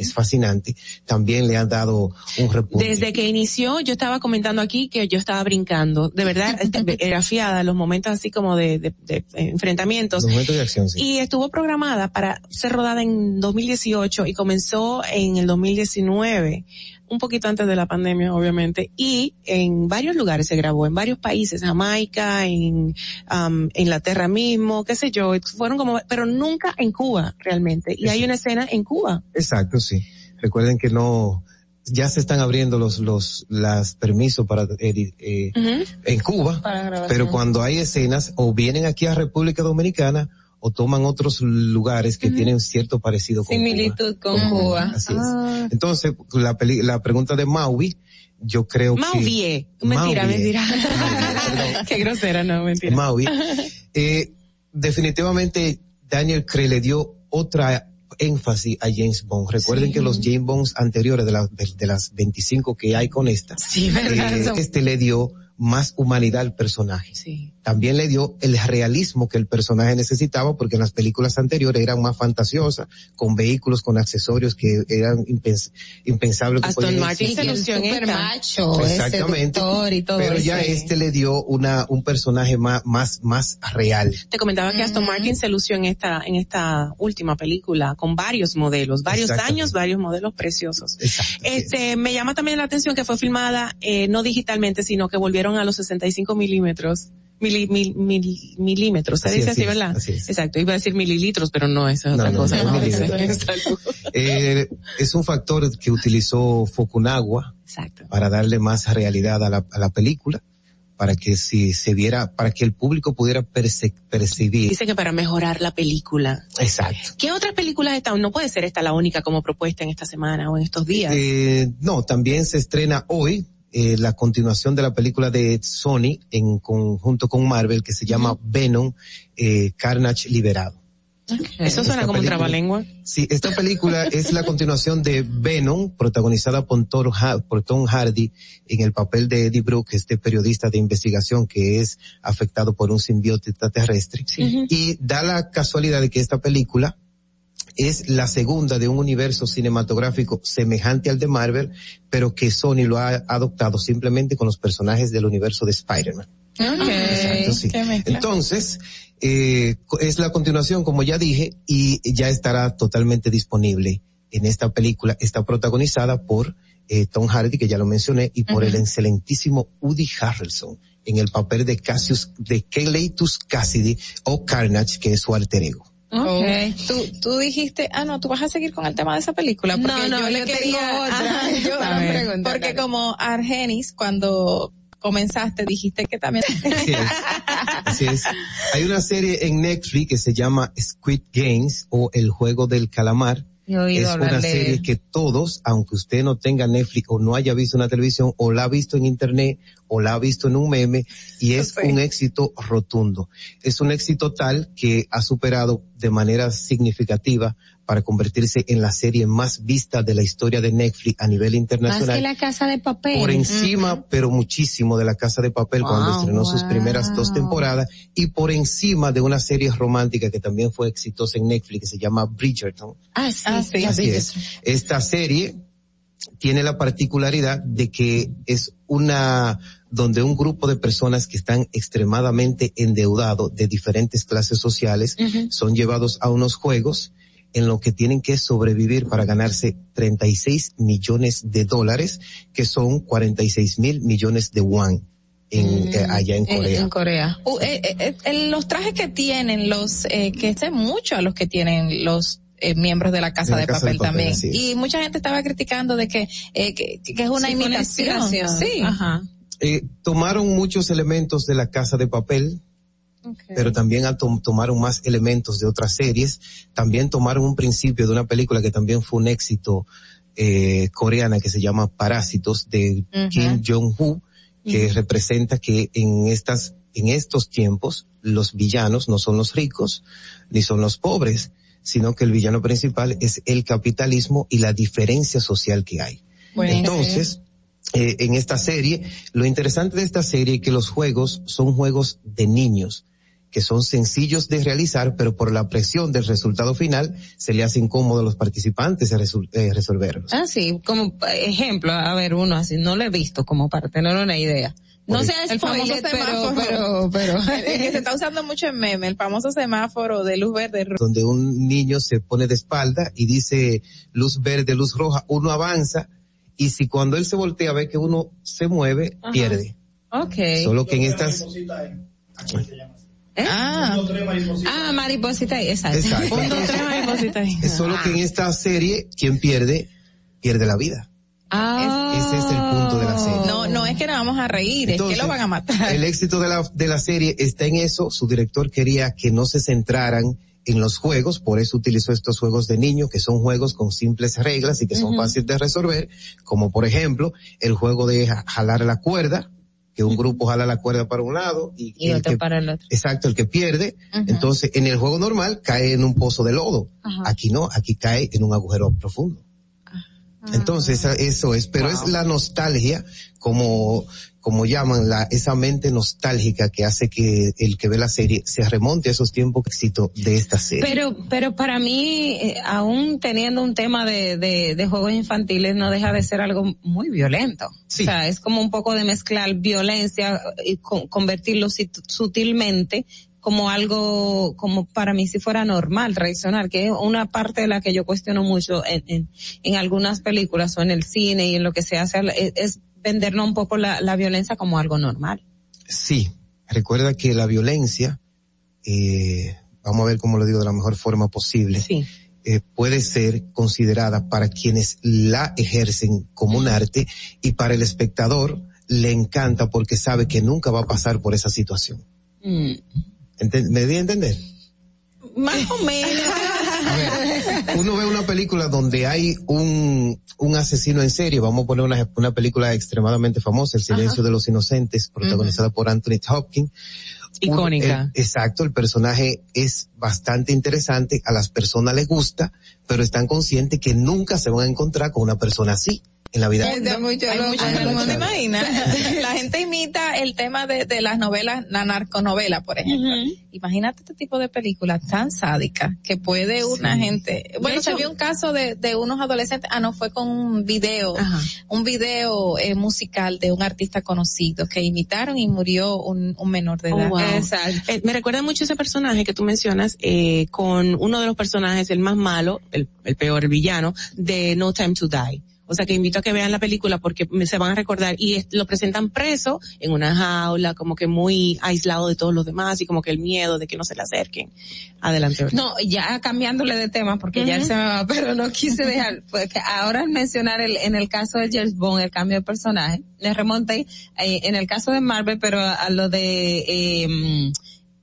es fascinante, también le han dado un repunte. Desde que inició, yo estaba comentando aquí que yo estaba brincando. De verdad, *laughs* este, era fiada los momentos así como de, de- de enfrentamientos. Los momentos de acción, sí. Y estuvo programada para ser rodada en 2018 y comenzó en el 2019, un poquito antes de la pandemia, obviamente, y en varios lugares se grabó, en varios países, Jamaica, en um, Inglaterra mismo, qué sé yo, fueron como, pero nunca en Cuba realmente. Y hay una escena en Cuba. Exacto, sí. Recuerden que no, ya se están abriendo los, los, las permisos para, eh, eh, en Cuba, Para pero cuando hay escenas o vienen aquí a República Dominicana o toman otros lugares que tienen cierto parecido con Similitud con Cuba. Así es. Ah. Entonces, la, peli- la pregunta de Maui, yo creo que... Mauvie. Mentira, Mauvie. mentira. *laughs* Qué grosera, no, mentira. Maui. *laughs* Eh, definitivamente Daniel Craig le dio otra énfasis a James Bond. Recuerden Sí. que los James Bonds anteriores de, la- de, de las 25 que hay con esta, Sí, eh, este le dio más humanidad al personaje. También le dio el realismo que el personaje necesitaba porque en las películas anteriores eran más fantasiosas, con vehículos, con accesorios que eran impens- impensables. Aston Martin se lució en macho, Exactamente. seductor y todo Pero ya este le dio una, un personaje más, más, más real. Te comentaba que Aston Martin se lució en esta, en esta última película con varios modelos, varios años, varios modelos preciosos. Este, me llama también la atención que fue filmada, eh, no digitalmente, sino que volvieron a los 65 milímetros. Mili, mil, mil- milímetros, se Así, dice así así, es, ¿verdad? así es. Exacto, iba a decir mililitros, pero no, eso es No, otra no, cosa. no. Exacto. *laughs* Eh, es un factor que utilizó Fukunaga para darle más realidad a la, a la película, para que si se viera, para que el público pudiera perce- percibir. Dice que para mejorar la película. Exacto. ¿Qué otras películas están? No puede ser esta la única como propuesta en esta semana o en estos días. Eh, no, también se estrena hoy eh, la continuación de la película de Sony en conjunto con Marvel que se llama Venom, eh, Carnage Liberado. Eso suena Esta como un película- trabalengua. Sí, esta película es la continuación de Venom, protagonizada por Tom, Ha- por Tom Hardy en el papel de Eddie Brooke, este periodista de investigación que es afectado por un simbionte extraterrestre. Ujú. Y da la casualidad de que esta película es la segunda de un universo cinematográfico semejante al de Marvel, pero que Sony lo ha adoptado simplemente con los personajes del universo de Spider-Man. Sí. Entonces, eh, es la continuación, como ya dije, y ya estará totalmente disponible en esta película. Está protagonizada por eh, Tom Hardy, que ya lo mencioné, y por el excelentísimo Woody Harrelson en el papel de Cassius, de Cletus Cassidy o Carnage, que es su alter ego. Okay. Tú, tú dijiste, ah, no, tú vas a seguir con el tema de esa película. Porque No, no, yo le yo tengo quería, otra. Ajá, *laughs* yo- A ver. pregunta, porque como Argenis, cuando comenzaste, dijiste que también. *laughs* Así es. Así es. Hay una serie en Netflix que se llama Squid Games o El Juego del Calamar. He Es una serie que todos, aunque usted no tenga Netflix o no haya visto una televisión o la ha visto en internet o la ha visto en un meme y es un éxito rotundo. Es un éxito tal que ha superado de manera significativa para convertirse en la serie más vista de la historia de Netflix a nivel Más internacional que la casa de papel. por encima, pero muchísimo de la Casa de Papel cuando Wow, estrenó sus primeras dos temporadas y por encima de una serie romántica que también fue exitosa en Netflix que se llama Bridgerton. Ah, sí. Ah, sí. Así es. Esta serie tiene la particularidad de que es una donde un grupo de personas que están extremadamente endeudados de diferentes clases sociales son llevados a unos juegos en lo que tienen que sobrevivir para ganarse 36 millones de dólares, que son 46 mil millones de won en, eh, allá en Corea. En, Corea. Uh, eh, eh, eh, los trajes que tienen los, eh, que sé mucho a los que tienen los eh, miembros de la Casa de, De la Casa Papel de Papel, también. Y mucha gente estaba criticando de que, eh, que, que es una Sí, una imitación. inspiración. Sí. Ajá. Eh, tomaron muchos elementos de la Casa de Papel, pero también tom- tomaron más elementos de otras series. También tomaron un principio de una película que también fue un éxito eh, coreana que se llama Parásitos de. Kim Jong-un, que representa que en estas en estos tiempos los villanos no son los ricos ni son los pobres, sino que el villano principal es el capitalismo y la diferencia social que hay. Bueno. Entonces, eh, en esta serie, lo interesante de esta serie es que los juegos son juegos de niños, que son sencillos de realizar, pero por la presión del resultado final se le hace incómodo a los participantes a eh, resolverlos. Ah, sí, como ejemplo, a ver, uno así, no lo he visto como para tener una idea. No Por sea El famoso spoiler, pero, semáforo. pero, pero. *laughs* El que se está usando mucho en meme, el famoso semáforo de luz verde. roja. donde un niño se pone de espalda y dice luz verde, luz roja, uno avanza y si cuando él se voltea ve que uno se mueve, Ajá. pierde. Okay. Solo que en estas ¿Eh? Ah. Ah, mariposita, exacto. Exacto. Un, dos, tres, mariposita. es solo que en esta serie quien pierde pierde la vida. Ah. Ese es el punto de la serie. No, no es que nos vamos a reír, es que lo van a matar. El éxito de la, de la serie está en eso. Su director quería que no se centraran en los juegos, por eso utilizó estos juegos de niños, que son juegos con simples reglas y que son fáciles de resolver, como por ejemplo el juego de ja- jalar la cuerda, que un grupo jala la cuerda para un lado y, Y el otro que- para el otro. exacto, el que pierde, entonces en el juego normal cae en un pozo de lodo. Aquí no, aquí cae en un agujero profundo. Entonces eso es, pero es la nostalgia, como, como llaman, la, esa mente nostálgica que hace que el que ve la serie se remonte a esos tiempos éxito de esta serie. Pero, pero para mí, eh, aún teniendo un tema de, de, de juegos infantiles, no deja de ser algo muy violento. O sea, es como un poco de mezclar violencia y con- convertirlo sutilmente como algo, como para mí si fuera normal, tradicional, que es una parte de la que yo cuestiono mucho en, en, en algunas películas o en el cine y en lo que se hace, es, es vendernos un poco la, la violencia como algo normal. Sí, recuerda que la violencia, eh, vamos a ver cómo lo digo de la mejor forma posible, eh, puede ser considerada para quienes la ejercen como un arte y para el espectador le encanta porque sabe que nunca va a pasar por esa situación. Mm. ¿Me di a entender? Más o menos. Uno ve una película donde hay un, un asesino en serie, vamos a poner una, una película extremadamente famosa, El silencio de los inocentes, protagonizada por Anthony Hopkins. Un- Icónica. el- exacto, el personaje es bastante interesante, a las personas les gusta, pero están conscientes que nunca se van a encontrar con una persona así en la vida. Hay mucho, Hay mucho todo el loco. mundo imagina. *laughs* La gente imita el tema de, de las novelas, la narconovela, por ejemplo. Imagínate este tipo de películas tan sádicas que puede una gente. Bueno, hecho- se vio un caso de, de unos adolescentes, ah, no, fue con un video, un video eh, musical de un artista conocido que imitaron y murió un, un menor de Oh, edad. wow. Exacto. Eh, me recuerda mucho ese personaje que tú mencionas eh, con uno de los personajes, el más malo, el, el peor, el villano, de No Time to Die. O sea que invito a que vean la película porque se van a recordar y lo presentan preso en una jaula, como que muy aislado de todos los demás y como que el miedo de que no se le acerquen. Adelante. No, ya cambiándole de tema porque ya él Ujú. se me va, *laughs* pero no quise dejar, porque ahora al mencionar el, en el caso de James Bond, el cambio de personaje, me remonté eh, en el caso de Marvel, pero a, a lo de eh,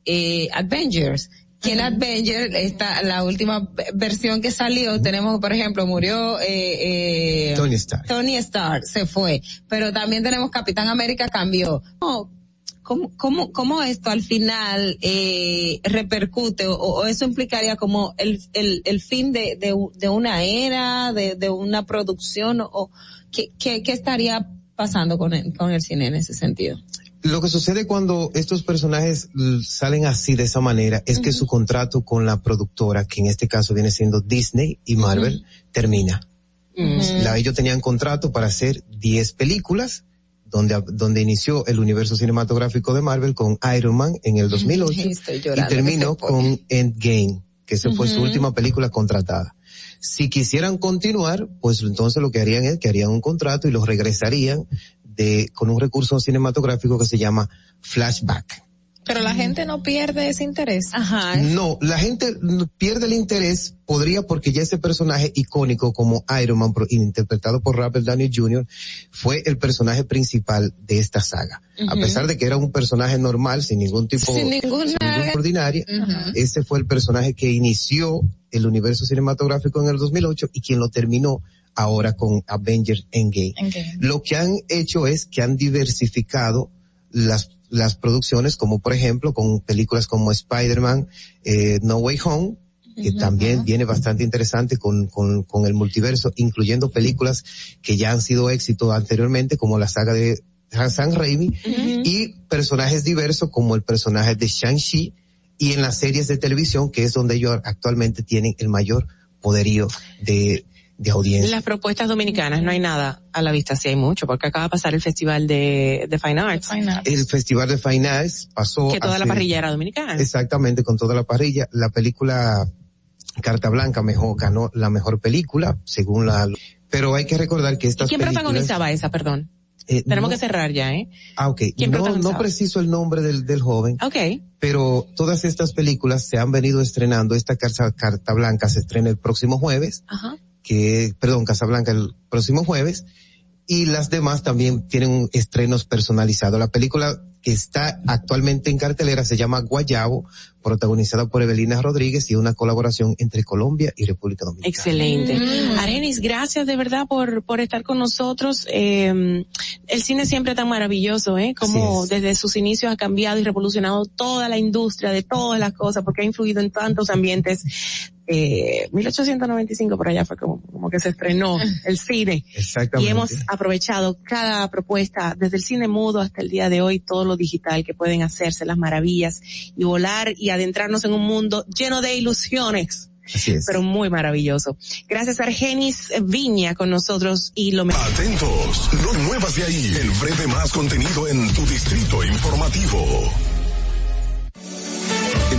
eh, Avengers. Que en Avengers, esta, la última versión que salió, tenemos, por ejemplo, murió eh, eh, Tony Stark. Tony Stark se fue, pero también tenemos Capitán América cambió. ¿Cómo, cómo, cómo esto al final eh, repercute o, o eso implicaría como el, el, el fin de, de, de una era, de, de una producción o qué, qué, qué estaría pasando con el, con el cine en ese sentido? Lo que sucede cuando estos personajes salen así de esa manera es que su contrato con la productora, que en este caso viene siendo Disney y Marvel, termina. La- ellos tenían contrato para hacer 10 películas, donde, donde inició el universo cinematográfico de Marvel con Iron Man en el 2008 Estoy y terminó con Endgame, que esa fue su última película contratada. Si quisieran continuar, pues entonces lo que harían es que harían un contrato y los regresarían de, con un recurso cinematográfico que se llama flashback. Pero la gente no pierde ese interés. Ajá. No, la gente pierde el interés, podría porque ya ese personaje icónico como Iron Man, interpretado por Robert Downey Jr., fue el personaje principal de esta saga. A pesar de que era un personaje normal, sin ningún tipo, Sin ninguna- ningún ordinaria, Ujú. ese fue el personaje que inició el universo cinematográfico en el 2008 y quien lo terminó ahora con Avengers Endgame. Lo que han hecho es que han diversificado las, las producciones, como por ejemplo con películas como Spider-Man, eh, No Way Home, que también viene bastante interesante con, con, con el multiverso, incluyendo películas que ya han sido éxito anteriormente, como la saga de Sam Raimi, y personajes diversos como el personaje de Shang-Chi, y en las series de televisión, que es donde ellos actualmente tienen el mayor poderío de, de audiencia. Las propuestas dominicanas, no hay nada a la vista, sí hay mucho, porque acaba de pasar el festival de, de Fine Arts. El Festival de Fine Arts pasó Que toda la parrilla era dominicana. Exactamente, con toda la parrilla. La película Carta Blanca mejor, ganó la mejor película, según la... Pero hay que recordar que ¿Y estas quién protagonizaba esa, perdón? eh, Tenemos no- que cerrar ya, ¿eh? Ah, ok. ¿Quién No, no preciso el nombre del, del joven. Ok. Pero todas estas películas se han venido estrenando. Esta Carta, Carta Blanca se estrena el próximo jueves. Ajá. Que, perdón, Casablanca el próximo jueves, y las demás también tienen estrenos personalizados. La película que está actualmente en cartelera se llama Guayabo, protagonizada por Evelina Rodríguez y una colaboración entre Colombia y República Dominicana. Excelente. Mm. Arenis, gracias de verdad por, por estar con nosotros. Eh, el cine siempre tan maravilloso, ¿eh? Como desde sus inicios ha cambiado y revolucionado toda la industria de todas las cosas, porque ha influido en tantos ambientes. Eh, 1895 por allá fue como, como que se estrenó *laughs* el cine. Y Exactamente. hemos aprovechado cada propuesta, desde el cine mudo hasta el día de hoy, todo lo digital que pueden hacerse, las maravillas, y volar y adentrarnos en un mundo lleno de ilusiones. Así es. Pero muy maravilloso. Gracias Argenis Viña con nosotros y lo mejor. Atentos, no muevas de ahí. El breve más contenido en tu distrito informativo.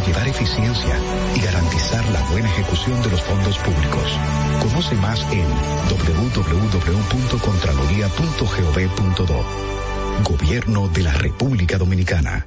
llevar eficiencia y garantizar la buena ejecución de los fondos públicos. Conoce más en www.contraloría.gov.do. Gobierno de la República Dominicana.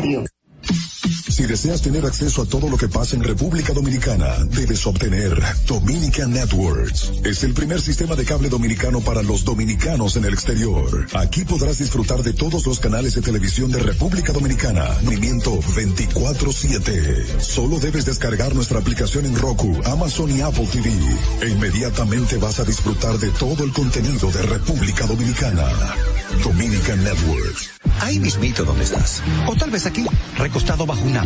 necesario. Si deseas tener acceso a todo lo que pasa en República Dominicana, debes obtener Dominican Networks. Es el primer sistema de cable dominicano para los dominicanos en el exterior. Aquí podrás disfrutar de todos los canales de televisión de República Dominicana. Movimiento 24-7. Solo debes descargar nuestra aplicación en Roku, Amazon y Apple TV. E inmediatamente vas a disfrutar de todo el contenido de República Dominicana. Dominican Networks. Ahí mismito donde estás. O tal vez aquí, recostado bajo una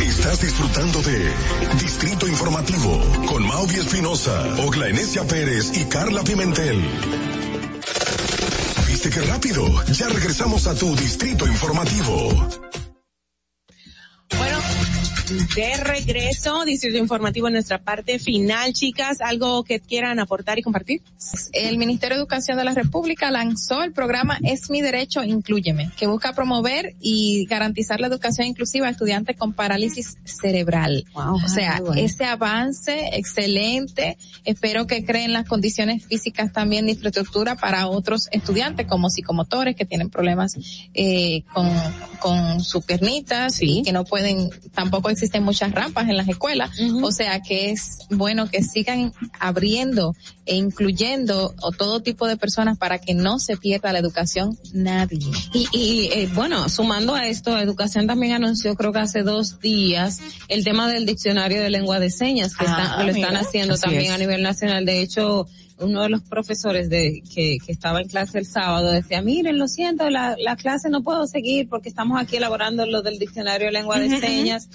Estás disfrutando de Distrito Informativo con Mauvi Espinosa, Ogla Enesia Pérez y Carla Pimentel. ¿Viste qué rápido? Ya regresamos a tu Distrito Informativo. Bueno, de regreso, Distrito Informativo en nuestra parte final, chicas, algo que quieran aportar y compartir. El Ministerio de Educación de la República lanzó el programa Es mi derecho, inclúyeme, que busca promover y garantizar la educación inclusiva a estudiantes con parálisis cerebral. o sea, bueno. ese avance excelente, espero que creen las condiciones físicas también de infraestructura para otros estudiantes como psicomotores que tienen problemas eh, con, con sus piernitas y que no pueden, tampoco existen muchas rampas en las escuelas, o sea que es bueno que sigan abriendo e incluyendo o todo tipo de personas para que no se pierda la educación nadie. Y, y eh, bueno, sumando a esto, Educación también anunció, creo que hace dos días, el tema del diccionario de lengua de señas que, Ah, que lo están haciendo así también es. a nivel nacional. De hecho, uno de los profesores de que, que estaba en clase el sábado decía, miren, lo siento, la, la clase no puedo seguir porque estamos aquí elaborando lo del diccionario de lengua de señas.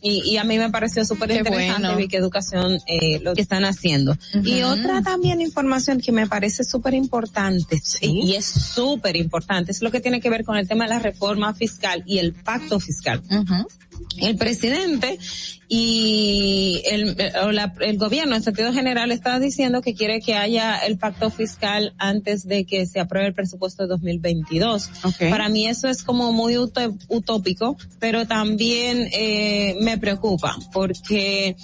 Y, y a mí me pareció súper interesante, bueno. vi que educación, eh, lo que están haciendo. Y otra también información que me parece súper importante, y es súper importante, es lo que tiene que ver con el tema de la reforma fiscal y el pacto fiscal. El presidente y el, o la- el gobierno en sentido general está diciendo que quiere que haya el pacto fiscal antes de que se apruebe el presupuesto de 2022. Para mí eso es como muy utópico, pero también eh, me preocupa porque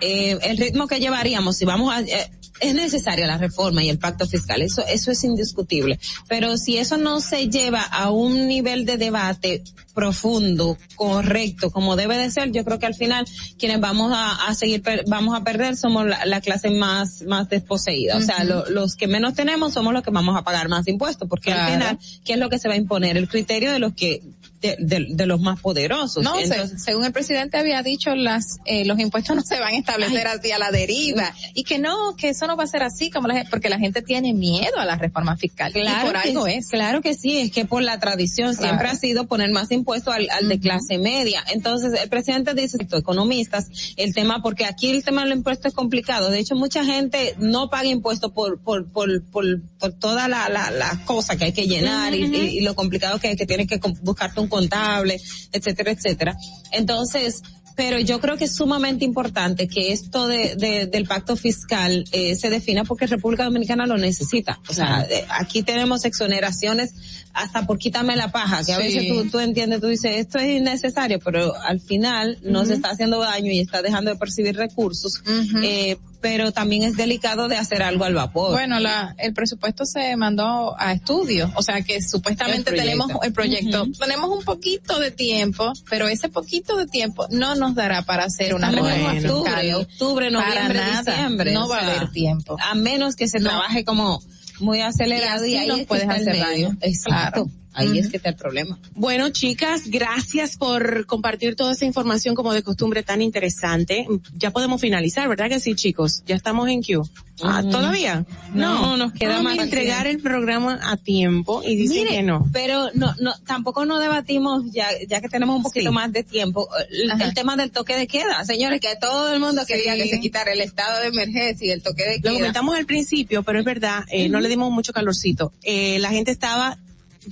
eh, el ritmo que llevaríamos si vamos a eh, es necesaria la reforma y el pacto fiscal, eso, eso es indiscutible. Pero si eso no se lleva a un nivel de debate profundo, correcto, como debe de ser, yo creo que al final quienes vamos a, a seguir, per- vamos a perder somos la, la clase más, más desposeída. O sea, lo- los que menos tenemos somos los que vamos a pagar más impuestos, porque al final, ¿qué es lo que se va a imponer? El criterio de los que, de, de- de los más poderosos. No, Entonces, según el presidente había dicho, las eh, los impuestos *laughs* no se van a establecer así a la deriva y que no, que eso no va a ser así como la porque la gente tiene miedo a la reforma fiscal. y Claro por que algo es. Claro que sí, es que por la tradición Claro. siempre ha sido poner más impuestos al, al de clase media. Entonces, el presidente dice, economistas, el tema, porque aquí el tema del impuesto es complicado. De hecho, mucha gente no paga impuestos por, por, por, por, por toda la, la, la cosa que hay que llenar y, y- y lo complicado que es que tienes que buscarte un contable, etcétera, etcétera. Entonces, pero yo creo que es sumamente importante que esto de, de- del pacto fiscal eh, se defina porque República Dominicana lo necesita. O sea, eh, aquí tenemos exoneraciones hasta por quítame la paja, que a veces tú, tú entiendes, tú dices, esto es innecesario, pero al final no se está haciendo daño y está dejando de percibir recursos, eh, pero también es delicado de hacer algo al vapor. Bueno, la, el presupuesto se mandó a estudio, o sea que supuestamente El tenemos el proyecto, tenemos un poquito de tiempo, pero ese poquito de tiempo no nos dará para hacer una reforma octubre, fiscal. octubre, Para noviembre, nada, diciembre. No o va a haber tiempo. A menos que se No. trabaje como muy acelerado y, Y ahí nos puedes hacer daño. Exacto. Claro. Ahí es que está el problema. Bueno, chicas, gracias por compartir toda esa información como de costumbre tan interesante. Ya podemos finalizar, ¿verdad que sí, chicos? Ya estamos en Q. Ah. ¿Todavía? No, nos queda más entregar el programa a tiempo y dice Mire, que no. Pero no, no, tampoco no debatimos ya, ya que tenemos un poquito Sí. más de tiempo, el, Ajá. el tema del toque de queda. Señores, que todo el mundo quería que se quitara el estado de emergencia y el toque de Lo queda. comentamos al principio, pero es verdad, eh, no le dimos mucho calorcito. Eh, la gente estaba,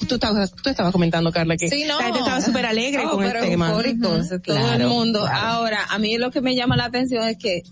tú estabas, tú estabas comentando, Carla, que Sí, no. la gente estaba súper alegre Oh, con el tema. todo el mundo. claro. Ahora, a mí lo que me llama la atención es que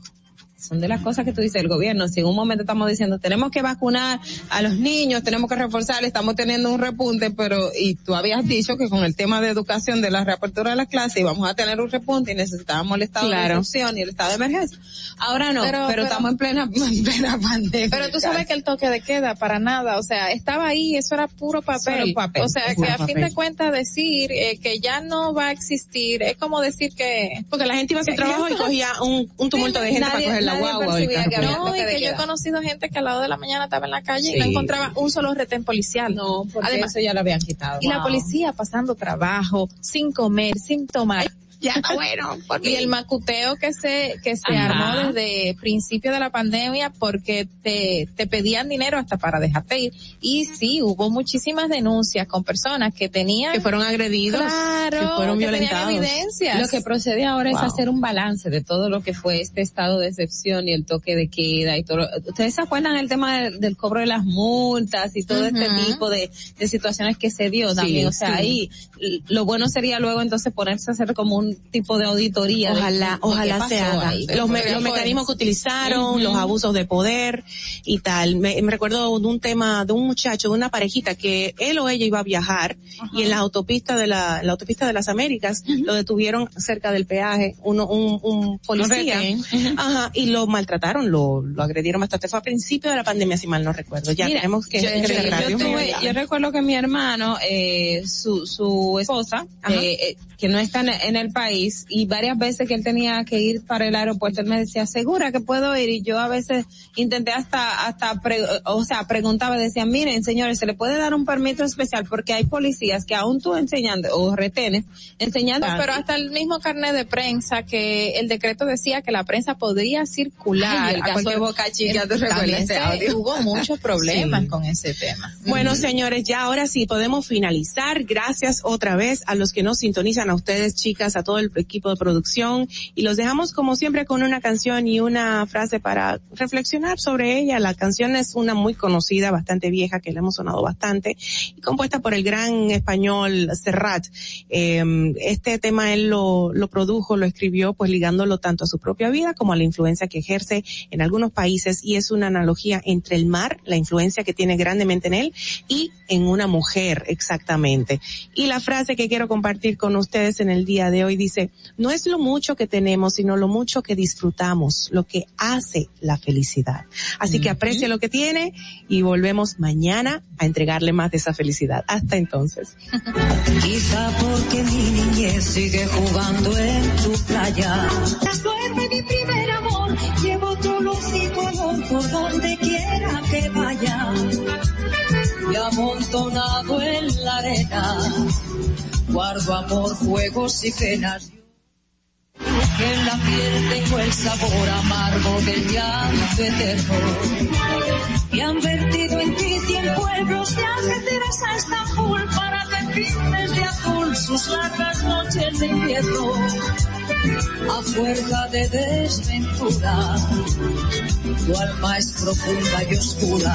son de las cosas que tú dices el gobierno. Si en un momento estamos diciendo tenemos que vacunar a los niños, tenemos que reforzar, estamos teniendo un repunte, pero y tú habías dicho que con el tema de educación de la reapertura de las clases íbamos a tener un repunte y necesitábamos el estado Claro. de excepción y el estado de emergencia. Ahora no, Pero- pero, pero- estamos en plena, *laughs* en plena pandemia. Pero tú sabes que el toque de queda para nada, o sea, estaba ahí, eso era puro papel. O sea, que a fin de cuentas decir eh, que ya no va a existir, es como decir que... Porque la gente iba a su trabajo y cogía un, un tumulto de gente Nadie- para coger la nadie guagua. No, y que yo he conocido gente que a lado de la mañana estaba en la calle y no encontraba un solo retén policial. No, porque Además, eso ya lo habían quitado. y la policía pasando trabajo, sin comer, sin tomar. *laughs* ya está bueno. Y el macuteo que se, que se Ajá. armó desde principio de la pandemia porque te, te pedían dinero hasta para dejarte ir. Y sí, hubo muchísimas denuncias con personas que tenían. Que fueron agredidos, Claro, que fueron tenían violentados. evidencias. Lo que procede ahora es hacer un balance de todo lo que fue este estado de excepción y el toque de queda y todo. ¿Ustedes se acuerdan el tema del, del cobro de las multas y todo este tipo de, de situaciones que se dio Sí, también? O sea, sí. ahí lo bueno sería luego entonces ponerse a hacer como un tipo de auditoría. Ojalá, ojalá se haga. ahí. Los, me- los mecanismos que utilizaron, los abusos de poder y tal. Me, recuerdo de un tema de un muchacho, de una parejita que él o ella iba a viajar y en la autopista de la, la autopista de las Américas lo detuvieron cerca del peaje, uno, un, un policía, ajá, y lo maltrataron, lo, lo agredieron bastante. Fue a principio de la pandemia, si mal no recuerdo. Ya Mira, tenemos que, yo, que yo- cerrar. yo Dios mío. tuve- yo recuerdo que mi hermano, eh, su, su esposa, eh, eh, que no está en, el país, y varias veces que él tenía que ir para el aeropuerto, él me decía, segura que puedo ir, y yo a veces intenté hasta, hasta, pre- o sea, preguntaba, decía, miren señores, se le puede dar un permiso especial porque hay policías que aún tú enseñando, o retenes, enseñando, pero hasta el mismo carnet de prensa que el decreto decía que la prensa podría circular. Ay, el caso de Boca Chica, ¿tú recuerdas También ese se- audio? Hubo *laughs* muchos problemas Sí. con ese tema. Bueno, señores, ya ahora sí podemos finalizar. Gracias otra vez a los que nos sintonizan, a ustedes, chicas, a todo el equipo de producción. Y los dejamos, como siempre, con una canción y una frase para reflexionar sobre ella. La canción es una muy conocida, bastante vieja, que le hemos sonado bastante, y compuesta por el gran español Serrat. Eh, este tema él lo, lo produjo, lo escribió, pues ligándolo tanto a su propia vida como a la influencia que ejerce en algunos países y es una analogía entre el mar, la influencia que tiene grandemente en él y en una mujer exactamente. Y la frase que quiero compartir con ustedes en el día de hoy dice, no es lo mucho que tenemos, sino lo mucho que disfrutamos, lo que hace la felicidad. Así que aprecie lo que tiene y volvemos mañana a entregarle más de esa felicidad. Hasta entonces. *laughs* Quizá porque mi niñez sigue jugando en tu playa. Duerme mi primer amor, llevo tu luz y color por donde quiera que vaya. Y amontonado en la arena, guardo amor, juegos y penas. En la piel tengo el sabor amargo del llanto eterno. Y han vertido en ti cien pueblos de Algeciras a Estambul para que pintes de azul sus largas noches de invierno. A fuerza de desventura, tu alma es profunda y oscura.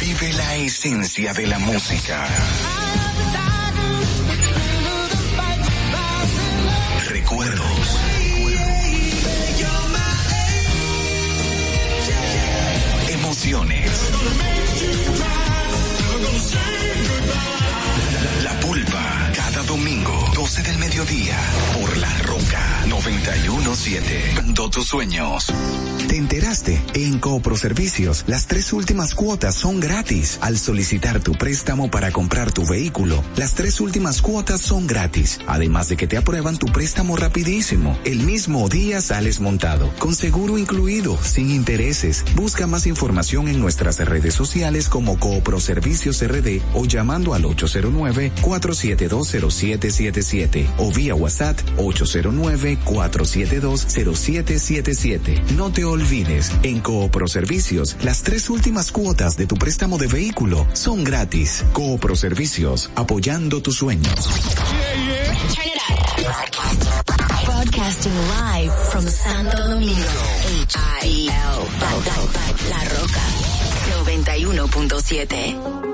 Vive la esencia de la música. Recuerdos. Emociones. La pulpa, domingo, 12 del mediodía, por La Roca 917. Dando tus sueños. ¿Te enteraste? En Coopro Servicios, las tres últimas cuotas son gratis. Al solicitar tu préstamo para comprar tu vehículo, las tres últimas cuotas son gratis. Además de que te aprueban tu préstamo rapidísimo. El mismo día sales montado, con seguro incluido, sin intereses. Busca más información en nuestras redes sociales como Coopro Servicios RD o llamando al 0777 o vía WhatsApp 809-472-0777. No te olvides, en Coopro Servicios, las tres últimas cuotas de tu préstamo de vehículo son gratis. Coopro Servicios, apoyando tus sueños. Yeah, yeah. Turn it up. Broadcasting live from Santo Domingo. H-I-L. La Roca. 91.7.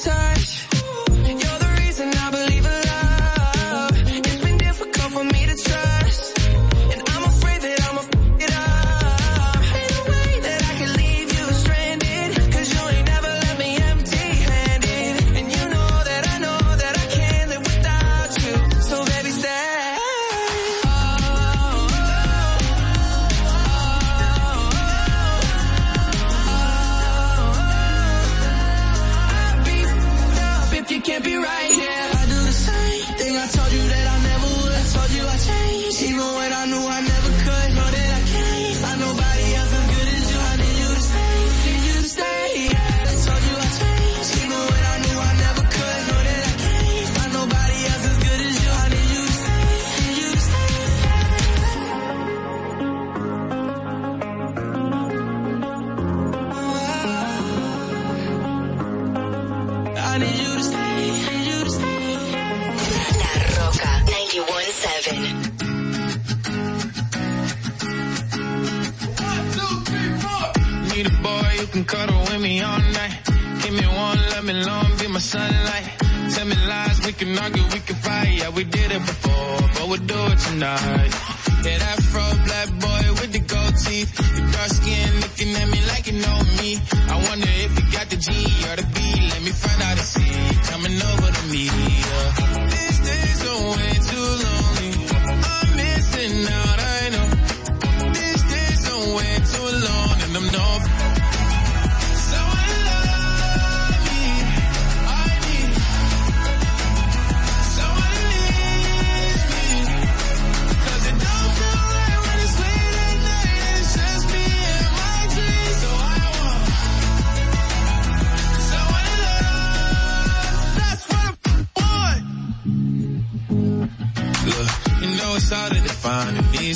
touch. can argue, we can fight. Yeah, we did it before, but we'll do it tonight. Yeah, that fro black boy with the gold teeth, your dark skin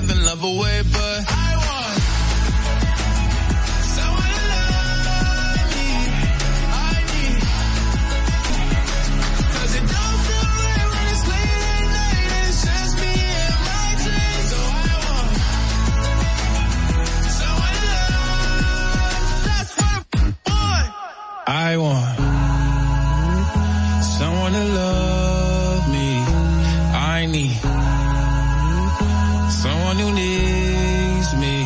give love away, but I want someone to love me. I need. Cause it don't feel right when it's late at night. It's just me and my dreams. So I want someone to love. That's what I want. I want someone to love me. I need someone who needs me.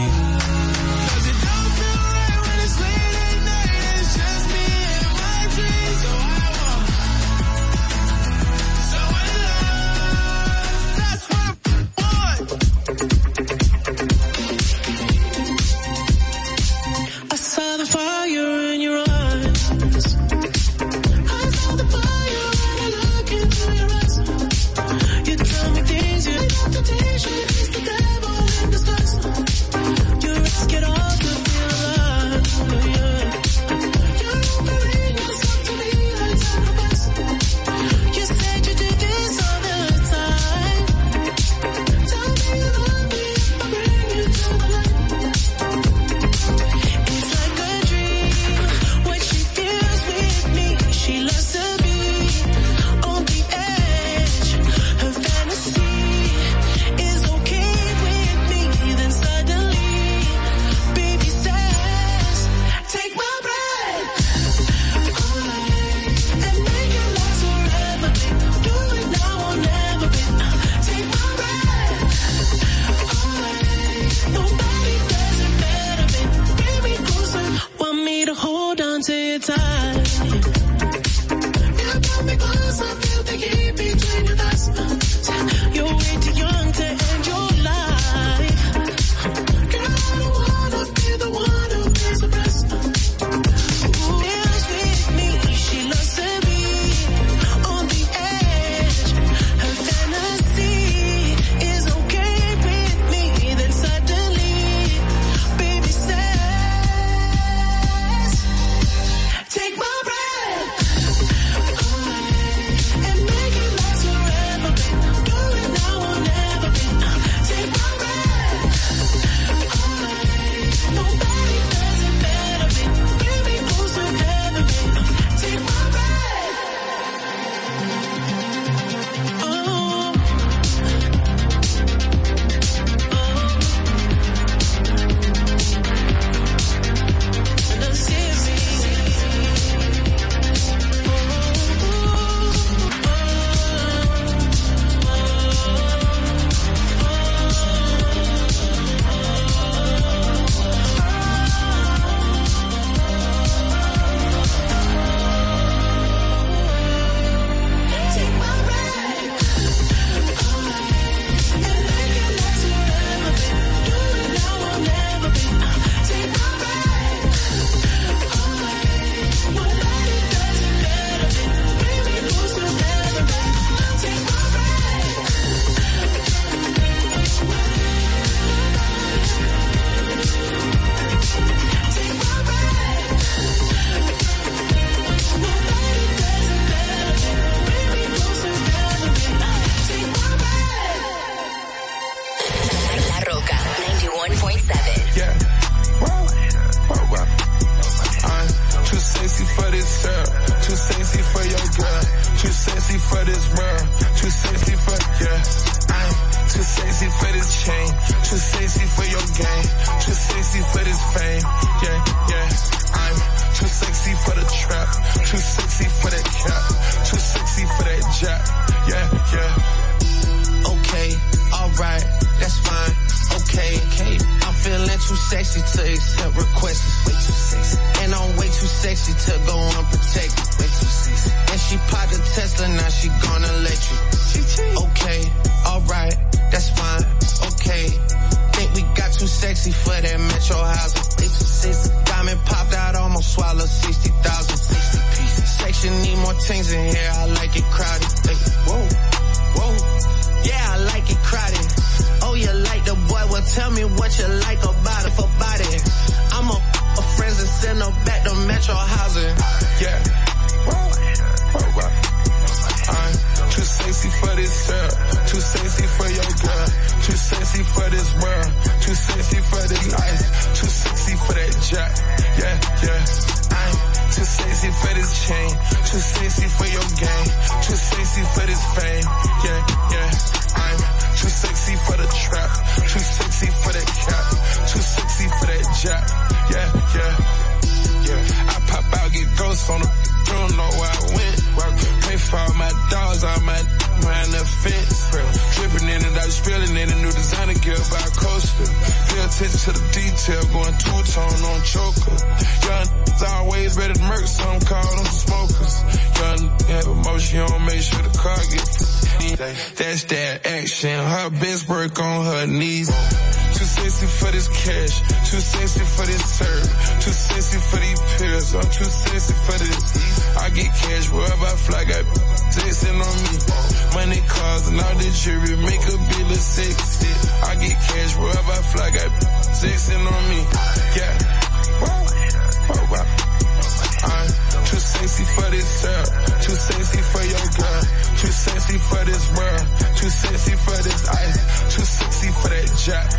Sexy for this ice. Too sexy for that jack.